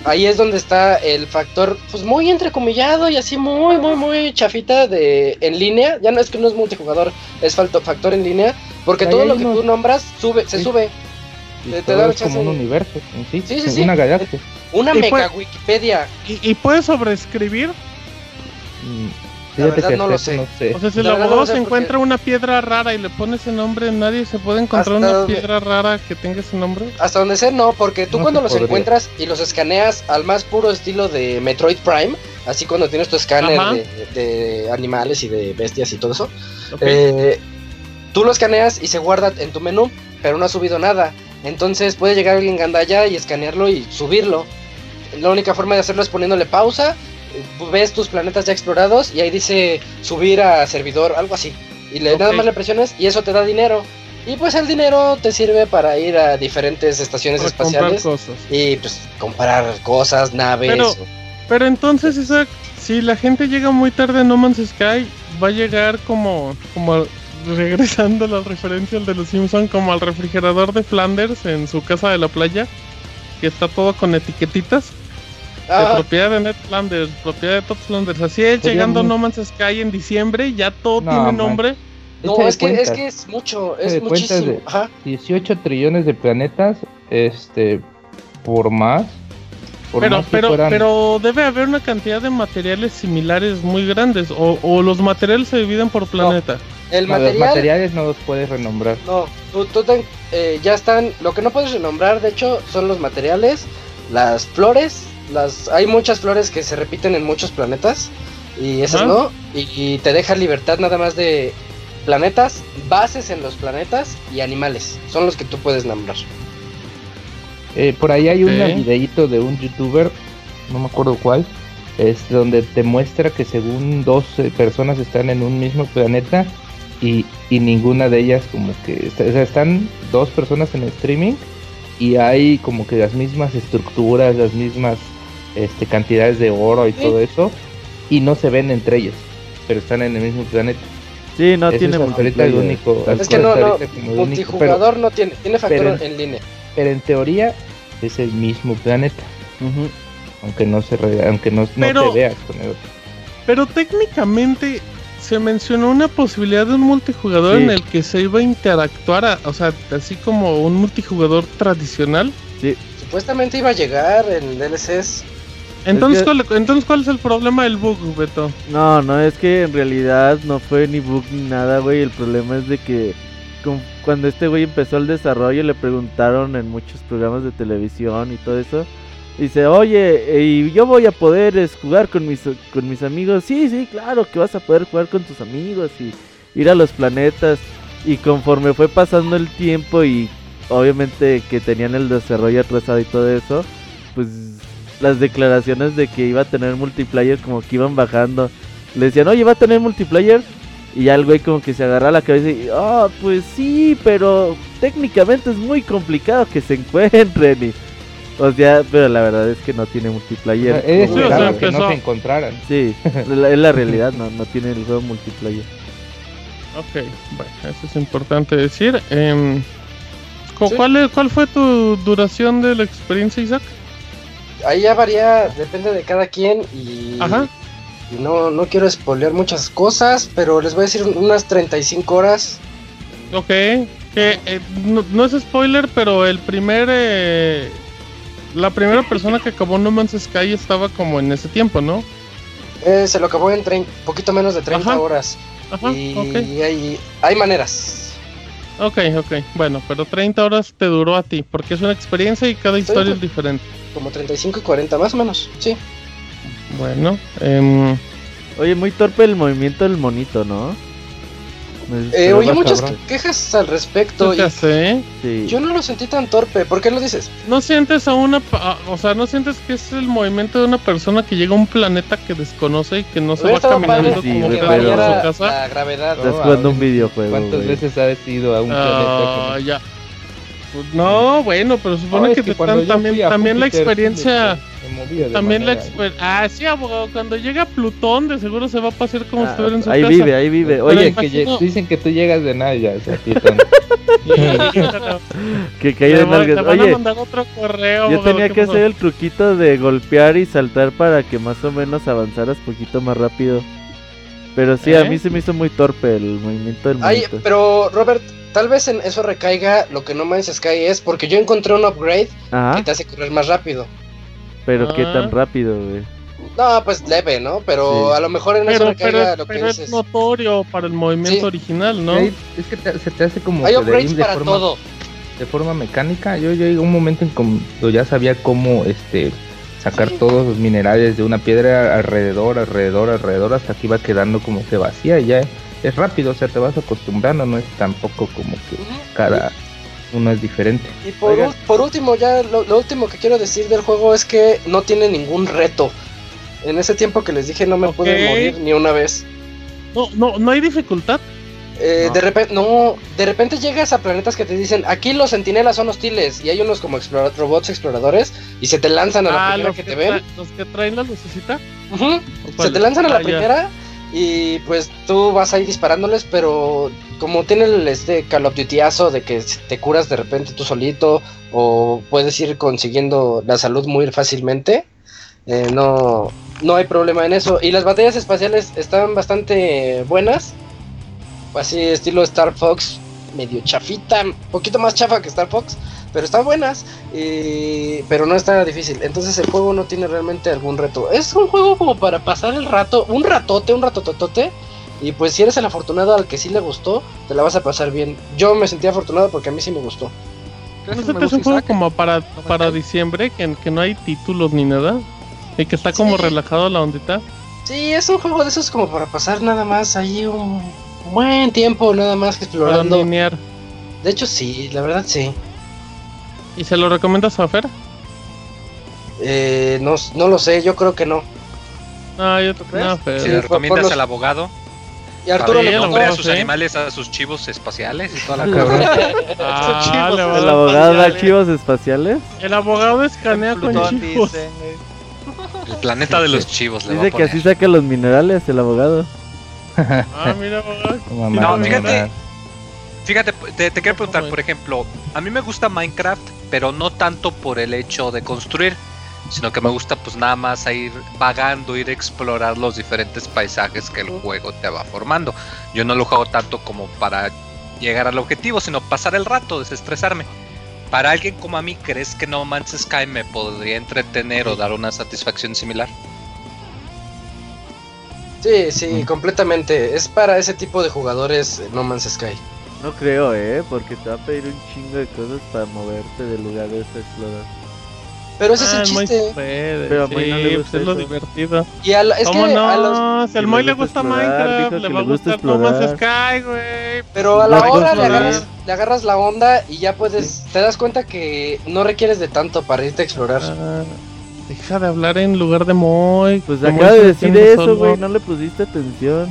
E: ahí es donde está el factor, pues muy entrecomillado y así muy, muy, muy chafita de en línea. Ya no es que no es multijugador, es falto, factor en línea, porque
C: Ahí
E: todo lo que tú nombras sube, se
C: Sí.
E: sube.
C: Y
E: te- te
C: todo
E: da
C: es como un universo en sí,
E: Sí, sí, sí.
C: una galaxia.
E: Una
A: Y
E: mega
A: pues-
E: Wikipedia.
A: ¿Y, y puedes sobreescribir?
C: Mm,
E: La
C: fíjate
E: verdad
C: que
E: no lo sé.
C: no sé.
A: O sea, si
E: La
A: el
E: verdad no
A: abogado se
E: porque-
A: encuentra una piedra rara y le pone ese nombre, nadie se puede encontrar
E: Hasta
A: una
E: donde-
A: piedra rara que tenga ese nombre.
E: Hasta donde sé, no, porque tú
C: No
E: cuando los
C: podría.
E: encuentras y los escaneas al más puro estilo de Metroid Prime, así cuando tienes tu escáner de, de animales y de bestias y todo eso,
A: Ok.
E: eh, tú lo escaneas y se guarda en tu menú, pero no ha subido nada. Entonces puede llegar alguien gandalla y escanearlo y subirlo. La única forma de hacerlo es poniéndole pausa, ves tus planetas ya explorados y ahí dice subir a servidor, algo así. Y le nada
A: Ok.
E: más le presiones y eso te da dinero. Y pues el dinero te sirve para ir a diferentes estaciones
A: para
E: espaciales
A: cosas.
E: y pues comprar cosas, naves.
A: Pero-
E: o-
A: Pero entonces, Isaac, si la gente llega muy tarde a No Man's Sky, va a llegar como, como regresando a la referencia al de los Simpson, como al refrigerador de Flanders en su casa de la playa, que está todo con etiquetitas. De
E: Ah,
A: propiedad de Ned Flanders, propiedad de Todd Flanders. Así es, llegando a No Man's Sky en diciembre, ya todo
C: No,
A: tiene
C: man.
A: nombre.
E: no, es que, es que es mucho, es muchísimo.
C: de-
E: Ajá.
C: 18 trillones de planetas, este, por más. Por
A: Pero, pero,
C: fueran-
A: pero debe haber una cantidad de materiales similares muy grandes. O, o los materiales se dividen por planeta.
E: El
C: no, los
E: material,
C: materiales no los puedes renombrar.
E: no, tú, tú ten- eh, ya están, lo que no puedes renombrar de hecho son los materiales, las flores, las hay muchas flores que se repiten en muchos planetas y esas no, y, y te deja libertad nada más de planetas, bases en los planetas y animales, son los que tú puedes nombrar.
C: Eh, por ahí hay un videíto de un youtuber, no me acuerdo cuál, es donde te muestra que según dos eh, personas están en un mismo planeta y, y ninguna de ellas como que está- o sea, están dos personas en streaming y hay como que las mismas estructuras, las mismas este, cantidades de oro y
E: Sí.
C: todo eso y no se ven entre ellos, pero están en el mismo planeta.
F: Sí, no
C: Eso
F: tiene
C: es el único.
E: Es que no, no,
C: el pero-
E: multijugador no tiene, tiene factor
C: pero-
E: en línea.
C: Pero en teoría es el mismo planeta. Aunque no se re- aunque no, no te veas con el otro.
A: Pero técnicamente se mencionó una posibilidad de un multijugador
F: Sí.
A: en el que se iba a interactuar, a- o sea, así como un multijugador tradicional.
E: Supuestamente iba a llegar en DLCs.
A: Entonces,
F: que-
A: ¿cuál, entonces ¿cuál es el problema del bug, Beto?
F: No, no, es que en realidad no fue ni bug ni nada, güey. El problema es de que cuando este güey empezó el desarrollo le preguntaron en muchos programas de televisión y todo eso. Dice, oye, eh, y yo voy a poder jugar con mis, con mis amigos. Sí, sí, claro que vas a poder jugar con tus amigos y ir a los planetas. Y conforme fue pasando el tiempo y obviamente que tenían el desarrollo atrasado y todo eso, pues las declaraciones de que iba a tener multiplayer como que iban bajando. Le decían, oye, va a tener multiplayer. Y ya el güey como que se agarra la cabeza y, ah, pues sí, pero técnicamente es muy complicado que se encuentren. Y, o sea, pero la verdad es que no tiene
C: O
F: multiplayer.
C: sea,
A: o sea,
C: esperaba que
A: empezó-
C: no se encontraran.
F: Sí, es la, es la realidad, no, no tiene el juego multiplayer.
A: Ok, bueno, eso es importante decir. Cu-
E: Sí.
A: ¿cuál, es- ¿Cuál fue tu duración de la experiencia, Isaac?
E: Ahí ya varía, depende de cada quien y,
A: Ajá.
E: Y no, no quiero spoilear muchas cosas, pero les voy a decir unas 35 horas.
A: Ok, que eh, no, no es spoiler, pero el primer eh, la primera persona que acabó No Man's Sky estaba como en ese tiempo, ¿no?
E: Eh, se lo acabó en trein- poquito menos de 30
A: Ajá.
E: horas.
A: Ajá,
E: y hay, hay maneras.
A: Ok, ok. Bueno, pero 30 horas te duró a ti, porque es una experiencia y cada historia es diferente.
E: Como 35 y 40, más o menos. Sí.
A: Bueno, em,
F: Oye, muy torpe el movimiento del monito, ¿no?
E: Eh,
F: más
E: muchas
F: cabrón.
E: quejas al respecto.
A: ya sé.
F: Sí.
E: yo no lo sentí tan torpe. ¿Por qué lo dices?
A: ¿No sientes a una, pa- o sea, no sientes que es el movimiento de una persona que llega a un planeta que desconoce y que no se va caminando
E: padre
A: como que
F: pero-
A: a su casa?
E: la gravedad.
F: Estás
C: No,
F: jugando
C: a
F: un
C: ver,
F: videojuego.
C: ¿Cuántas veces has ido a un
A: Ah,
C: planeta?
A: ya. Pues no, bueno, pero supone
C: No, es
A: que, te
C: yo
A: también,
C: a
A: también la experiencia,
C: movía de
A: también la experiencia. Ah, sí, abogado, cuando llega Plutón de seguro se va a pasear como si
F: Ah,
A: estuviera en su
F: ahí
A: casa.
F: vive, ahí vive.
A: Pero
F: Oye,
A: imagino-
C: que dicen que tú llegas de sea, Plutón.
F: que
A: Te
F: de nalgas.
A: van a
F: Oye,
A: mandar otro correo.
F: yo
A: abogado,
F: tenía
A: ¿qué
F: que
A: pasó?
F: hacer el truquito de golpear y saltar para que más o menos avanzaras poquito más rápido. Pero sí, a
A: ¿Eh?
F: mí se me hizo muy torpe el movimiento del
E: Ay, pero Robert, tal vez en eso recaiga lo que No Man's Sky es porque yo encontré un upgrade que
F: Ajá,
E: te hace correr más rápido.
F: Pero qué
A: Ah.
F: tan rápido, güey.
E: No, pues leve, ¿no? Pero
F: Sí.
E: a lo mejor en eso
A: Pero,
E: recaiga
A: pero,
E: lo que
A: pero es
E: dices.
A: notorio para el movimiento
E: Sí.
A: original, ¿no?
C: Es que te- se te hace como
E: Hay
C: que de,
E: upgrades
C: de
E: para
C: forma,
E: todo.
C: de forma mecánica. Yo llegué a un momento en cuando ya sabía cómo este sacar
E: Sí.
C: todos los minerales de una piedra alrededor, alrededor, alrededor, hasta que iba quedando como que vacía y ya es rápido, o sea, te vas acostumbrando, no es tampoco como que cada uno es diferente.
E: Y por, por último, ya lo, lo último que quiero decir del juego es que no tiene ningún reto. En ese tiempo que les dije no me
A: Ok.
E: pude morir ni una vez.
A: No, no, no hay dificultad.
E: Eh,
C: No.
E: De repente, no, de repente llegas a planetas que te dicen, aquí los centinelas son hostiles y hay unos como explora- robots exploradores y se te lanzan a la
A: Ah,
E: primera que
A: que,
E: te ven.
A: los que traen la lucecita.
E: Ujú.
A: ¿O
E: Se te lanzan a la
A: Ah, ya.
E: primera y pues tú vas ahí disparándoles, pero como tiene el este Call of de que te curas de repente tú solito o puedes ir consiguiendo la salud muy fácilmente, eh, no, no hay problema en eso. Y las batallas espaciales están bastante buenas, así estilo Star Fox, medio chafita, un poquito más chafa que Star Fox. Pero están buenas, y- pero no está difícil. Entonces el juego no tiene realmente algún reto. Es un juego como para pasar el rato, un ratote, un ratototote. Y pues si eres el afortunado al que sí le gustó, te la vas a pasar bien. Yo me sentí afortunado porque a mí sí me gustó.
A: ¿No te hace un juego como para, para diciembre, que, que no hay títulos ni nada? Y que está como
E: Sí.
A: relajado la ondita.
E: Sí, es un juego de esos como para pasar nada más ahí un buen tiempo, nada más que explorando. De hecho sí, la verdad sí.
A: ¿Y se lo recomiendas a Fer?
E: Eh, no, no lo sé, yo creo que no.
A: Ah, yo
E: crees?
A: no, Fer.
B: Si le recomiendas
E: los-
B: al abogado
E: Y a Arturo le
A: el
B: nombre a
A: abogado,
B: sus
A: sí.
B: animales a sus chivos espaciales y toda la
C: Cabrón.
A: Ah,
H: chivos,
A: le va a
F: ¿El
A: dar
F: abogado da archivos espaciales?
A: El abogado escanea con
H: Plutón
A: chivos.
H: güey.
B: El planeta de los chivos le va a
F: Dice que
B: poner.
F: así saca los minerales el abogado.
A: Ah, mira, abogado.
C: No,
A: No,
B: No, fíjate, fíjate, te, te quiero preguntar, por ejemplo, a mí me gusta Minecraft, pero no tanto por el hecho de construir, sino que me gusta pues nada más a ir vagando, ir a explorar los diferentes paisajes que el juego te va formando. Yo no lo juego tanto como para llegar al objetivo, sino pasar el rato, desestresarme. Para alguien como a mí, ¿crees que No Man's Sky me podría entretener o dar una satisfacción similar?
E: Sí, sí, completamente. Es para ese tipo de jugadores eh, No Man's Sky.
F: No creo, eh, porque te va a pedir un chingo de cosas para moverte de lugares a explorar.
E: Pero ese es
A: Ah,
E: el
A: Moy
E: chiste.
A: puede,
F: Pero a
A: sí,
F: Moy no le
A: pues
F: gusta
A: es lo divertido.
E: Y a la- es que
A: ¿Cómo
E: a los
A: no? Si al Moy
F: le gusta explorar,
A: Minecraft, le va a
F: le gusta
A: gustar No
F: explorar.
A: Sky, güey.
E: Pero a la
F: No hay
E: hora le agarras, le agarras la onda y ya puedes, te das cuenta que no requieres de tanto para irte a explorar.
A: Ah, deja de hablar en lugar de Moy.
F: Pues acaba de decir eso, güey, no le pusiste atención.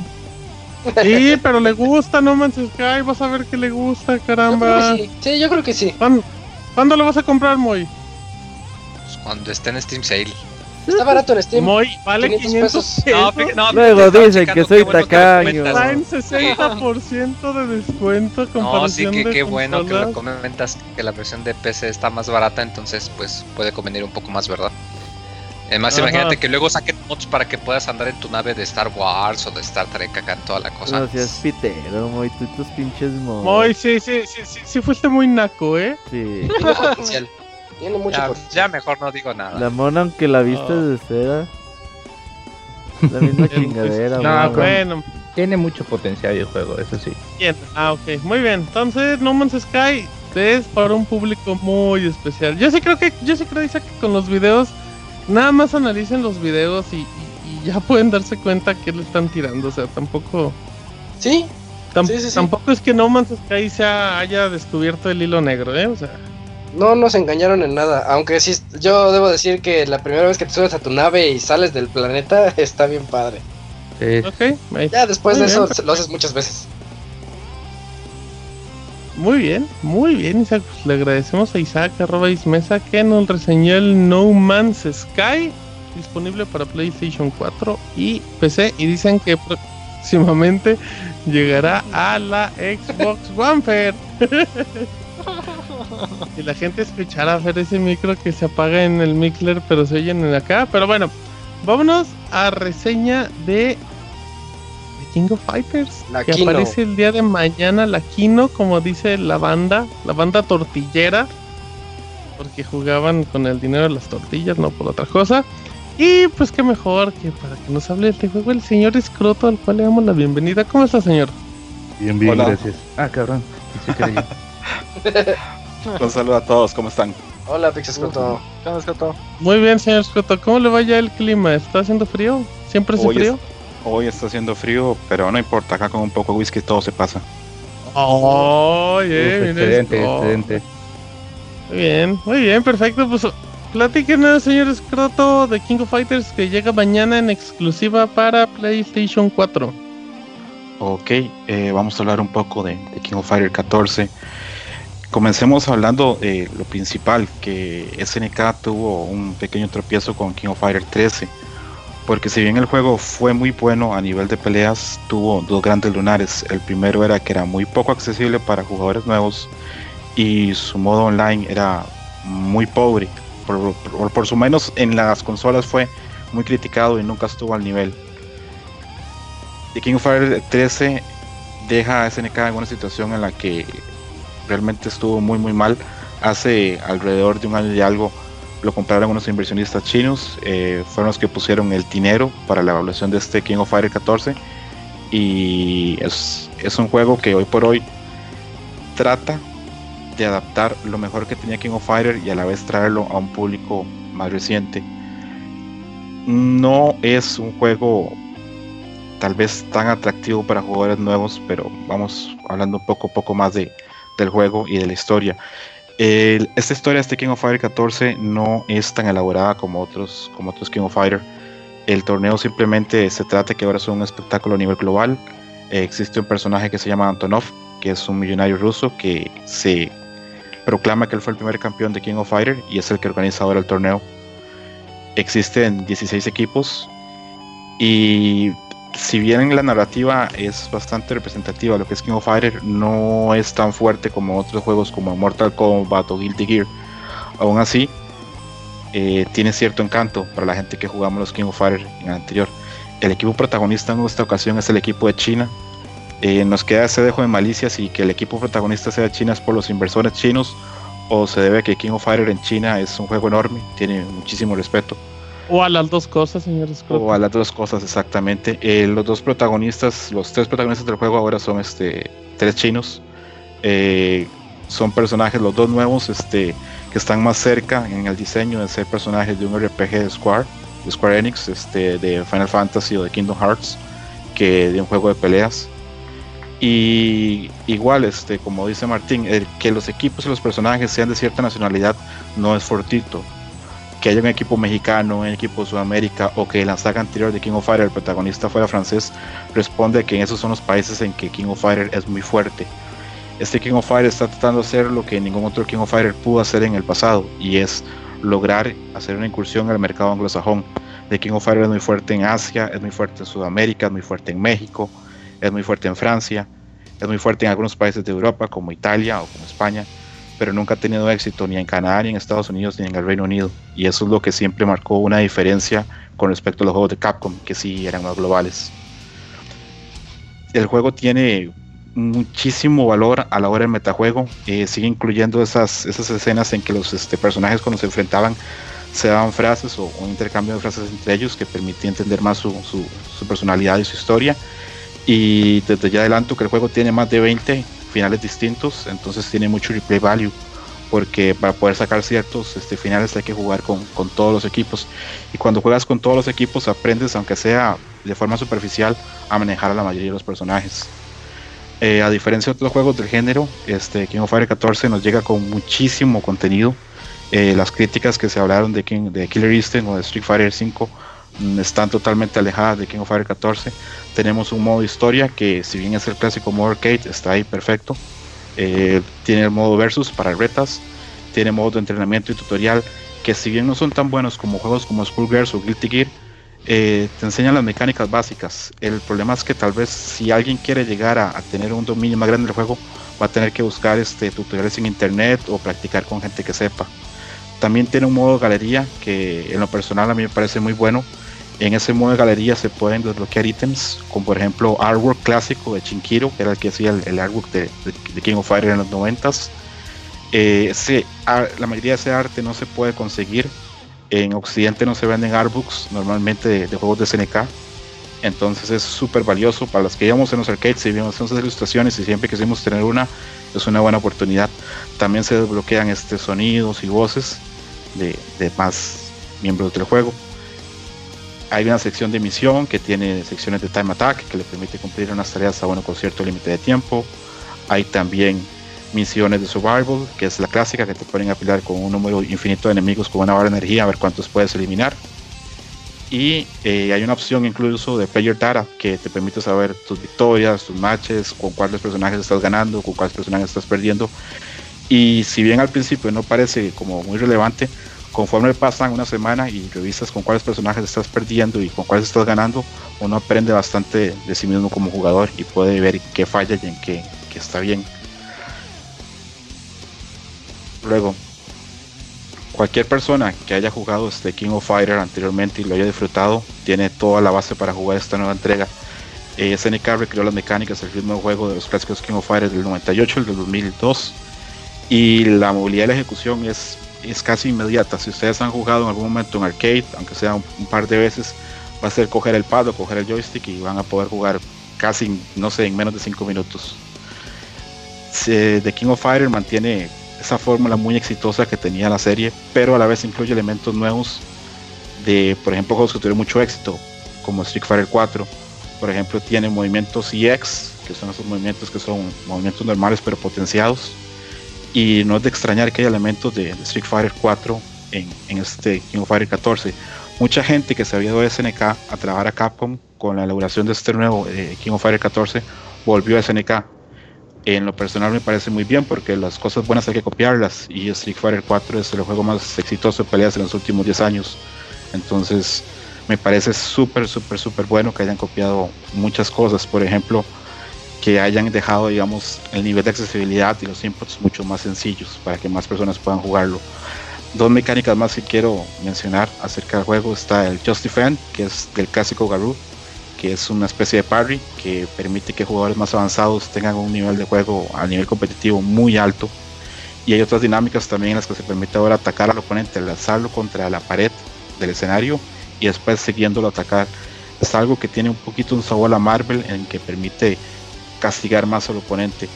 A: Sí, pero le gusta No Man's Sky, vas a ver que le gusta,
E: Yo
A: caramba.
E: que sí. Sí, yo creo que sí.
A: ¿Cuándo, ¿cuándo lo vas a comprar, Moy?
B: Pues cuando esté en Steam Sale.
E: Está barato en Steam.
A: Moy, vale
E: 500
A: 500
E: pesos.
A: pesos.
B: No, no,
F: Luego dicen que soy
B: bueno
F: tacaño.
A: Traen 60% de descuento.
B: No, sí, que
A: de
B: qué bueno que lo comentas, que la versión de PC está más barata, entonces pues puede convenir un poco más, ¿verdad? Además,
A: Ajá.
B: imagínate que luego saquen mods para que puedas andar en tu nave de Star Wars o de Star Trek acá, toda la cosa.
F: No seas pitero, muy tú y tus pinches mods.
A: Moy, sí, sí, sí, sí, sí fuiste muy naco, ¿eh?
F: Sí.
E: Tiene potencial. Tiene mucho
B: Ya,
E: potencial.
B: ya mejor no digo nada.
F: La mona, aunque la vista
A: Oh.
F: de cera. La misma chingadera,
C: No,
A: bueno,
C: Tiene mucho potencial el juego, eso sí.
A: bien. Ah, ok. Muy bien. Entonces, No Man's Sky es para un público muy especial. Yo sí creo que, yo sí creo Isaac, que con los videos, nada más analicen los videos y, y- y ya pueden darse cuenta que le están tirando. O sea, tampoco.
E: Sí,
A: tam-
E: Sí, sí, sí.
A: Tampoco es que No Man's Sky se ha- haya descubierto el hilo negro, ¿eh? O sea,
E: no nos engañaron en nada. Aunque sí, yo debo decir que la primera vez que te subes a tu nave y sales del planeta está bien padre.
C: Sí.
A: ok. ahí-
E: Ya después
A: Muy
E: de eso lo haces muchas veces.
A: Muy bien, muy bien, Isaac. Pues le agradecemos a Isaac, arroba Ismesa, que nos reseñó el No Man's Sky, disponible para PlayStation 4 y PC. Y dicen que próximamente llegará a la Xbox One Fair. y la gente escuchará ver ese micro que se apaga en el Mixler, pero se oyen en acá. Pero bueno, vámonos a reseña de de King of Fighters
E: La
A: que
E: Kino.
A: aparece el día de mañana la Kino, como dice la banda, la banda tortillera, porque jugaban con el dinero de las tortillas, no por otra cosa. Y pues qué mejor que para que nos hable este juego el señor Escroto, al cual le damos la bienvenida. ¿Cómo está, señor?
K: Bien, bien,
J: Hola.
K: gracias.
C: Ah, cabrón.
J: Un saludo a todos, ¿cómo están?
E: Hola, Pixescroto.
D: ¿Qué onda, Escoto?
A: Muy bien, señor Escroto. ¿Cómo le va ya el clima? ¿Está haciendo frío? ¿Siempre hace
K: Hoy,
A: frío?
K: es- hoy está haciendo frío, pero no importa, acá con un poco de whisky todo se pasa.
A: Mira
C: excelente, excelente.
A: Muy bien, muy bien, perfecto. Pues platíquenos, señor Escroto, de King of Fighters que llega mañana en exclusiva para PlayStation 4.
K: Ok, eh, vamos a hablar un poco de, de King of Fighter 14. Comencemos hablando de lo principal, que SNK tuvo un pequeño tropiezo con King of Fighter 13. Porque si bien el juego fue muy bueno a nivel de peleas, tuvo dos grandes lunares. El primero era que era muy poco accesible para jugadores nuevos y su modo online era muy pobre. Por, por, su menos en las consolas fue muy criticado y nunca estuvo al nivel. The King of Fighters 13 deja a SNK en una situación en la que realmente estuvo muy muy mal. Hace alrededor de un año y algo lo compraron unos inversionistas chinos, eh, fueron los que pusieron el dinero para la evaluación de este King of Fighters 14 y es, es un juego que hoy por hoy trata de adaptar lo mejor que tenía King of Fighter y a la vez traerlo a un público más reciente. No es un juego tal vez tan atractivo para jugadores nuevos, pero vamos hablando un poco, poco más de, del juego y de la historia. Esta historia de este King of Fighter 14 no es tan elaborada como otros, como otros King of Fighter. El torneo simplemente se trata que ahora es un espectáculo a nivel global. Eh, existe un personaje que se llama Antonov, que es un millonario ruso que se proclama que él fue el primer campeón de King of Fighter y es el que organiza ahora el torneo. Existen 16 equipos y si bien la narrativa es bastante representativa, lo que es King of Fighter no es tan fuerte como otros juegos como Mortal Kombat o Guilty Gear. Aún así, eh, tiene cierto encanto para la gente que jugamos los King of Fighter en el anterior. El equipo protagonista en esta ocasión es el equipo de China. Eh, nos queda ese dejo de malicia si que el equipo protagonista sea de China es por los inversores chinos o se debe a que King of Fighter en China es un juego enorme, tiene muchísimo respeto.
A: O a las dos cosas, señor Escroto.
K: O a las dos cosas, exactamente. Eh, los dos protagonistas, los tres protagonistas del juego ahora son este tres chinos. Eh, son personajes, los dos nuevos, este, que están más cerca en el diseño de ser personajes de un RPG de Square, de Square Enix, este, de Final Fantasy o de Kingdom Hearts, que de un juego de peleas. Y igual, este, como dice Martín, el que los equipos y los personajes sean de cierta nacionalidad no es fortuito que haya un equipo mexicano, un equipo de Sudamérica o que la saga anterior de King of Fighter el protagonista fuera francés, responde que esos son los países en que King of Fighter es muy fuerte. Este King of Fighter está tratando de hacer lo que ningún otro King of Fighter pudo hacer en el pasado y es lograr hacer una incursión al mercado anglosajón. The King of Fighter es muy fuerte en Asia, es muy fuerte en Sudamérica, es muy fuerte en México, es muy fuerte en Francia, es muy fuerte en algunos países de Europa como Italia o como España pero nunca ha tenido éxito ni en Canadá, ni en Estados Unidos, ni en el Reino Unido. Y eso es lo que siempre marcó una diferencia con respecto a los juegos de Capcom, que sí eran más globales. El juego tiene muchísimo valor a la hora del metajuego. Eh, sigue incluyendo esas, esas escenas en que los este, personajes cuando se enfrentaban se daban frases o un intercambio de frases entre ellos que permitía entender más su, su, su, personalidad y su historia. Y desde ya adelanto que el juego tiene más de 20 finales distintos, entonces tiene mucho replay value porque para poder sacar ciertos este, finales hay que jugar con, con, todos los equipos. Y cuando juegas con todos los equipos aprendes, aunque sea de forma superficial, a manejar a la mayoría de los personajes. Eh, a diferencia de otros juegos del género, este, King of Fire 14 nos llega con muchísimo contenido. Eh, las críticas que se hablaron de, King, de Killer Instinct o de Street Fighter 5 mm, están totalmente alejadas de King of Fire 14. Tenemos un modo historia que si bien es el clásico modo arcade, está ahí perfecto eh, tiene el modo versus para retas, tiene modo de entrenamiento y tutorial que si bien no son tan buenos como juegos como Skullgirls o Guilty Gear, eh, te enseñan las mecánicas básicas. El problema es que tal vez si alguien quiere llegar a, tener un dominio más grande del juego, va a tener que buscar este, tutoriales en internet o practicar con gente que sepa. También tiene un modo galería que en lo personal a mí me parece muy bueno en ese modo de galería se pueden desbloquear ítems, como por ejemplo artwork clásico de Chinkiro, que era el que hacía el, artwork de, King of Fire en los 90 eh, la mayoría de ese arte no se puede conseguir. En Occidente no se venden artbooks normalmente de, juegos de SNK. Entonces es súper valioso para los que íbamos en los arcades y vimos esas ilustraciones y siempre quisimos tener una, es una buena oportunidad. También se desbloquean este, sonidos y voces de, de más miembros del juego. Hay una sección de misión que tiene secciones de time attack que le permite cumplir unas tareas a bueno con cierto límite de tiempo. Hay también misiones de survival, que es la clásica que te ponen a pelear con un número infinito de enemigos con una barra de energía a ver cuántos puedes eliminar. Y eh, hay una opción incluso de player data que te permite saber tus victorias, tus matches, con cuáles personajes estás ganando, con cuáles personajes estás perdiendo. Y si bien al principio no parece como muy relevante, conforme pasan una semana y revisas con cuáles personajes estás perdiendo y con cuáles estás ganando, uno aprende bastante de sí mismo como jugador y puede ver qué falla y en qué, está bien. Luego, cualquier persona que haya jugado este King of Fighter anteriormente y lo haya disfrutado, tiene toda la base para jugar esta nueva entrega. Eh, SNK recreó las mecánicas, el ritmo de juego de los clásicos King of Fighter del 98, el del 2002, y la movilidad y la ejecución es es casi inmediata. Si ustedes han jugado en algún momento en arcade, aunque sea un, par de veces, va a ser coger el pad o coger el joystick y van a poder jugar casi, no sé, en menos de 5 minutos. The King of Fighter mantiene esa fórmula muy exitosa que tenía la serie, pero a la vez incluye elementos nuevos de, por ejemplo, juegos que tuvieron mucho éxito, como Street Fighter 4. Por ejemplo, tiene movimientos EX, que son esos movimientos que son movimientos normales pero potenciados y no es de extrañar que hay elementos de, Street Fighter 4 en, este King of Fighter 14. Mucha gente que se había ido de SNK a trabajar a Capcom con la elaboración de este nuevo eh, King of Fighter 14 volvió a SNK. En lo personal me parece muy bien porque las cosas buenas hay que copiarlas y Street Fighter 4 es el juego más exitoso de peleas en los últimos 10 años. Entonces me parece súper, súper, súper bueno que hayan copiado muchas cosas. Por ejemplo, que hayan dejado, digamos, el nivel de accesibilidad y los inputs mucho más sencillos para que más personas puedan jugarlo. Dos mecánicas más que quiero mencionar acerca del juego está el Just Defend, que es del clásico Garou, que es una especie de parry que permite que jugadores más avanzados tengan un nivel de juego a nivel competitivo muy alto. Y hay otras dinámicas también en las que se permite ahora atacar al oponente, lanzarlo contra la pared del escenario y después siguiéndolo atacar. Es algo que tiene un poquito un sabor a Marvel en que permite castigar más al oponente.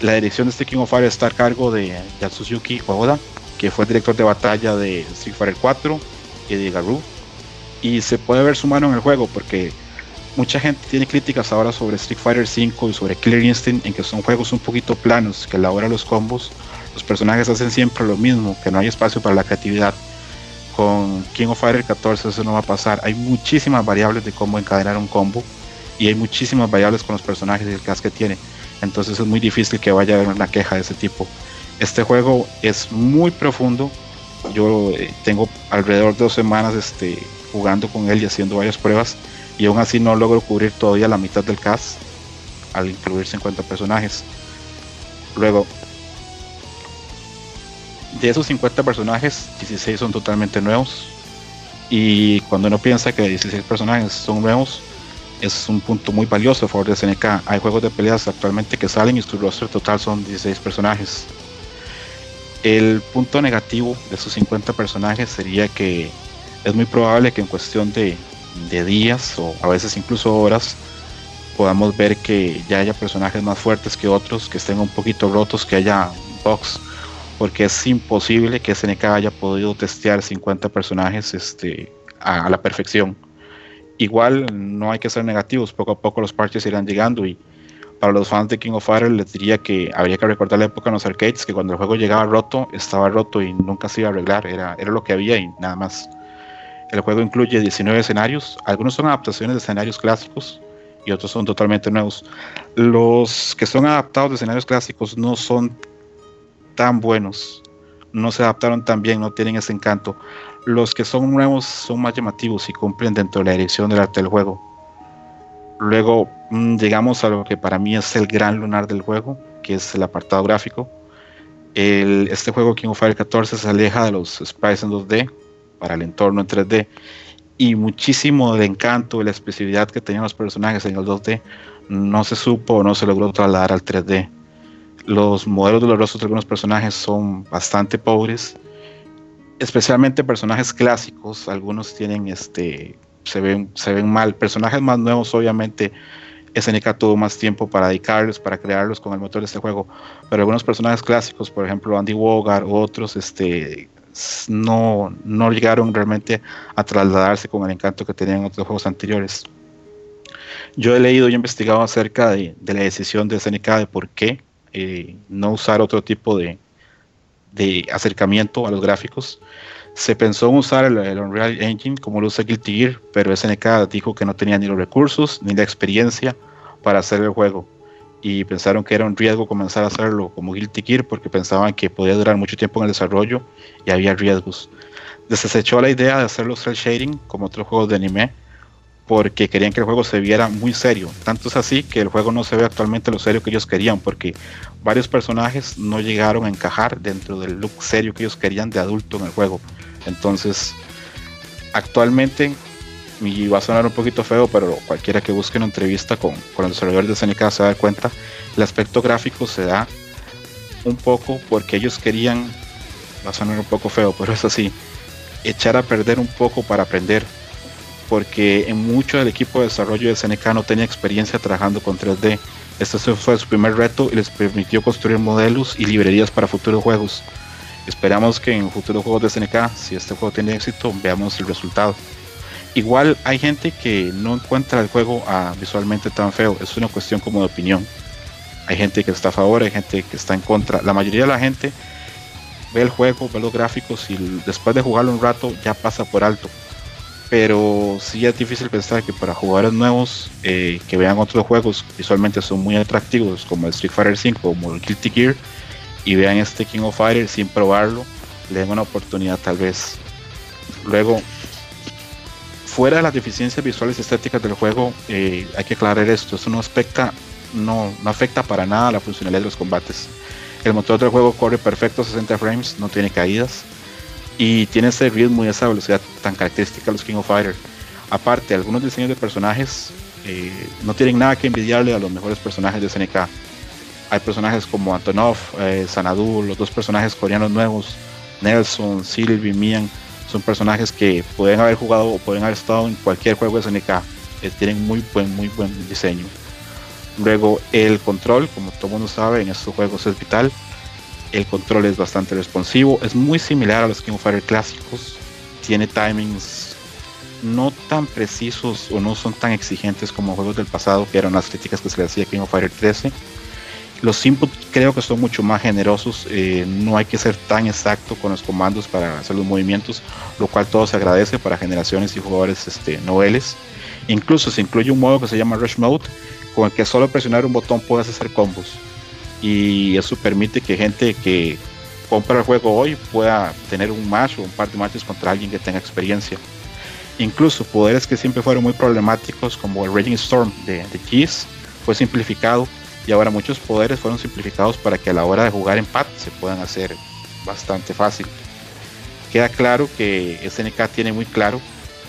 K: La dirección de este King of Fire está a cargo de Yatsuyuki Oda, que fue el director de batalla de Street Fighter 4 y de Garou. Y se puede ver su mano en el juego porque mucha gente tiene críticas ahora sobre Street Fighter 5 y sobre Killer Instinct en que son juegos un poquito planos, que a la hora los combos los personajes hacen siempre lo mismo, que no hay espacio para la creatividad. Con King of Fighter 14 eso no va a pasar. Hay muchísimas variables de cómo encadenar un combo y hay muchísimas variables con los personajes y el cast que tiene. Entonces es muy difícil que vaya a haber una queja de ese tipo. Este juego es muy profundo. Yo eh, tengo alrededor de dos semanas este, jugando con él y haciendo varias pruebas y aún así no logro cubrir todavía la mitad del cast al incluir 50 personajes. Luego, de esos 50 personajes, 16 son totalmente nuevos. Y cuando uno piensa que 16 personajes son nuevos, es un punto muy valioso a favor de SNK. Hay juegos de peleas actualmente que salen y su roster total son 16 personajes. El punto negativo de esos 50 personajes sería que es muy probable que en cuestión de, días o a veces incluso horas podamos ver que ya haya personajes más fuertes que otros, que estén un poquito rotos, que haya bugs, porque es imposible que SNK haya podido testear 50 personajes este, a la perfección igual no hay que ser negativos, poco a poco los parches irán llegando y para los fans de King of Fighters les diría que habría que recordar la época en los arcades, que cuando el juego llegaba roto, estaba roto y nunca se iba a arreglar, era, era lo que había y nada más. El juego incluye 19 escenarios, algunos son adaptaciones de escenarios clásicos y otros son totalmente nuevos. Los que son adaptados de escenarios clásicos no son tan buenos, no se adaptaron tan bien, no tienen ese encanto. Los que son nuevos son más llamativos y cumplen dentro de la dirección del arte del juego. Luego mm, llegamos a lo que para mí es el gran lunar del juego, que es el apartado gráfico. este juego King of Fire 14 se aleja de los sprites en 2D para el entorno en 3D y muchísimo del encanto y la especificidad que tenían los personajes en el 2D no se supo o no se logró trasladar al 3D. Los modelos de los rostros de algunos personajes son bastante pobres especialmente personajes clásicos, algunos tienen este se ven se ven mal, personajes más nuevos obviamente SNK tuvo más tiempo para dedicarlos, para crearlos con el motor de este juego, pero algunos personajes clásicos, por ejemplo Andy Wogar u otros este no, no llegaron realmente a trasladarse con el encanto que tenían otros juegos anteriores. Yo he leído y investigado acerca de, la decisión de SNK de por qué eh, no usar otro tipo de, acercamiento a los gráficos. Se pensó en usar el, Unreal Engine como lo usa Guilty Gear, pero SNK dijo que no tenía ni los recursos ni la experiencia para hacer el juego. Y pensaron que era un riesgo comenzar a hacerlo como Guilty Gear porque pensaban que podía durar mucho tiempo en el desarrollo y había riesgos. Desechó la idea de hacerlo cel shading como otros juegos de anime porque querían que el juego se viera muy serio. Tanto es así que el juego no se ve actualmente lo serio que ellos querían, porque varios personajes no llegaron a encajar dentro del look serio que ellos querían de adulto en el juego. Entonces, actualmente, y va a sonar un poquito feo, pero cualquiera que busque una entrevista con, con el desarrollador de SNK se da cuenta, el aspecto gráfico se da un poco porque ellos querían, va a sonar un poco feo, pero es así, echar a perder un poco para aprender porque en mucho del equipo de desarrollo de SNK no tenía experiencia trabajando con 3D. Este fue su primer reto y les permitió construir modelos y librerías para futuros juegos. Esperamos que en futuros juegos de SNK, si este juego tiene éxito, veamos el resultado. Igual hay gente que no encuentra el juego ah, visualmente tan feo, es una cuestión como de opinión. Hay gente que está a favor, hay gente que está en contra. La mayoría de la gente ve el juego, ve los gráficos y después de jugarlo un rato ya pasa por alto pero sí es difícil pensar que para jugadores nuevos eh, que vean otros juegos visualmente son muy atractivos como el Street Fighter 5 como el Guilty Gear y vean este King of Fighter sin probarlo le den una oportunidad tal vez. Luego fuera de las deficiencias visuales y estéticas del juego eh, hay que aclarar esto esto no afecta no, no afecta para nada la funcionalidad de los combates. El motor del juego corre perfecto a 60 frames no tiene caídas y tiene ese ritmo y esa velocidad tan característica de los King of Fighters. Aparte, algunos diseños de personajes eh, no tienen nada que envidiarle a los mejores personajes de SNK. Hay personajes como Antonov, eh, Sanadu, los dos personajes coreanos nuevos, Nelson, Sylvie, Mian, son personajes que pueden haber jugado o pueden haber estado en cualquier juego de SNK. Eh, tienen muy buen, muy buen diseño. Luego el control, como todo mundo sabe, en estos juegos es vital el control es bastante responsivo, es muy similar a los King of Fighters clásicos, tiene timings no tan precisos o no son tan exigentes como juegos del pasado, que eran las críticas que se le hacía a King of Fighters 13. Los inputs creo que son mucho más generosos, eh, no hay que ser tan exacto con los comandos para hacer los movimientos, lo cual todo se agradece para generaciones y jugadores este, noveles. Incluso se incluye un modo que se llama Rush Mode, con el que solo presionar un botón puedes hacer combos y eso permite que gente que compra el juego hoy pueda tener un match o un par de matches contra alguien que tenga experiencia. Incluso poderes que siempre fueron muy problemáticos como el Raging Storm de, de Keys fue simplificado y ahora muchos poderes fueron simplificados para que a la hora de jugar en se puedan hacer bastante fácil. Queda claro que SNK tiene muy claro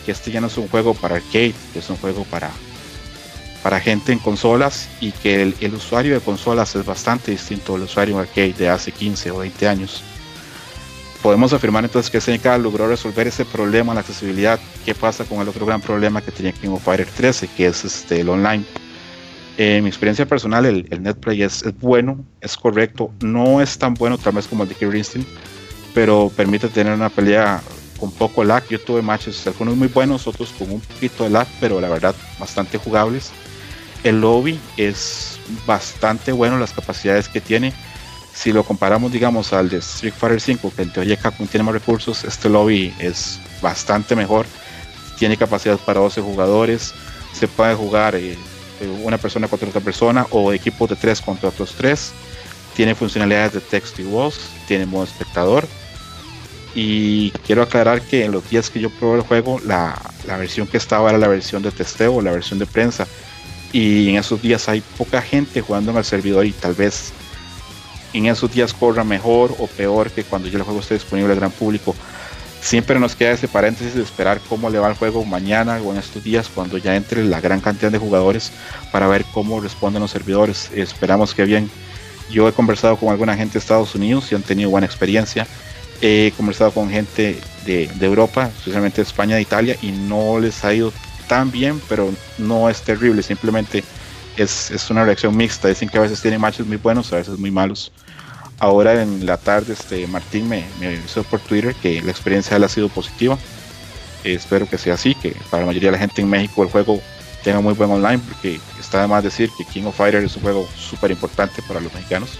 K: que este ya no es un juego para arcade, que es un juego para, para gente en consolas y que el, usuario de consolas es bastante distinto al usuario arcade de hace 15 o 20 años. Podemos afirmar entonces que SNK logró resolver ese problema en la accesibilidad. ¿Qué pasa con el otro gran problema que tenía King of Fighter 13, que es este, el online? En mi experiencia personal, el, el netplay es, es, bueno, es correcto, no es tan bueno tal vez como el de Killer Instinct, pero permite tener una pelea con poco lag. Yo tuve matches, algunos muy buenos, otros con un poquito de lag, pero la verdad bastante jugables. El lobby es bastante bueno, las capacidades que tiene. Si lo comparamos, digamos, al de Street Fighter 5, que en teoría Capcom tiene más recursos, este lobby es bastante mejor. Tiene capacidad para 12 jugadores. Se puede jugar eh, una persona contra otra persona o equipos de 3 contra otros 3. Tiene funcionalidades de texto y voz. Tiene modo espectador. Y quiero aclarar que en los días que yo probé el juego, la, la versión que estaba era la versión de testeo, la versión de prensa y en esos días hay poca gente jugando en el servidor y tal vez en esos días corra mejor o peor que cuando ya el juego esté disponible al gran público. Siempre nos queda ese paréntesis de esperar cómo le va el juego mañana o en estos días cuando ya entre la gran cantidad de jugadores para ver cómo responden los servidores. Esperamos que bien. Yo he conversado con alguna gente de Estados Unidos y han tenido buena experiencia. He conversado con gente de, Europa, especialmente de España e Italia, y no les ha ido tan bien, pero no es terrible, simplemente es, es, una reacción mixta. Dicen que a veces tiene matches muy buenos, a veces muy malos. Ahora en la tarde este Martín me, me avisó por Twitter que la experiencia ha sido positiva. Espero que sea así, que para la mayoría de la gente en México el juego tenga muy buen online, porque está de más decir que King of Fighters es un juego súper importante para los mexicanos.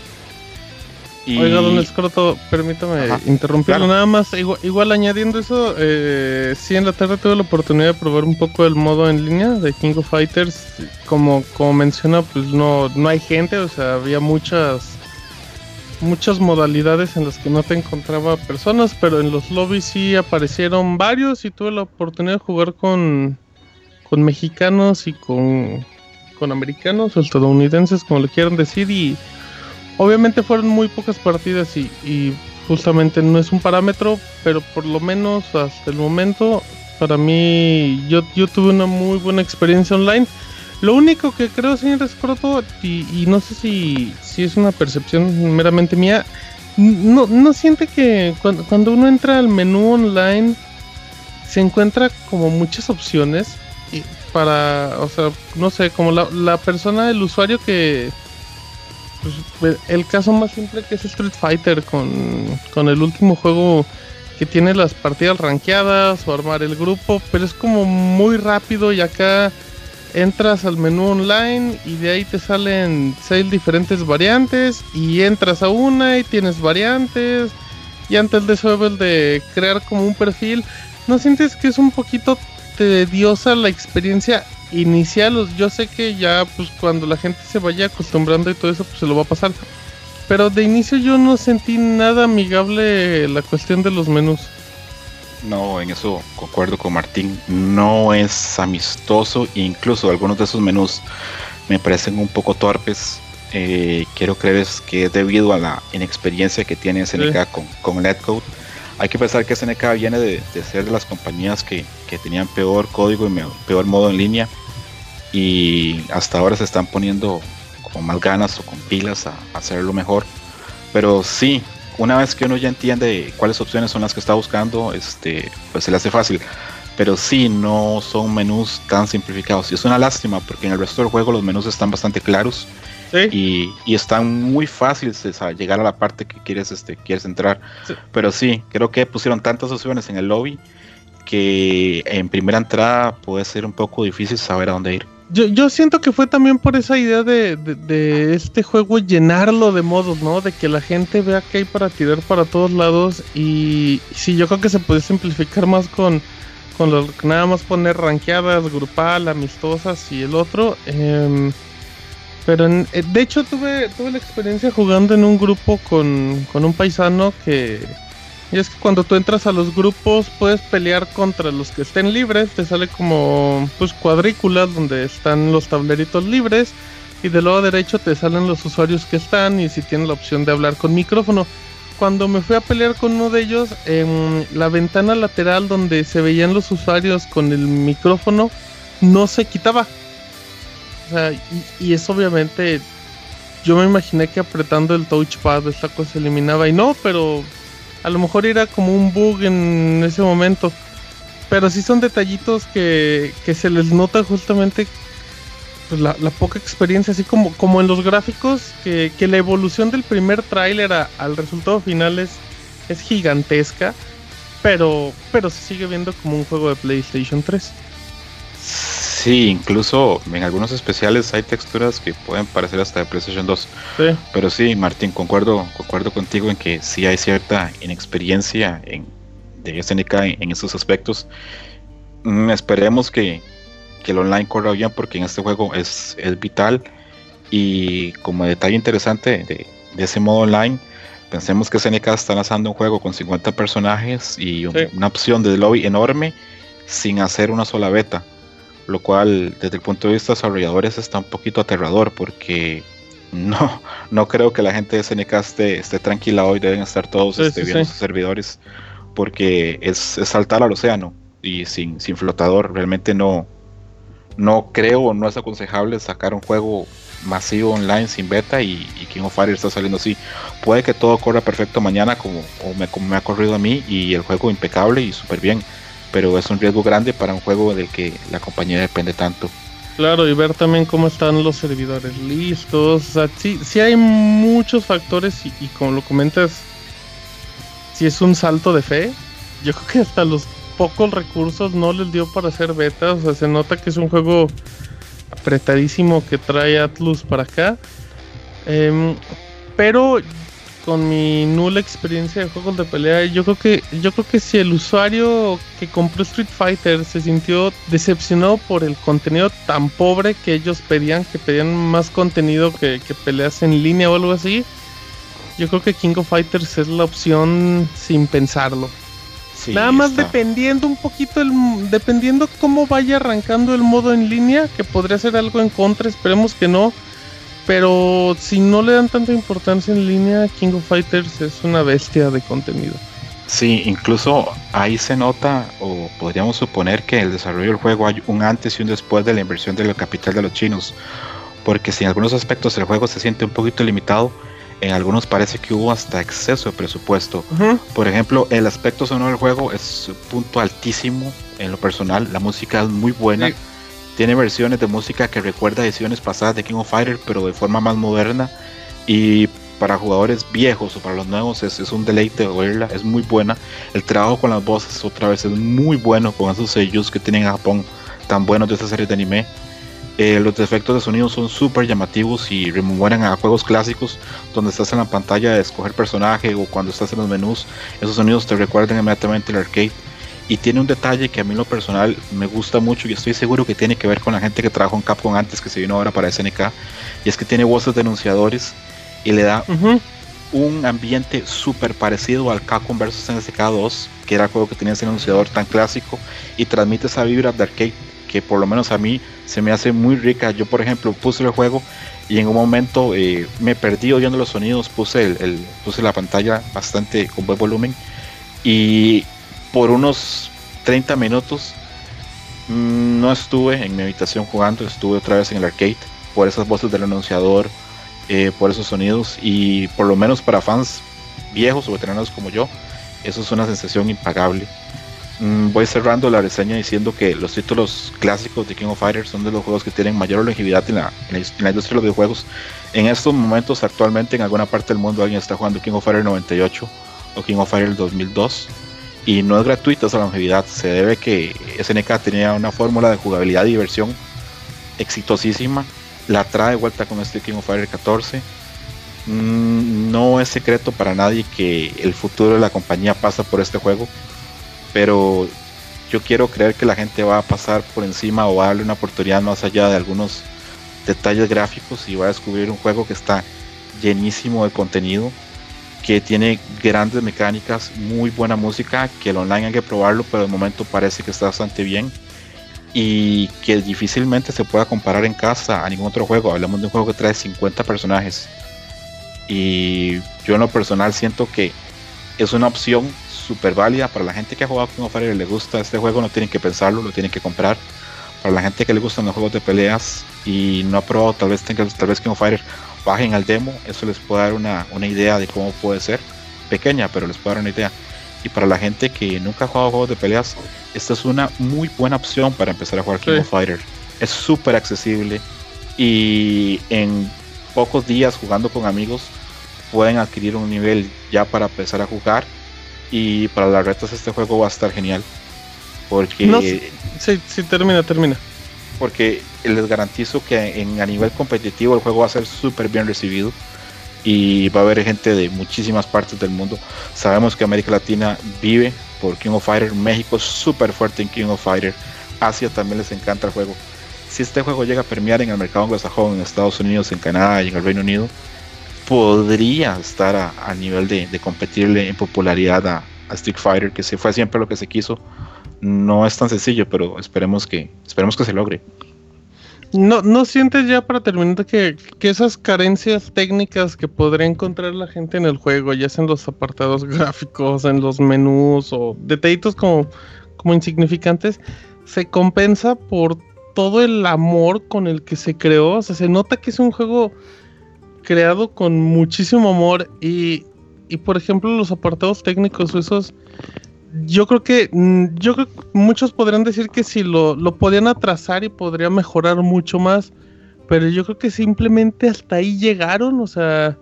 A: Y... Oiga, don Escroto, permítame Ajá, interrumpirlo claro. nada más. Igual, igual añadiendo eso, eh, sí, en la tarde tuve la oportunidad de probar un poco el modo en línea de King of Fighters. Como, como menciona, pues no, no hay gente, o sea, había muchas muchas modalidades en las que no te encontraba personas, pero en los lobbies sí aparecieron varios y tuve la oportunidad de jugar con, con mexicanos y con, con americanos o estadounidenses, como le quieran decir, y Obviamente fueron muy pocas partidas y, justamente no es un parámetro, pero por lo menos hasta el momento, para mí, yo, yo tuve una muy buena experiencia online. Lo único que creo, señor Escroto, y, y no sé si, si, es una percepción meramente mía, no, no siente que cuando, cuando uno entra al menú online se encuentra como muchas opciones y para, o sea, no sé, como la, la persona, el usuario que pues, el caso más simple que es Street Fighter con, con el último juego que tiene las partidas rankeadas o armar el grupo, pero es como muy rápido y acá entras al menú online y de ahí te salen seis diferentes variantes y entras a una y tienes variantes. Y antes de eso el de crear como un perfil, ¿no sientes que es un poquito tediosa la experiencia inicial, yo sé que ya pues cuando la gente se vaya acostumbrando y todo eso pues se lo va a pasar. Pero de inicio yo no sentí nada amigable la cuestión de los menús.
K: No, en eso concuerdo con Martín. No es amistoso. Incluso algunos de esos menús me parecen un poco torpes. Eh, quiero creer que es debido a la inexperiencia que tiene SNK sí. con, con Netcode hay que pensar que SNK viene de, ser de las compañías que, que, tenían peor código y peor modo en línea y hasta ahora se están poniendo con más ganas o con pilas a, a hacerlo mejor. Pero sí, una vez que uno ya entiende cuáles opciones son las que está buscando, este, pues se le hace fácil. Pero sí, no son menús tan simplificados. Y es una lástima porque en el resto del juego los menús están bastante claros ¿Sí? Y, y, están muy fáciles de llegar a la parte que quieres, este, quieres entrar. Sí. Pero sí, creo que pusieron tantas opciones en el lobby que en primera entrada puede ser un poco difícil saber a dónde ir.
A: Yo, yo siento que fue también por esa idea de, de, de, este juego llenarlo de modos, ¿no? De que la gente vea que hay para tirar para todos lados. Y sí, yo creo que se puede simplificar más con, con lo, nada más poner ranqueadas, grupal, amistosas y el otro. Eh, pero en, eh, de hecho tuve, tuve la experiencia jugando en un grupo con, con un paisano que... Y es que cuando tú entras a los grupos puedes pelear contra los que estén libres, te sale como pues cuadrículas donde están los tableritos libres y del lado derecho te salen los usuarios que están y si tienen la opción de hablar con micrófono. Cuando me fui a pelear con uno de ellos, en la ventana lateral donde se veían los usuarios con el micrófono no se quitaba sea, y, es obviamente. Yo me imaginé que apretando el touchpad esta cosa se eliminaba y no, pero a lo mejor era como un bug en ese momento. Pero sí son detallitos que, que se les nota justamente pues, la, poca experiencia, así como, como en los gráficos, que, la evolución del primer tráiler al resultado final es, es gigantesca, pero, pero se sigue viendo como un juego de PlayStation 3.
K: Sí, incluso en algunos especiales hay texturas que pueden parecer hasta de PlayStation 2. Pero sí, Martín, concuerdo, concuerdo contigo en que sí hay cierta inexperiencia en, de SNK en, en esos aspectos. Mm, esperemos que, que el online corra bien porque en este juego es, es vital. Y como detalle interesante de, de, ese modo online, pensemos que SNK está lanzando un juego con 50 personajes y una opción de lobby enorme sin hacer una sola beta. Lo cual desde el punto de vista de desarrolladores está un poquito aterrador porque no, no creo que la gente de SNK esté, esté tranquila hoy, deben estar todos este, viendo sus servidores porque es, es, saltar al océano y sin, sin flotador. Realmente no, no creo, no es aconsejable sacar un juego masivo online sin beta y, King of Fire está saliendo así. Puede que todo corra perfecto mañana como, me, ha corrido a mí y el juego impecable y súper bien, pero es un riesgo grande para un juego del que la compañía depende tanto.
A: Claro, y ver también cómo están los servidores listos. O sea, sí, hay muchos factores y, como lo comentas, si es un salto de fe. Yo creo que hasta los pocos recursos no les dio para hacer beta. O sea, se nota que es un juego apretadísimo que trae Atlus para acá. Em, pero con mi nula experiencia de juegos de pelea, yo creo que yo creo que si el usuario que compró Street Fighter se sintió decepcionado por el contenido tan pobre que ellos pedían, que pedían más contenido que, que peleas en línea o algo así, yo creo que King of Fighters es la opción sin pensarlo. Nada más dependiendo un poquito, el, dependiendo cómo vaya arrancando el modo en línea, que podría ser algo en contra, esperemos que no. Pero si no le dan tanta importancia en línea, King of Fighters es una bestia de contenido.
K: Sí, incluso ahí se nota, o podríamos suponer que el desarrollo del juego hay un antes y un después de la inversión de la capital de los chinos. Porque si en algunos aspectos el juego se siente un poquito limitado, en algunos parece que hubo hasta exceso de presupuesto. Por ejemplo, el aspecto sonoro del juego es un punto altísimo en lo personal. La música es muy buena. Tiene versiones de música que recuerda ediciones pasadas de King of Fighters, pero de forma más moderna. Y para jugadores viejos o para los nuevos es, un deleite oírla, es muy buena. El trabajo con las voces otra vez es muy bueno con esos sellos que tienen en Japón tan buenos de esta serie de anime. Eh, los efectos de sonido son súper llamativos y rememoran a juegos clásicos donde estás en la pantalla de escoger personaje o cuando estás en los menús. Esos sonidos te recuerdan inmediatamente el arcade. Y tiene un detalle que a mí en lo personal me gusta mucho y estoy seguro que tiene que ver con la gente que trabajó en Capcom antes que se vino ahora para SNK. Y es que tiene voces denunciadores y le da un ambiente súper parecido al Capcom vs SNK 2, que era el juego que tenía ese denunciador tan clásico y transmite esa vibra de arcade que por lo menos a mí se me hace muy rica. Yo, por ejemplo, puse el juego y en un momento eh, me perdí oyendo los sonidos, puse, el, puse la pantalla bastante con buen volumen y por unos 30 minutos mm, no estuve en mi habitación jugando, estuve otra vez en el arcade por esas voces del anunciador, eh, por esos sonidos y por lo menos para fans viejos o veteranos como yo, eso es una sensación impagable. Mm, voy cerrando la reseña diciendo que los títulos clásicos de King of Fighters son de los juegos que tienen mayor longevidad en la, en la, industria de los videojuegos. En estos momentos, actualmente, en alguna parte del mundo alguien está jugando King of Fighters 98 o King of Fighters 2002 y no es gratuita esa longevidad. Se debe que SNK tenía una fórmula de jugabilidad y diversión exitosísima. La trae de vuelta con este King of Fighters 14. Mm, no es secreto para nadie que el futuro de la compañía pasa por este juego pero yo quiero creer que la gente va a pasar por encima o va a darle una oportunidad más allá de algunos detalles gráficos y va a descubrir un juego que está llenísimo de contenido, que tiene grandes mecánicas, muy buena música, que el online hay que probarlo, pero de momento parece que está bastante bien y que difícilmente se pueda comparar en casa a ningún otro juego. Hablamos de un juego que trae 50 personajes y yo en lo personal siento que es una opción súper válida para la gente que ha jugado of Fighters y le gusta este juego, no tienen que pensarlo, lo tienen que comprar Para la gente que le gustan los juegos de peleas y no ha probado, tal vez tenga, tal vez King of Fighter, bajen al demo, eso les puede dar una, una idea de cómo puede ser. Pequeña, pero les puede dar una idea. Y para la gente que nunca ha jugado juegos de peleas, esta es una muy buena opción para empezar a jugar King of Fighter. Es súper accesible y en pocos días jugando con amigos pueden adquirir un nivel ya para empezar a jugar y para las retas este juego va a estar genial porque
A: no, sí, sí, termina, termina.
K: Porque les garantizo que en, a nivel competitivo el juego va a ser súper bien recibido y va a haber gente de muchísimas partes del mundo. Sabemos que América Latina vive por King of Fighter, México es súper fuerte en King of Fighter, Asia también les encanta el juego. Si este juego llega a premiar en el mercado anglosajón, en Estados Unidos, en Canadá y en el Reino Unido, podría estar a, nivel de, competirle en popularidad a, Street Fighter, que se fue siempre lo que se quiso. No es tan sencillo, pero esperemos que, esperemos que se logre.
A: ¿No, ¿No sientes ya para terminar que, esas carencias técnicas que podría encontrar la gente en el juego, ya sea en los apartados gráficos, en los menús o detallitos como, como insignificantes, se compensa por todo el amor con el que se creó? O sea, se nota que es un juego creado con muchísimo amor y, y por ejemplo los apartados técnicos esos yo creo que mm, yo creo que muchos podrían decir que si lo, lo podían atrasar y podría mejorar mucho más, pero yo creo que simplemente hasta ahí llegaron, o sea,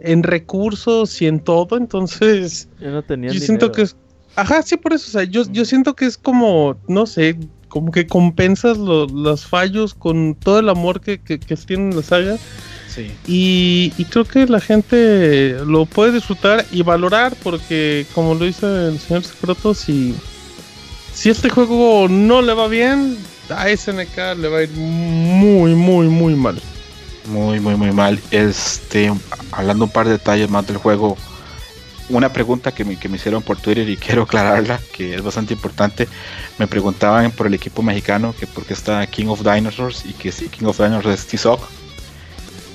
A: en recursos y en todo, entonces
F: yo, no tenía
A: yo siento que es ajá, sí por eso, o sea, yo, yo siento que es como, no sé, como que compensas los fallos con todo el amor que, que, que tiene la saga. Y, creo que la gente lo puede disfrutar y valorar porque, como lo dice el señor Secreto, si, si este juego no le va bien, a SNK le va a ir muy, muy, muy mal.
K: Muy, muy, muy mal. Este, hablando un par de detalles más del juego, una pregunta que me, que me hicieron por Twitter y quiero aclararla, que es bastante importante. Me preguntaban por el equipo mexicano que por qué está King of Dinosaurs y que si King of Dinosaurs es Tizoc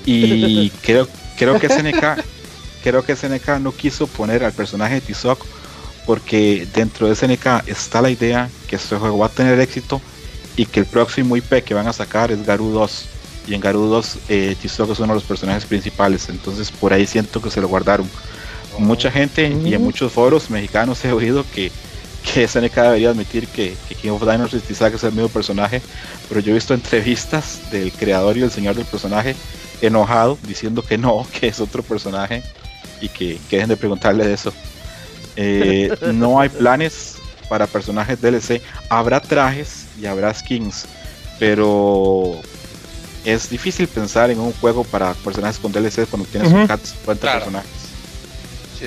K: y creo, creo que SNK creo que SNK no quiso poner al personaje de Tizoc porque dentro de SNK está la idea que este juego va a tener éxito y que el próximo IP que van a sacar es Garu 2 y en Garu 2 eh, Tizoc es uno de los personajes principales. Entonces por ahí siento que se lo guardaron mucha gente y en muchos foros mexicanos he oído que que SNK debería admitir que, King of Dinosaurs y Tizoc es el mismo personaje pero yo he visto entrevistas del creador y el señor del personaje enojado diciendo que no, que es otro personaje y que, dejen de preguntarle de eso. Eh, no hay planes para personajes DLC. Habrá trajes y habrá skins, pero es difícil pensar en un juego para personajes con DLC cuando tienes un cat 50 personajes.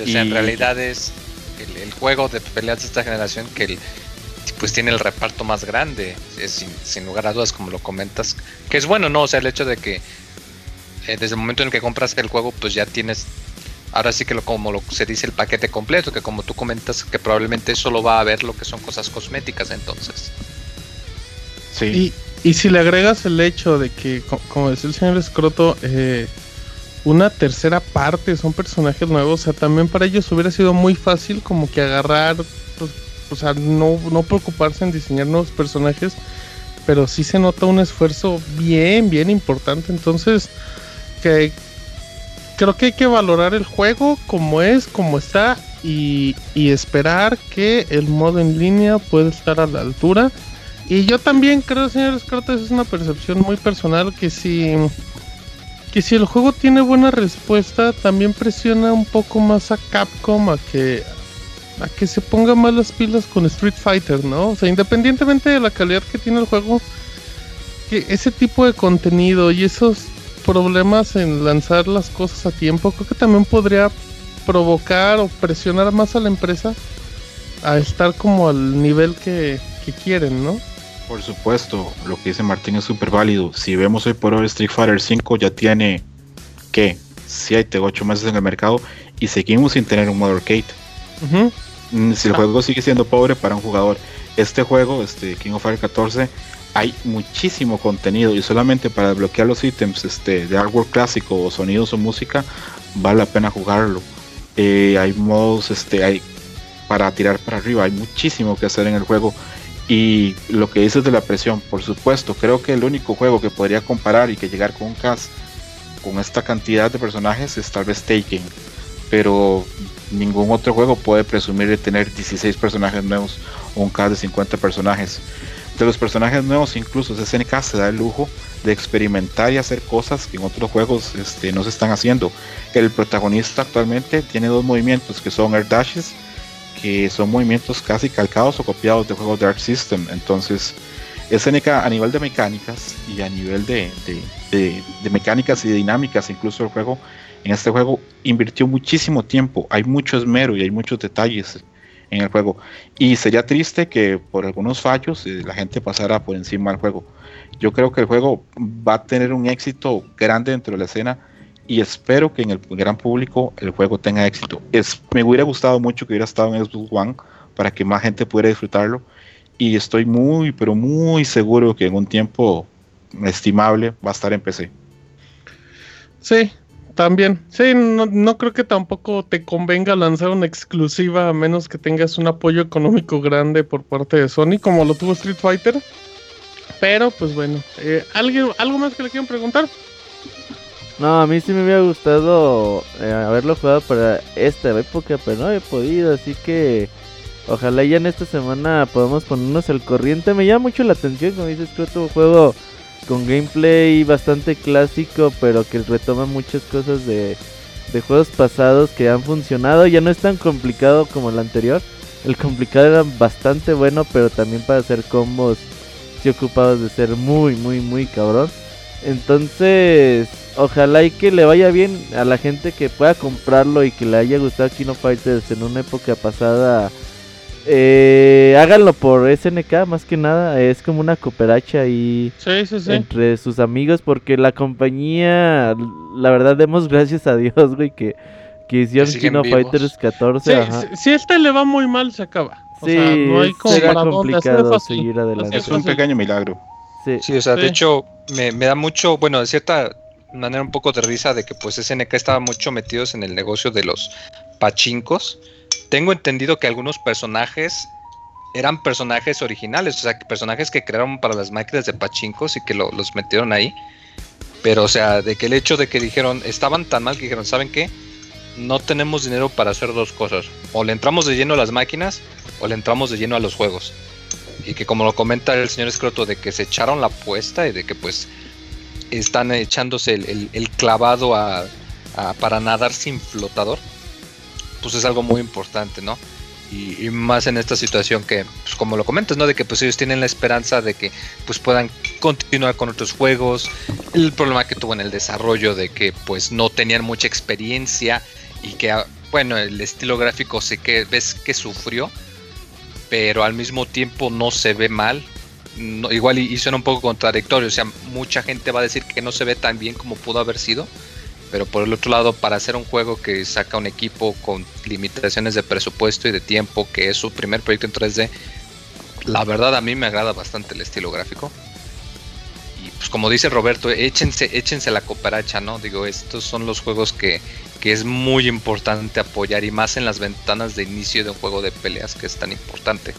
B: O sea, en realidad es el, juego de peleas de esta generación que el, pues tiene el reparto más grande, es sin, sin, lugar a dudas, como lo comentas, que es bueno, ¿no? O sea, el hecho de que eh, desde el momento en que compras el juego, pues ya tienes, ahora sí que lo, como lo, se dice el paquete completo, que como tú comentas, que probablemente solo va a haber lo que son cosas cosméticas entonces.
A: Sí. Y, si le agregas el hecho de que, como decía el señor Escroto, eh, una tercera parte son personajes nuevos, o sea, también para ellos hubiera sido muy fácil como que agarrar, pues, o sea, no, no preocuparse en diseñar nuevos personajes, pero sí se nota un esfuerzo bien, bien importante, entonces que creo que hay que valorar el juego como es, como está y, esperar que el modo en línea pueda estar a la altura. Y yo también creo, señores Cortes, es una percepción muy personal que si que si el juego tiene buena respuesta, también presiona un poco más a Capcom a que a que se ponga más las pilas con Street Fighter, ¿no? O sea, independientemente de la calidad que tiene el juego, que ese tipo de contenido y esos problemas en lanzar las cosas a tiempo, creo que también podría provocar o presionar más a la empresa a estar como al nivel que, quieren, ¿no?
K: Por supuesto, lo que dice Martín es súper válido. Si vemos hoy por hoy Street Fighter 5 ya tiene, ¿qué? 7, 8 meses en el mercado y seguimos sin tener un modo arcade. Mm, si el ah. juego sigue siendo pobre para un jugador, este juego, este King of Fire 14, hay muchísimo contenido y solamente para desbloquear los ítems este, de artwork clásico o sonidos o música vale la pena jugarlo. Eh, hay modos este, hay para tirar para arriba, hay muchísimo que hacer en el juego Y lo que dices de la presión, por supuesto, creo que el único juego que podría comparar y que llegar con un cast con esta cantidad de personajes es tal vez Taken, pero ningún otro juego puede presumir de tener 16 personajes nuevos o un cast de 50 personajes. De los personajes nuevos, incluso SNK se da el lujo de experimentar y hacer cosas que en otros juegos este, no se están haciendo. El protagonista actualmente tiene dos movimientos que son Air Dashes, que son movimientos casi calcados o copiados de juegos de Arc System. Entonces, SNK a nivel de mecánicas y a nivel de, de, mecánicas y dinámicas, incluso el juego, en este juego invirtió muchísimo tiempo, hay mucho esmero y hay muchos detalles en el juego. Y sería triste que por algunos fallos eh, la gente pasara por encima del juego. Yo creo que el juego va a tener un éxito grande dentro de la escena y espero que en el gran público el juego tenga éxito. Me hubiera gustado mucho que hubiera estado en Xbox One para que más gente pudiera disfrutarlo y estoy muy, pero muy seguro que en un tiempo estimable va a estar en PC.
A: Sí, también. Sí, no, no, creo que tampoco te convenga lanzar una exclusiva a menos que tengas un apoyo económico grande por parte de Sony, como lo tuvo Street Fighter. Pero, pues bueno, eh, ¿algo más que le quieran preguntar?
F: No, a mí sí me hubiera gustado eh, haberlo jugado para esta época, pero no he podido, así que ojalá ya en esta semana podamos ponernos al corriente. Me llama mucho la atención, como dices, que un juego con gameplay bastante clásico, pero que retoma muchas cosas de, juegos pasados que han funcionado. Ya no es tan complicado como el anterior. El complicado era bastante bueno, pero también para hacer combos sí ocupados de ser muy, muy, muy cabrón. Entonces, ojalá y que le vaya bien a la gente que pueda comprarlo y que le haya gustado Kino Fighters en una época pasada. Eh, háganlo por SNK más que nada, es como una cooperacha ahí entre sus amigos porque la compañía, la verdad demos gracias a Dios, güey, que, que hicieron Kino Fighters 14.
A: Si, este le va muy mal, se acaba.
F: sí, no hay complicado seguir adelante.
K: Es un pequeño milagro.
B: Sí, o sea, de hecho, me, me, da mucho, bueno, de cierta manera un poco de risa de que pues SNK estaba mucho metidos en el negocio de los pachincos. Tengo entendido que algunos personajes eran personajes originales, o sea, personajes que crearon para las máquinas de pachincos y que los metieron ahí. Pero, o sea, de que el hecho de que dijeron, estaban tan mal que dijeron, ¿saben qué? No tenemos dinero para hacer dos cosas. O le entramos de lleno a las máquinas o le entramos de lleno a los juegos y que como lo comenta el señor Escroto, de que se echaron la apuesta y de que pues están echándose el, clavado a, para nadar sin flotador, pues es algo muy importante, ¿no? Y, más en esta situación que, pues como lo comentas, ¿no? De que pues ellos tienen la esperanza de que pues puedan continuar con otros juegos, el problema que tuvo en el desarrollo de que pues no tenían mucha experiencia y que, ah, bueno, el estilo gráfico sé que ves que sufrió, pero al mismo tiempo no se ve mal. Igual y, suena un poco contradictorio, o sea, mucha gente va a decir que no se ve tan bien como pudo haber sido, pero por el otro lado, para hacer un juego que saca un equipo con limitaciones de presupuesto y de tiempo, que es su primer proyecto en 3D, la verdad a mí me agrada bastante el estilo gráfico. Y pues como dice Roberto, échense, échense la cooperacha, ¿no? Digo, estos son los juegos que que es muy importante apoyar y más en las ventanas de inicio de un juego de peleas que es tan importante.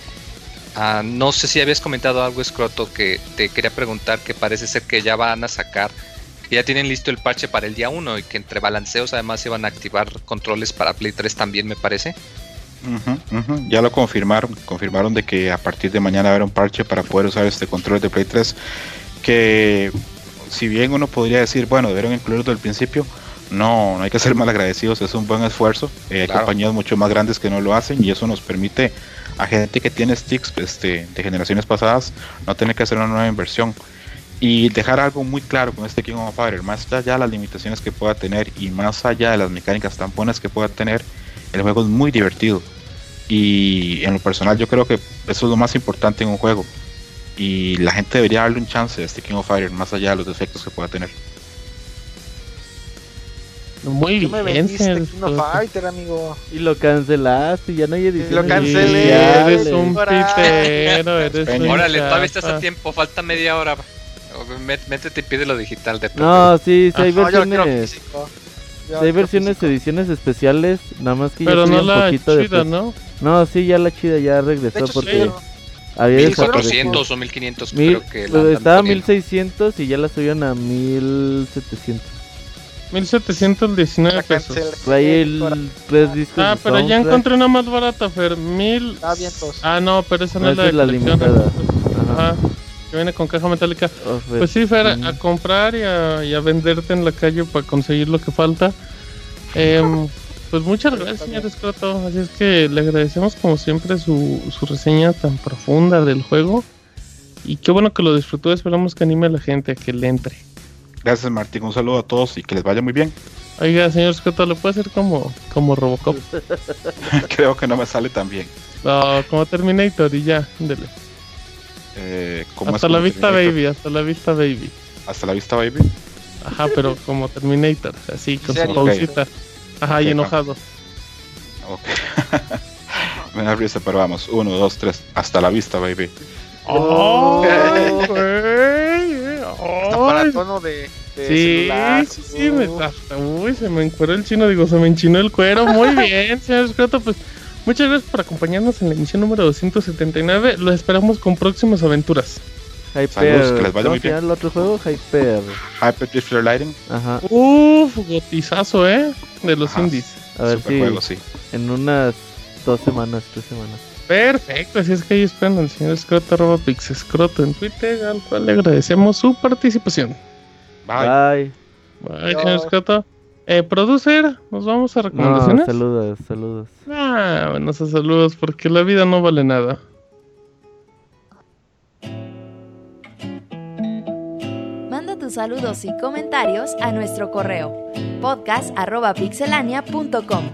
B: Ah, no sé si habías comentado algo, Scroto, que te quería preguntar que parece ser que ya van a sacar, ya tienen listo el parche para el día 1 y que entre balanceos además iban a activar controles para Play 3 también, me parece.
K: Ya lo confirmaron, confirmaron de que a partir de mañana habrá un parche para poder usar este control de Play 3, que si bien uno podría decir, bueno, debieron incluirlo al principio, no, no hay que ser mal agradecidos, es un buen esfuerzo. Eh, hay compañías mucho más grandes que no lo hacen y eso nos permite a gente que tiene sticks este, de generaciones pasadas no tener que hacer una nueva inversión. Y dejar algo muy claro con este King of Fighters, más allá de las limitaciones que pueda tener y más allá de las mecánicas tan buenas que pueda tener, el juego es muy divertido. Y en lo personal yo creo que eso es lo más importante en un juego. Y la gente debería darle un chance a este King of Fighters más allá de los defectos que pueda tener.
A: Muy bien. Me
H: Fighter, amigo.
F: Y lo cancelaste, ya no hay edición.
H: Lo cancelé.
A: eres un pitero, eres un
B: Órale, todavía estás a tiempo, falta media hora. Métete y pide lo digital de
F: No, sí, sí hay versiones. hay versiones, ediciones especiales, nada más que
A: Pero
F: ya
A: no la poquito chida, ¿no?
F: No, sí, ya la chida ya regresó porque Había
B: 1400 o 1500
F: Mil,
B: creo que la
F: pues, estaba a
B: poniendo.
F: 1600 y ya la subieron a 1700.
A: 1719
H: La
A: pesos.
F: Trae el tres discos.
A: Ah, pero ya encontré una más barata, Fer. Mil.
H: Ah, vientos.
A: Ah, no, pero esa no,
F: No,
A: es la de
F: la limitada. Ajá.
A: Ajá. Que viene con caja metálica.
F: Oh, Fer-
A: Pues sí, Fer,
F: Mm.
A: a comprar y a, y a venderte en la calle para conseguir lo que falta. Em, pues muchas gracias, señor Escroto. Así es que le agradecemos como siempre su, su reseña tan profunda del juego. Y qué bueno que lo disfrutó. Esperamos que anime a la gente a que le entre.
K: Gracias Martín, un saludo a todos y que les vaya muy bien.
A: Oiga, señor Escroto, ¿le puede hacer como, como Robocop?
K: Creo que no me sale tan bien.
A: No, como Terminator y ya, ándele.
K: Eh, ¿cómo
A: Hasta la vista,
K: Terminator?
A: baby, hasta la vista, baby.
K: Hasta la vista, baby.
A: Ajá, pero como Terminator, así, con su pausita. Ajá, y enojado.
K: Ok. me da risa, pero vamos. Uno, dos, tres. Hasta la vista, baby.
A: ¡Oh!
H: Para tono de, de
A: Sí,
H: celular.
A: sí, sí, me, hasta- uy, se me encueró el chino, digo, se me enchinó el cuero. Muy bien, señor Escroto, pues muchas gracias por acompañarnos en la emisión número 279. Lo esperamos con próximas aventuras.
F: Hyper.
K: Saludos, que les vaya
F: ¿Cómo
K: muy bien.
F: el otro juego? Hyper.
K: Hyper Drifter Lighting.
F: Ajá.
A: Uf, gotizazo, ¿eh? De los
K: Ajá.
A: indies.
F: A ver
K: Super
F: si
K: juego, sí.
F: en unas dos semanas, tres semanas.
A: Perfecto, así es que ahí esperan al señor Escroto, arroba Pixescroto en Twitter, al cual le agradecemos su participación.
K: Bye.
F: Bye.
A: Bye, señor Escroto. Eh, producer, ¿nos vamos a
F: No,
A: recomendaciones?
F: saludos, saludos.
A: Ah, buenos saludos, porque la vida no vale nada.
G: Manda tus saludos y comentarios a nuestro correo podcast.pixelania.com.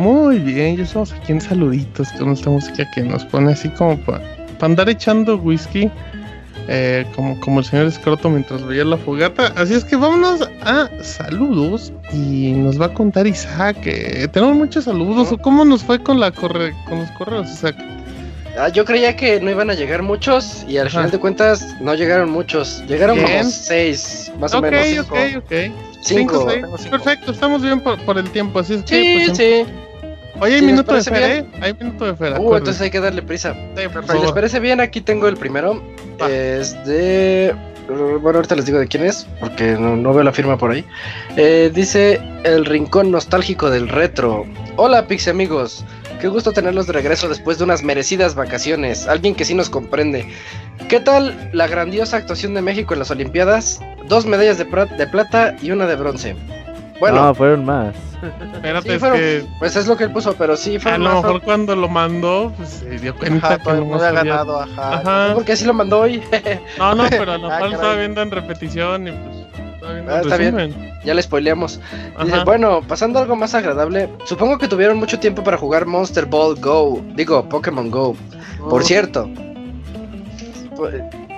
A: Muy bien, ya estamos aquí en saluditos con esta música que nos pone así como para andar echando whisky, eh, como, como el señor Escroto mientras veía la fogata. Así es que vámonos a saludos y nos va a contar Isaac. eh, tenemos muchos saludos, o cómo nos fue con, la corre con los correos, Isaac.
E: Ah, yo creía que no iban a llegar muchos y al
A: Ajá.
E: final de cuentas no llegaron muchos. Llegaron
A: Bien.
E: como seis, más o
A: ok,
E: menos.
A: ok,
E: cinco.
A: ok.
E: Cinco,
A: seis.
H: cinco.
A: Perfecto, estamos bien por, por el tiempo, así es que...
E: Sí,
A: pues,
E: sí.
A: Oye, hay
E: ¿les
A: minuto de
E: bien?
A: ¿eh? Hay minuto de.
E: Uh, entonces hay que darle prisa.
A: Sí, por
E: Si les parece bien, aquí tengo el primero.
A: Va.
E: Es de. Bueno, ahorita les digo de quién es, porque no, no veo la firma por ahí. Eh, dice El Rincón Nostálgico del Retro. Hola, Pixie amigos. Qué gusto tenerlos de regreso después de unas merecidas vacaciones. Alguien que sí nos comprende. ¿Qué tal la grandiosa actuación de México en las Olimpiadas? Dos medallas de plata y una de bronce. Bueno,
F: No, fueron más.
A: Espérate,
E: sí
A: es
E: fueron-
A: que
E: pues es lo que él puso, pero sí fue
A: a lo
E: más-
A: mejor cuando lo mandó, pues se dio cuenta
H: Ajá,
A: que no
H: había ganado, ajá.
A: Ajá.
E: Porque así lo mandó hoy.
A: No, no, pero a lo
H: Ah,
A: mejor estaba viendo en repetición y pues
E: Ah, está bien. ya le spoileamos. Dice, bueno, pasando a algo más agradable, supongo que tuvieron mucho tiempo para jugar Monster Ball Go, digo, Pokémon Go. Por cierto,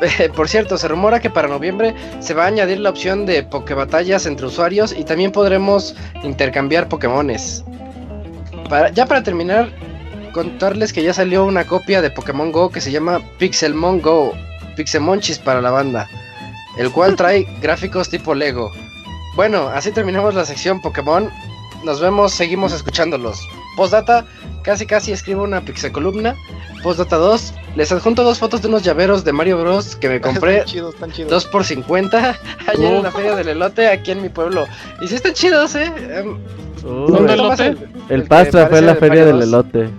E: por, cierto, se rumora que para noviembre se va a añadir la opción de Pokébatallas entre usuarios y también podremos intercambiar Pokémones. Para, ya para terminar, contarles que ya salió una copia de Pokémon Go que se llama Pixelmon Go, Pixemonchis para la banda, el cual trae gráficos tipo Lego. Bueno, así terminamos la sección Pokémon. Nos vemos, seguimos escuchándolos. Postdata, casi casi escribo una pixecolumna. Postdata 2, les adjunto dos fotos de unos llaveros de Mario Bros. que me compré
H: Están chidos, están chidos.
E: dos por 50 ayer en la feria del elote aquí en mi pueblo. Y sí están chidos, eh. Em,
F: Uy,
A: ¿Dónde
E: me
A: lo
E: tomas
A: sé?
E: el-
F: el Pastra fue
E: parece
F: la
E: de
F: feria del
E: 2.
F: elote.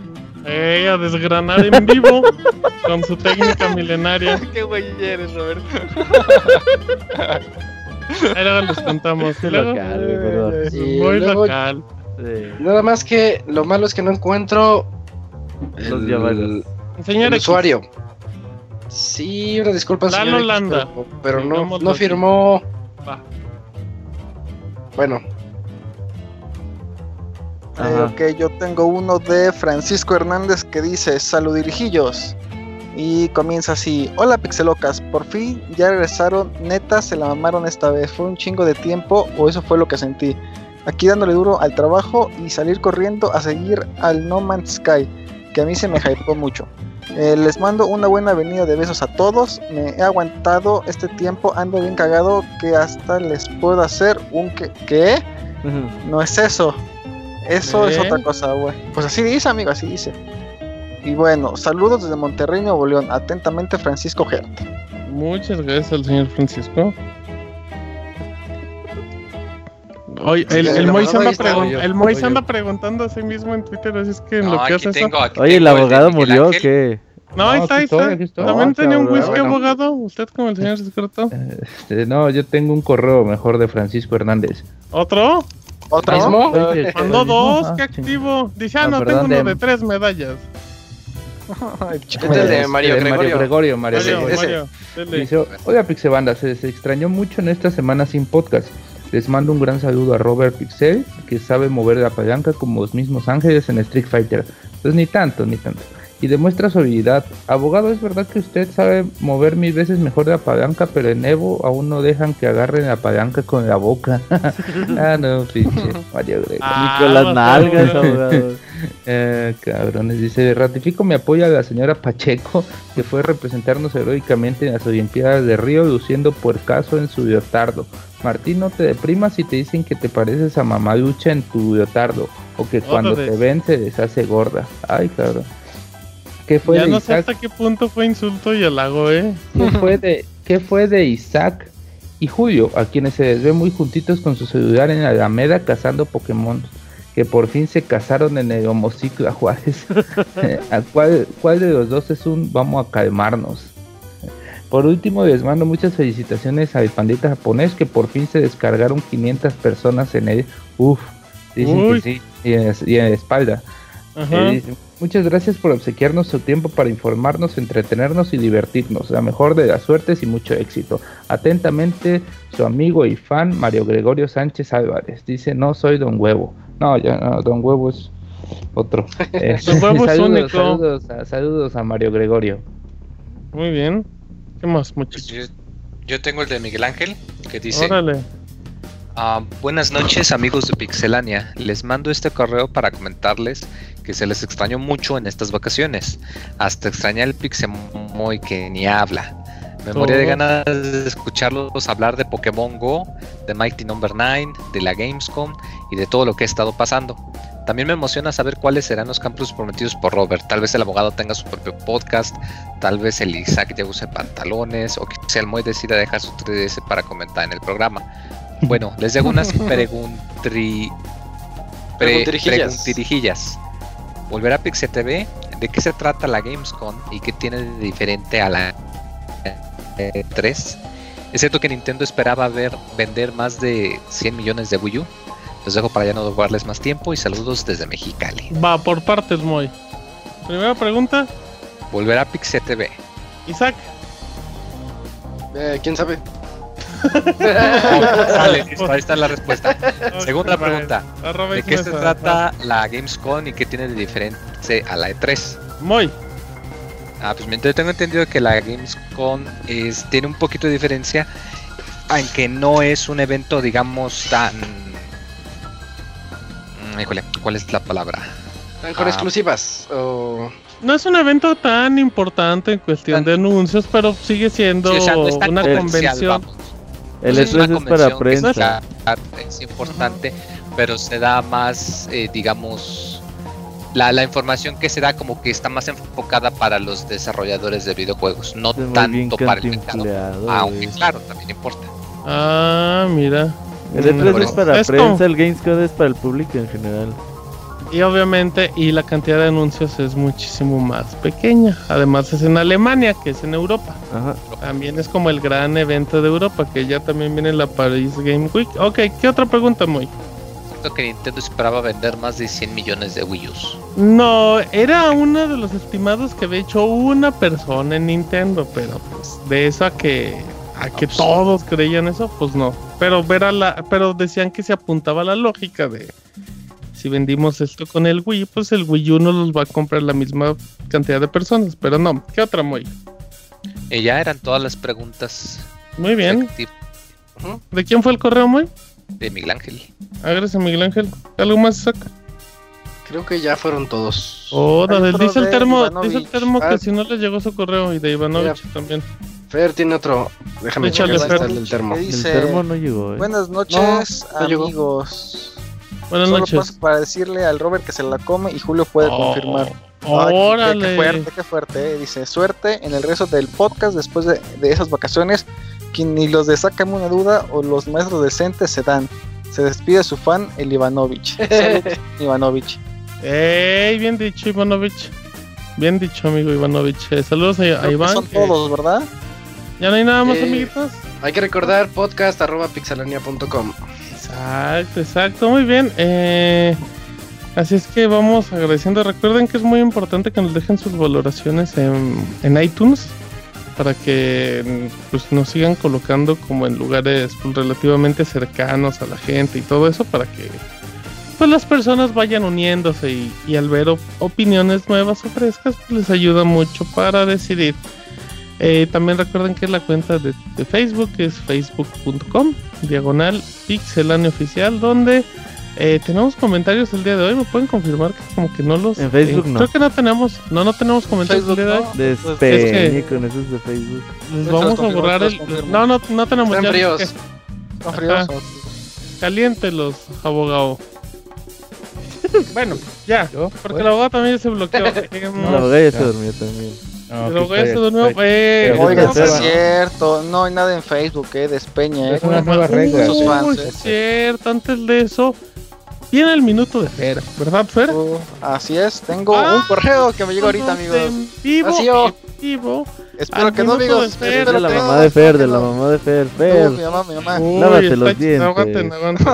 A: Eh, a desgranar en vivo con su técnica milenaria.
H: Qué güey eres, Roberto.
A: Ahí luego les contamos.
F: Qué
A: Luego-
F: local,
A: Muy
E: luego-
A: local.
F: Sí.
E: Nada más que lo malo es que no encuentro
F: Los
E: el,
F: llaveros.
A: Señor
E: el
A: X,
E: usuario. Sí, una disculpa,
A: Lalo
E: señor X,
A: Landa.
E: pero, pero no, no firmó.
A: Va.
E: Bueno,
H: Eh, ok, yo tengo uno de Francisco Hernández que dice saludirijillos. Y comienza así, hola pixelocas, por fin ya regresaron, neta se la mamaron esta vez, fue un chingo de tiempo o eso fue lo que sentí. Aquí dándole duro al trabajo y salir corriendo a seguir al No Man's Sky, que a mí se me hypó mucho. Eh, les mando una buena avenida de besos a todos, me he aguantado este tiempo, ando bien cagado que hasta les puedo hacer un que... ¿Qué? No es eso. Eso es
A: ¿Eh?
H: otra cosa, güey. Pues así dice, amigo, así dice. Y bueno, saludos desde Monterrey, Nuevo León. Atentamente, Francisco Gert.
A: Muchas gracias al señor Francisco. Oye, el, el
E: El
A: Mois anda, pregun- preguntando a sí mismo en Twitter, así es que en
B: No,
A: lo que hace eso.
B: tengo, aquí
F: Oye, el abogado murió, ¿o
B: Ángel.
F: ¿qué?
A: No, ahí está, ahí
C: estoy,
A: está.
C: estoy.
A: También
F: No,
A: tenía un whisky
C: Bueno.
A: abogado, usted como el señor secreto.
C: Este, no, yo tengo un correo mejor de Francisco Hernández.
A: ¿Otro?
H: ¿Otro?
E: ¿Mismo?
C: Oye,
A: Mandó dos,
C: ah,
A: qué activo. Dice, ah,
C: Ah,
A: no,
C: perdón,
A: tengo uno
C: de-
A: de tres medallas.
E: Este es de Mario
C: de Mario
E: Gregorio.
C: Gregorio, Mario Gregorio.
A: Mario.
C: Dice, oiga Pixebanda, se, se extrañó mucho en esta semana sin podcast. Les mando un gran saludo a Robert Pixel, que sabe mover la palanca como los mismos ángeles en Street Fighter. Pues ni tanto, ni tanto. Y demuestra su habilidad. Abogado, es verdad que usted sabe mover mil veces mejor la palanca, pero en Evo aún no dejan que agarren la palanca con la boca. ah, no, pinche Mario Gregorio.
A: Ah,
F: Ni con las nalgas, abogado.
C: Eh, cabrones, dice, ratifico mi apoyo a la señora Pacheco, que fue a representarnos heroicamente en las Olimpiadas de Río, luciendo puercaso en su leotardo. Martín, no te deprimas si te dicen que te pareces a Mamalucha en tu leotardo, o que cuando te ven se deshace gorda. Ay, cabrón. ¿Qué fue,
A: Ya
C: de
A: no sé
C: Isaac?
A: hasta qué punto fue insulto y halago, eh.
C: ¿Qué fue de, qué fue de Isaac y Julio, a quienes se les ve muy juntitos con su celular en la Alameda cazando Pokémon? Que por fin se casaron en el homociclo a Juárez. ¿A cuál, cuál de los dos es un vamos a calmarnos? Por último, les mando muchas felicitaciones al pandita japonés que por fin se descargaron 500 personas en él. Uf, dicen
A: Uy.
C: que sí, y en, y en la espalda. Eh, Muchas gracias por obsequiarnos su tiempo para informarnos, entretenernos y divertirnos. La mejor de las suertes y mucho éxito. Atentamente, su amigo y fan Mario Gregorio Sánchez Álvarez. Dice, no soy Don Huevo. No, ya no, Don Huevo es otro. Eh,
A: Don Huevo es único.
C: Saludos a, saludos a Mario Gregorio.
A: Muy bien. ¿Qué más,
B: Pues
A: muchachos?
B: yo, yo tengo el de Miguel Ángel, que dice...
A: Órale.
B: Ah, buenas noches amigos de Pixelania, les mando este correo para comentarles que se les extrañó mucho en estas vacaciones, hasta extrañar el Pixemoy que ni habla. Me moría de ganas de escucharlos hablar de Pokémon Go, de Mighty Number 9, de la Gamescom y de todo lo que ha estado pasando. También me emociona saber cuáles serán los campos prometidos por Robert. Tal vez el abogado tenga su propio podcast, tal vez el Isaac ya use pantalones, o quizá el Moy decida dejar su 3DS para comentar en el programa. Bueno, les dejo unas preguntri... pre-
E: Preguntirijillas.
B: ¿Volverá Pixel TV? ¿De qué se trata la Gamescom y qué tiene de diferente a la 3? Es cierto que Nintendo esperaba ver vender más de 100 millones de Wii U. Los dejo para ya no robarles más tiempo y saludos desde Mexicali.
A: Va, por partes, Moy. Primera pregunta,
B: ¿Volverá Pixel TV?
A: Isaac.
E: Eh, ¿Quién sabe?
B: Vale, listo, ahí está la respuesta. Segunda pregunta.
A: Arroba
B: ¿De qué se trata la Gamescom y qué tiene de diferente a la E3?
A: Moy.
B: Ah, pues yo tengo entendido que la Gamescom es, tiene un poquito de diferencia, aunque no es un evento, digamos, tan... Híjole, ¿cuál es la palabra?
E: ¿Están con
B: Ah.
E: exclusivas? O...
A: No es un evento tan importante en cuestión
B: Tan-
A: de anuncios, pero sigue siendo
B: Sí, o sea, no es tan
A: una convención.
B: vamos.
F: El
B: No es una
F: E3 es para
B: convención que
F: prensa.
B: Es importante, pero se da más, eh, digamos, la, la información que se da como que está más enfocada para los desarrolladores de videojuegos, no tanto para el mercado. Aunque
F: güey.
B: claro, también importa.
A: Ah, mira.
F: El E3
B: Por
F: es para prensa, el Gamescom es para el público en general.
A: Y obviamente, y la cantidad de anuncios es muchísimo más pequeña. Además es en Alemania, que es en Europa.
F: Ajá.
A: También es como el gran evento de Europa, que ya también viene la Paris Game Week. Ok, ¿qué otra pregunta, Moy?
B: Siento que Nintendo esperaba vender más de 100 millones de Wii U's.
A: No, era uno de los estimados que había hecho una persona en Nintendo, pero pues de eso a que a que
B: pues-
A: todos creían eso, pues no. Pero ver a la, pero decían que se apuntaba a la lógica de si vendimos esto con el Wii, pues el Wii U no los va a comprar la misma cantidad de personas, pero no. ¿Qué otra muy?
B: Y ya eran todas las preguntas
A: Muy bien. ¿De quién fue el correo muy?
B: de Miguel Ángel.
A: Gracias Miguel Ángel. ¿Algo más, Isaac?
E: Creo que ya fueron todos.
H: Otro
A: dice el termo, dice el termo que
E: Ah.
A: si no les llegó su correo y de Ivanovich también.
E: Fer tiene otro. Déjame
A: Échale,
E: checar si
A: Fer.
E: está el del termo.
H: ¿Qué
F: El
H: dice?
F: termo no llegó, ¿eh?
H: Buenas noches,
E: no llegó.
H: amigos.
A: Buenas
H: Solo
A: noches.
H: paso para decirle al Robert que se la come y Julio puede
A: Oh,
H: confirmar. Ay, qué-
A: órale.
H: Qué, fuerte, qué fuerte. eh. Dice, suerte en el resto del podcast después de, de esas vacaciones, que ni los de Sácame una duda o los maestros decentes se dan. Se despide su fan, el Ivanovich. Saludos, Ivanovich.
A: Ey, bien dicho, Ivanovich. Bien dicho, amigo Ivanovich. Eh, saludos a, a Iván.
H: son todos, ¿verdad?
A: Ya no hay nada más,
E: Eh,
A: amiguitos.
E: Hay que recordar podcast arroba pixelania.com.
A: Exacto, exacto, muy bien. Eh, así es que vamos agradeciendo. Recuerden que es muy importante que nos dejen sus valoraciones en, en iTunes para que pues, nos sigan colocando como en lugares pues, relativamente cercanos a la gente y todo eso para que pues, las personas vayan uniéndose y, y al ver op- opiniones nuevas o frescas pues, les ayuda mucho para decidir. Eh, también recuerden que la cuenta de, de Facebook es facebook.com diagonal pixelania oficial donde eh, tenemos comentarios el día de hoy. ¿Me pueden confirmar que como que no los...
F: En Facebook
A: eh,
F: no.
A: Creo que no tenemos, no, no tenemos comentarios el día de hoy.
F: Despeñe
A: Es que-
F: con esos de Facebook.
A: Les
H: Eso
A: vamos a borrar el... No, no, no tenemos
E: Están
A: ya.
E: fríos.
A: que-
H: ¿Son fríos?
A: Caliéntelos, abogado. bueno, ya.
C: Yo,
A: Porque
C: pues,
A: el abogado también se bloqueó. Eh,
F: La abogada ya se durmió también.
C: No,
A: se
C: estoy,
A: durmió.
C: estoy.
A: Eh,
H: Oigan, sí es cierto, no hay nada en Facebook, eh, despeña, eh.
C: Es una nueva regla.
H: Eh.
A: es cierto, antes de eso, viene el minuto de Fer, ¿verdad, Fer?
H: Uh, así es, tengo
A: Ah,
H: un correo que me llegó ahorita, amigos.
A: En vivo,
E: Así yo.
A: en vivo.
H: Espero que no, amigos.
A: de Fer,
F: De la
H: que no,
F: mamá de Fer, de la
H: no.
F: mamá de Fer.
H: Uh,
F: Fer.
H: mi mamá, mi mamá.
A: Uy,
F: Lávate los dientes.
A: Aguanten, aguanten.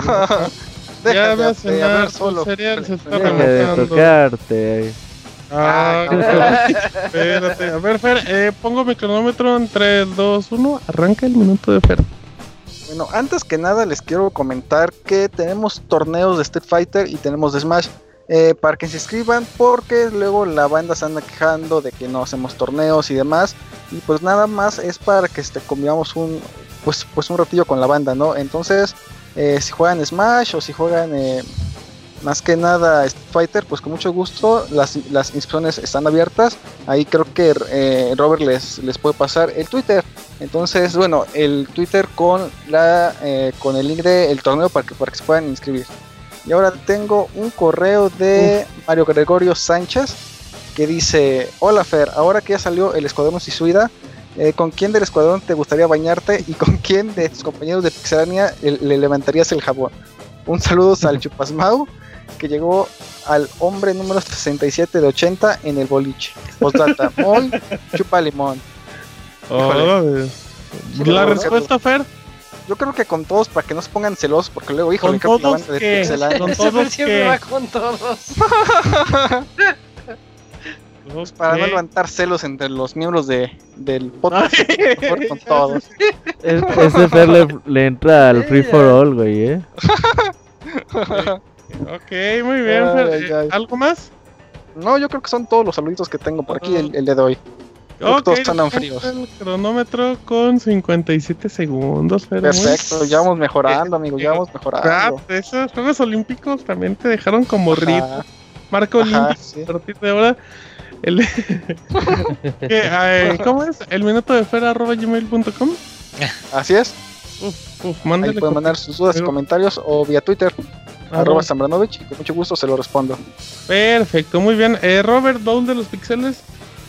A: ya
H: Deja
A: me
H: de, de solo.
A: cereal se está
F: Deja de tocarte.
A: Ah, espérate. A ver, Fer, eh, pongo mi cronómetro en 3, 2, 1. Arranca el minuto de Fer.
H: Bueno, antes que nada les quiero comentar que tenemos torneos de Street Fighter y tenemos de Smash. eh, para que se inscriban porque luego la banda se anda quejando de que no hacemos torneos y demás. Y pues nada más es para que este, convivamos un, pues, pues un ratillo con la banda, ¿no? Entonces, eh, si juegan Smash o si juegan eh, más que nada Street Fighter, pues con mucho gusto las, las inscripciones están abiertas. Ahí creo que eh, Robert les, les puede pasar el Twitter. Entonces, bueno, el Twitter con la eh, con el link del torneo para que, para que se puedan inscribir. Y ahora tengo un correo de Mario Gregorio Sánchez que dice, hola Fer, ahora que ya salió el Escuadrón Suicida, eh, ¿con quién del escuadrón te gustaría bañarte y con quién de tus compañeros de Pixelania le, le levantarías el jabón? Un saludo al Chupasmau que llegó al hombre número 67 de 80 en el boliche. Postdata, muy chupa limón. Híjole.
A: La respuesta, Fer.
H: Yo creo que con todos para que no se pongan celosos, porque luego, híjole,
A: ¿Con
H: que
A: todos
H: banda de
A: ¿Con
E: Ese Fer
A: todos
E: siempre
A: qué?
E: va con todos.
H: Pues para no levantar celos entre los miembros de, del podcast, mejor con todos.
F: Es- ese Fer le, le entra al free for all, güey, eh.
A: Ok, muy bien,
H: Ay,
A: Eh. ¿Algo más?
H: No, yo creo que son todos los saluditos que tengo por aquí el, el día de hoy. Creo que
A: Ok,
H: todos andan
A: arranca
H: fríos.
A: El cronómetro con 57 segundos, Fer. muy-
H: Perfecto, ya vamos mejorando, amigos, ya vamos
A: Ah,
H: mejorando.
A: esos Juegos Olímpicos también te dejaron como ritmo. Marco
H: Ajá,
A: olímpico
H: sí.
A: a partir de ahora. El, ¿Cómo es? El minuto de gmail.com.
H: Así es,
A: Uf, uf,
H: ahí pueden mandar sus dudas y
A: Pero-
H: comentarios o vía Twitter,
A: arroba-
H: arroba Zambranovich, y con mucho gusto se lo respondo.
A: Perfecto, muy bien. Eh, Robert, Down de los Pixeles.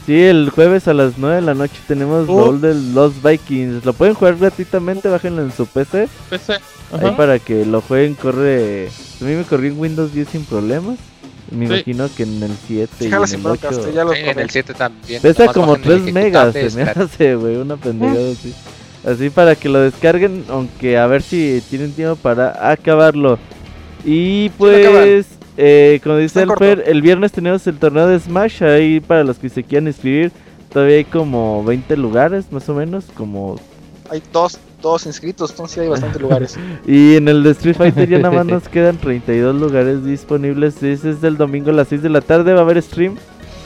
F: Sí, el jueves a las 9 de la noche tenemos
A: Uh.
F: Bowl de los Vikings. Lo pueden jugar gratuitamente, bájenlo en su PC.
A: PC.
F: Ahí
A: Ajá.
F: para que lo jueguen, corre. A mí me corrió en Windows 10 sin problemas. Me
A: Sí.
F: imagino que en el 7 y en el
H: broncas,
F: 8.
H: que ya lo
B: Sí, en el 7 también.
F: Pesa como
B: bajan el
F: 3 megas, se me hace, güey, una pendejada así. Así para que lo descarguen, aunque a ver si tienen tiempo para acabarlo. Y pues, eh, como dice
H: Está
F: el viernes tenemos el torneo de Smash, ahí para los que se quieran inscribir. Todavía hay como 20 lugares, más o menos, como...
H: Hay dos, dos inscritos, entonces sí hay bastantes lugares.
F: Y en el de Street Fighter ya nada más nos quedan 32 lugares disponibles. Ese es del domingo a las 6 de la tarde, va a haber stream.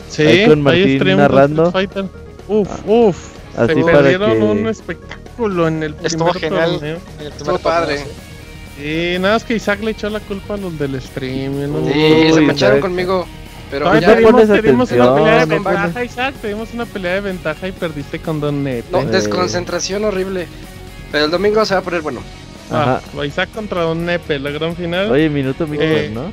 A: Sí,
F: Ahí con Martín
A: stream
F: narrando.
A: Street Fighter. Uf, uf.
F: Así
A: Se
F: para
A: perdieron
F: que-
A: un espectáculo en el
H: Estuvo genial.
A: torneo.
H: En el
E: Estuvo
H: torneo,
E: padre.
H: Sí.
A: Y nada más que Isaac le echó la culpa a los del stream. no-
E: Sí, se mancharon conmigo. Pero
F: ya
A: te
E: ya,
F: le pones
A: dimos, te dimos una pelea de
F: no
A: ventaja,
F: pones-
A: Isaac. Te dimos una pelea de ventaja y perdiste con Don Nete.
E: no, desconcentración horrible. Pero el domingo se va a poner bueno.
A: Ah, Isaac contra Don Nepe, la gran final.
F: Oye, minuto mixer,
A: Eh,
F: ¿no?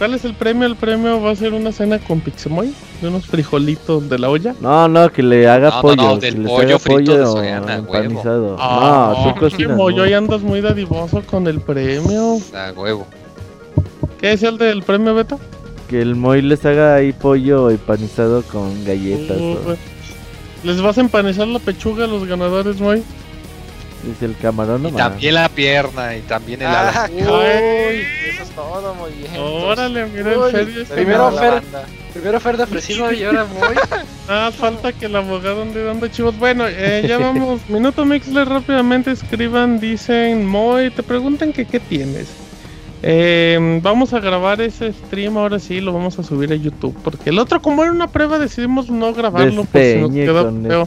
A: ¿Cuál es el premio? El premio va a ser una cena con Pixemoy, de unos frijolitos de la olla.
F: No, no, que le haga
B: No, no,
F: pollo.
B: no,
F: que
B: del
F: les
B: pollo frito de Soriana,
F: empanizado.
A: Ah,
F: no, tú cocinas.
A: Moy,
F: no.
A: hoy andas muy dadivoso con el premio.
B: A huevo.
A: ¿Qué decía el del premio, Beto?
F: Que el Moy les haga ahí pollo empanizado con galletas.
A: Uh,
F: o-
A: Les vas a empanizar la pechuga a los ganadores, Moy.
F: Dice el camarón
B: Y
F: nomás.
B: también la pierna y también el
H: Ah,
B: ala.
H: uy, eso es todo, muy bien.
A: Órale, mira
H: Uy,
A: el este
E: Primero. Fer, primero Fer de ofrecido y ahora voy.
A: Ah, falta que el abogado ande dando chivos. Bueno, eh, ya vamos. Minuto Mixler, rápidamente escriban, dicen, Moy, te preguntan que qué tienes. Eh, vamos a grabar ese stream, ahora sí, lo vamos a subir a YouTube. Porque el otro, como era una prueba, decidimos no grabarlo. Por si nos
F: Despeñe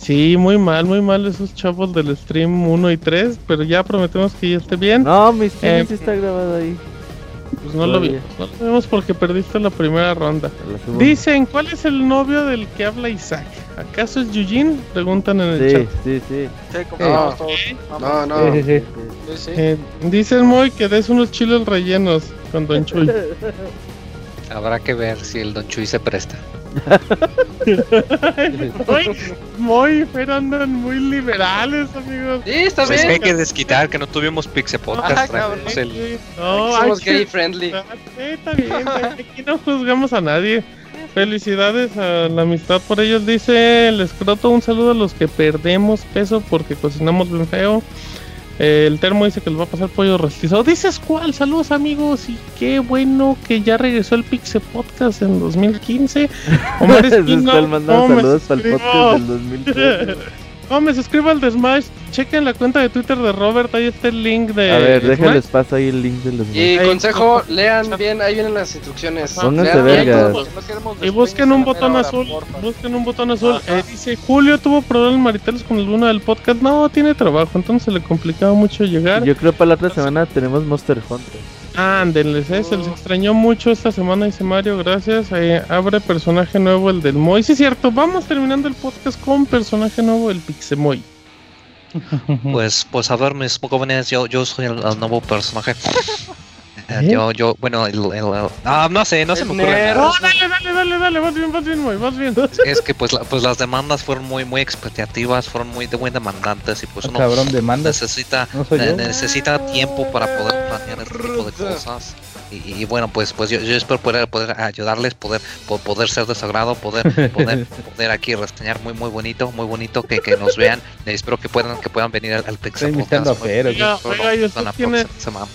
A: Sí, muy mal, muy mal esos chavos del stream 1 y 3, pero ya prometemos que ya esté bien.
F: No, mi stream
A: Eh,
F: sí está grabado ahí.
A: Pues no lo vimos, no lo vimos porque perdiste la primera ronda.
F: La.
A: Dicen, ¿cuál es el novio del que habla Isaac? ¿Acaso es Eugene? Preguntan en el
F: Sí,
A: chat.
F: sí, sí.
H: Sí,
E: No. No, no.
C: Sí, sí, sí.
H: Sí, sí.
A: Eh, dicen muy que des unos chiles rellenos con Don Chuy.
B: Habrá que ver si el Don Chuy se presta.
A: Muy, muy, pero andan muy liberales, amigos.
E: Sí, está
B: Pues es que hay
E: bien.
B: que desquitar que no tuvimos Pixel Podcast.
H: cabrón.
B: traemos el-
A: No,
E: somos
A: que-
E: gay friendly.
A: Ah, sí, está bien, aquí no juzgamos a nadie. Felicidades a la amistad por ellos. Dice el escroto, un saludo a los que perdemos peso porque cocinamos bien feo. Eh, el termo dice que les va a pasar pollo rostizado. Dices cuál, saludos amigos. Y qué bueno que ya regresó el Pixel Podcast en 2015. Omar Espino,
F: cual manda
A: ¿cómo me
F: saludos
A: suscribo?
F: podcast del 2013.
A: No, me suscribo al de Smash. Chequen la cuenta de Twitter de Robert. Ahí está el link de
F: A ver,
A: Smash.
F: déjales paso ahí el link de los
E: Y
A: Ahí.
E: consejo, lean bien, ahí vienen las instrucciones.
F: Pónganse vergas.
H: No queremos
A: Y busquen un botón
H: hora,
A: azul.
H: porfa.
A: Busquen un botón azul. Eh, dice Julio tuvo problemas maritales con alguno del podcast. No, tiene trabajo, entonces le complicaba mucho llegar.
F: Yo creo para la otra semana tenemos Monster Hunter.
A: Ándenles, eh, se les extrañó mucho esta semana, dice Mario. Gracias. Eh, abre personaje nuevo, el del Moy. Sí, es cierto. Vamos terminando el podcast con personaje nuevo, el Pixemoy.
B: Pues, pues a ver, mis jóvenes, yo, yo soy el, el nuevo personaje. Eh,
A: ¿Eh?
B: Yo, yo, bueno, el, el- el- ah, no sé, no se me ocurre nada.
A: No, dale, dale, dale, dale. Vas bien, vas bien, Moy. Vas bien.
B: Es que pues, la- pues las demandas fueron muy, muy expectativas, fueron muy, de muy demandantes y pues
C: Ah,
B: uno
C: cabrón, demanda.
B: necesita,
C: No
B: ne- necesita tiempo para poder planear este tipo de cosas. Y, y bueno, pues, pues yo, yo espero poder, poder ayudarles, poder, po- poder ser de su agrado, poder, poder, poder aquí reseñar muy, muy bonito, muy bonito, que, que nos vean. Y espero que puedan, que puedan venir al, al Pixel
C: Estoy invitando a
B: Podcast.
C: Fer, ¿o qué?
A: Oiga,
B: Solo
A: oiga, ¿y
B: la
A: usted tiene,
B: próxima semana.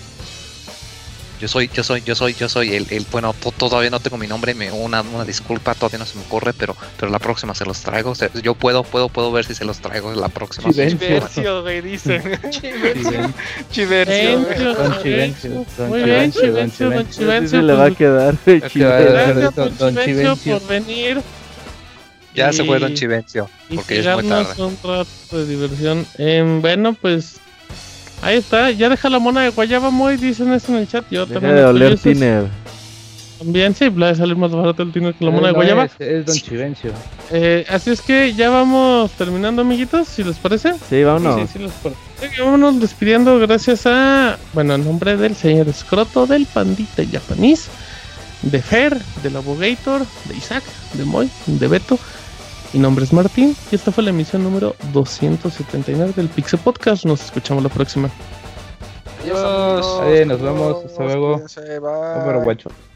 B: Yo soy, yo soy, yo soy, yo soy el, el bueno, to- todavía no tengo mi nombre, me, una, una disculpa, todavía no se me ocurre, pero, pero la próxima se los traigo. Se- yo puedo, puedo, puedo ver si se los traigo la próxima.
C: Chivencio.
H: Güey, dice.
C: Chivencio.
H: Chivencio,
C: Don Chivencio, Don
A: Muy bien,
C: Chivencio, Don
A: Chivencio.
F: le va a quedar.
A: Gracias,
C: Don-
A: Chivencio,
C: Chivencio.
A: por venir.
B: Ya se fue Don Chivencio,
A: y
B: porque ya es muy tarde.
A: un rato de diversión. Em, bueno, pues ahí está. Ya deja la mona de guayaba muy, dicen eso en el chat. Yo
F: Deja
A: también.
F: de oler tiner.
A: También, sí, la de salir más barato el tiner que la mona de
C: No,
A: guayaba.
C: Es, es Don Chivencio.
A: Eh, así es que ya vamos terminando, amiguitos, si les parece.
F: Sí, vámonos.
A: Sí, sí, les parece. Eh, Vámonos despidiendo gracias a, bueno, en nombre del señor Escroto, del Pandita Japanese, de Fer, del Abogator, de Isaac, de Moy, de Beto. Mi nombre es Martín y esta fue la emisión número 279 del Pixel Podcast. Nos escuchamos la próxima.
H: Adiós, amigos.
C: Adiós, nos vemos, hasta luego.
H: Bye.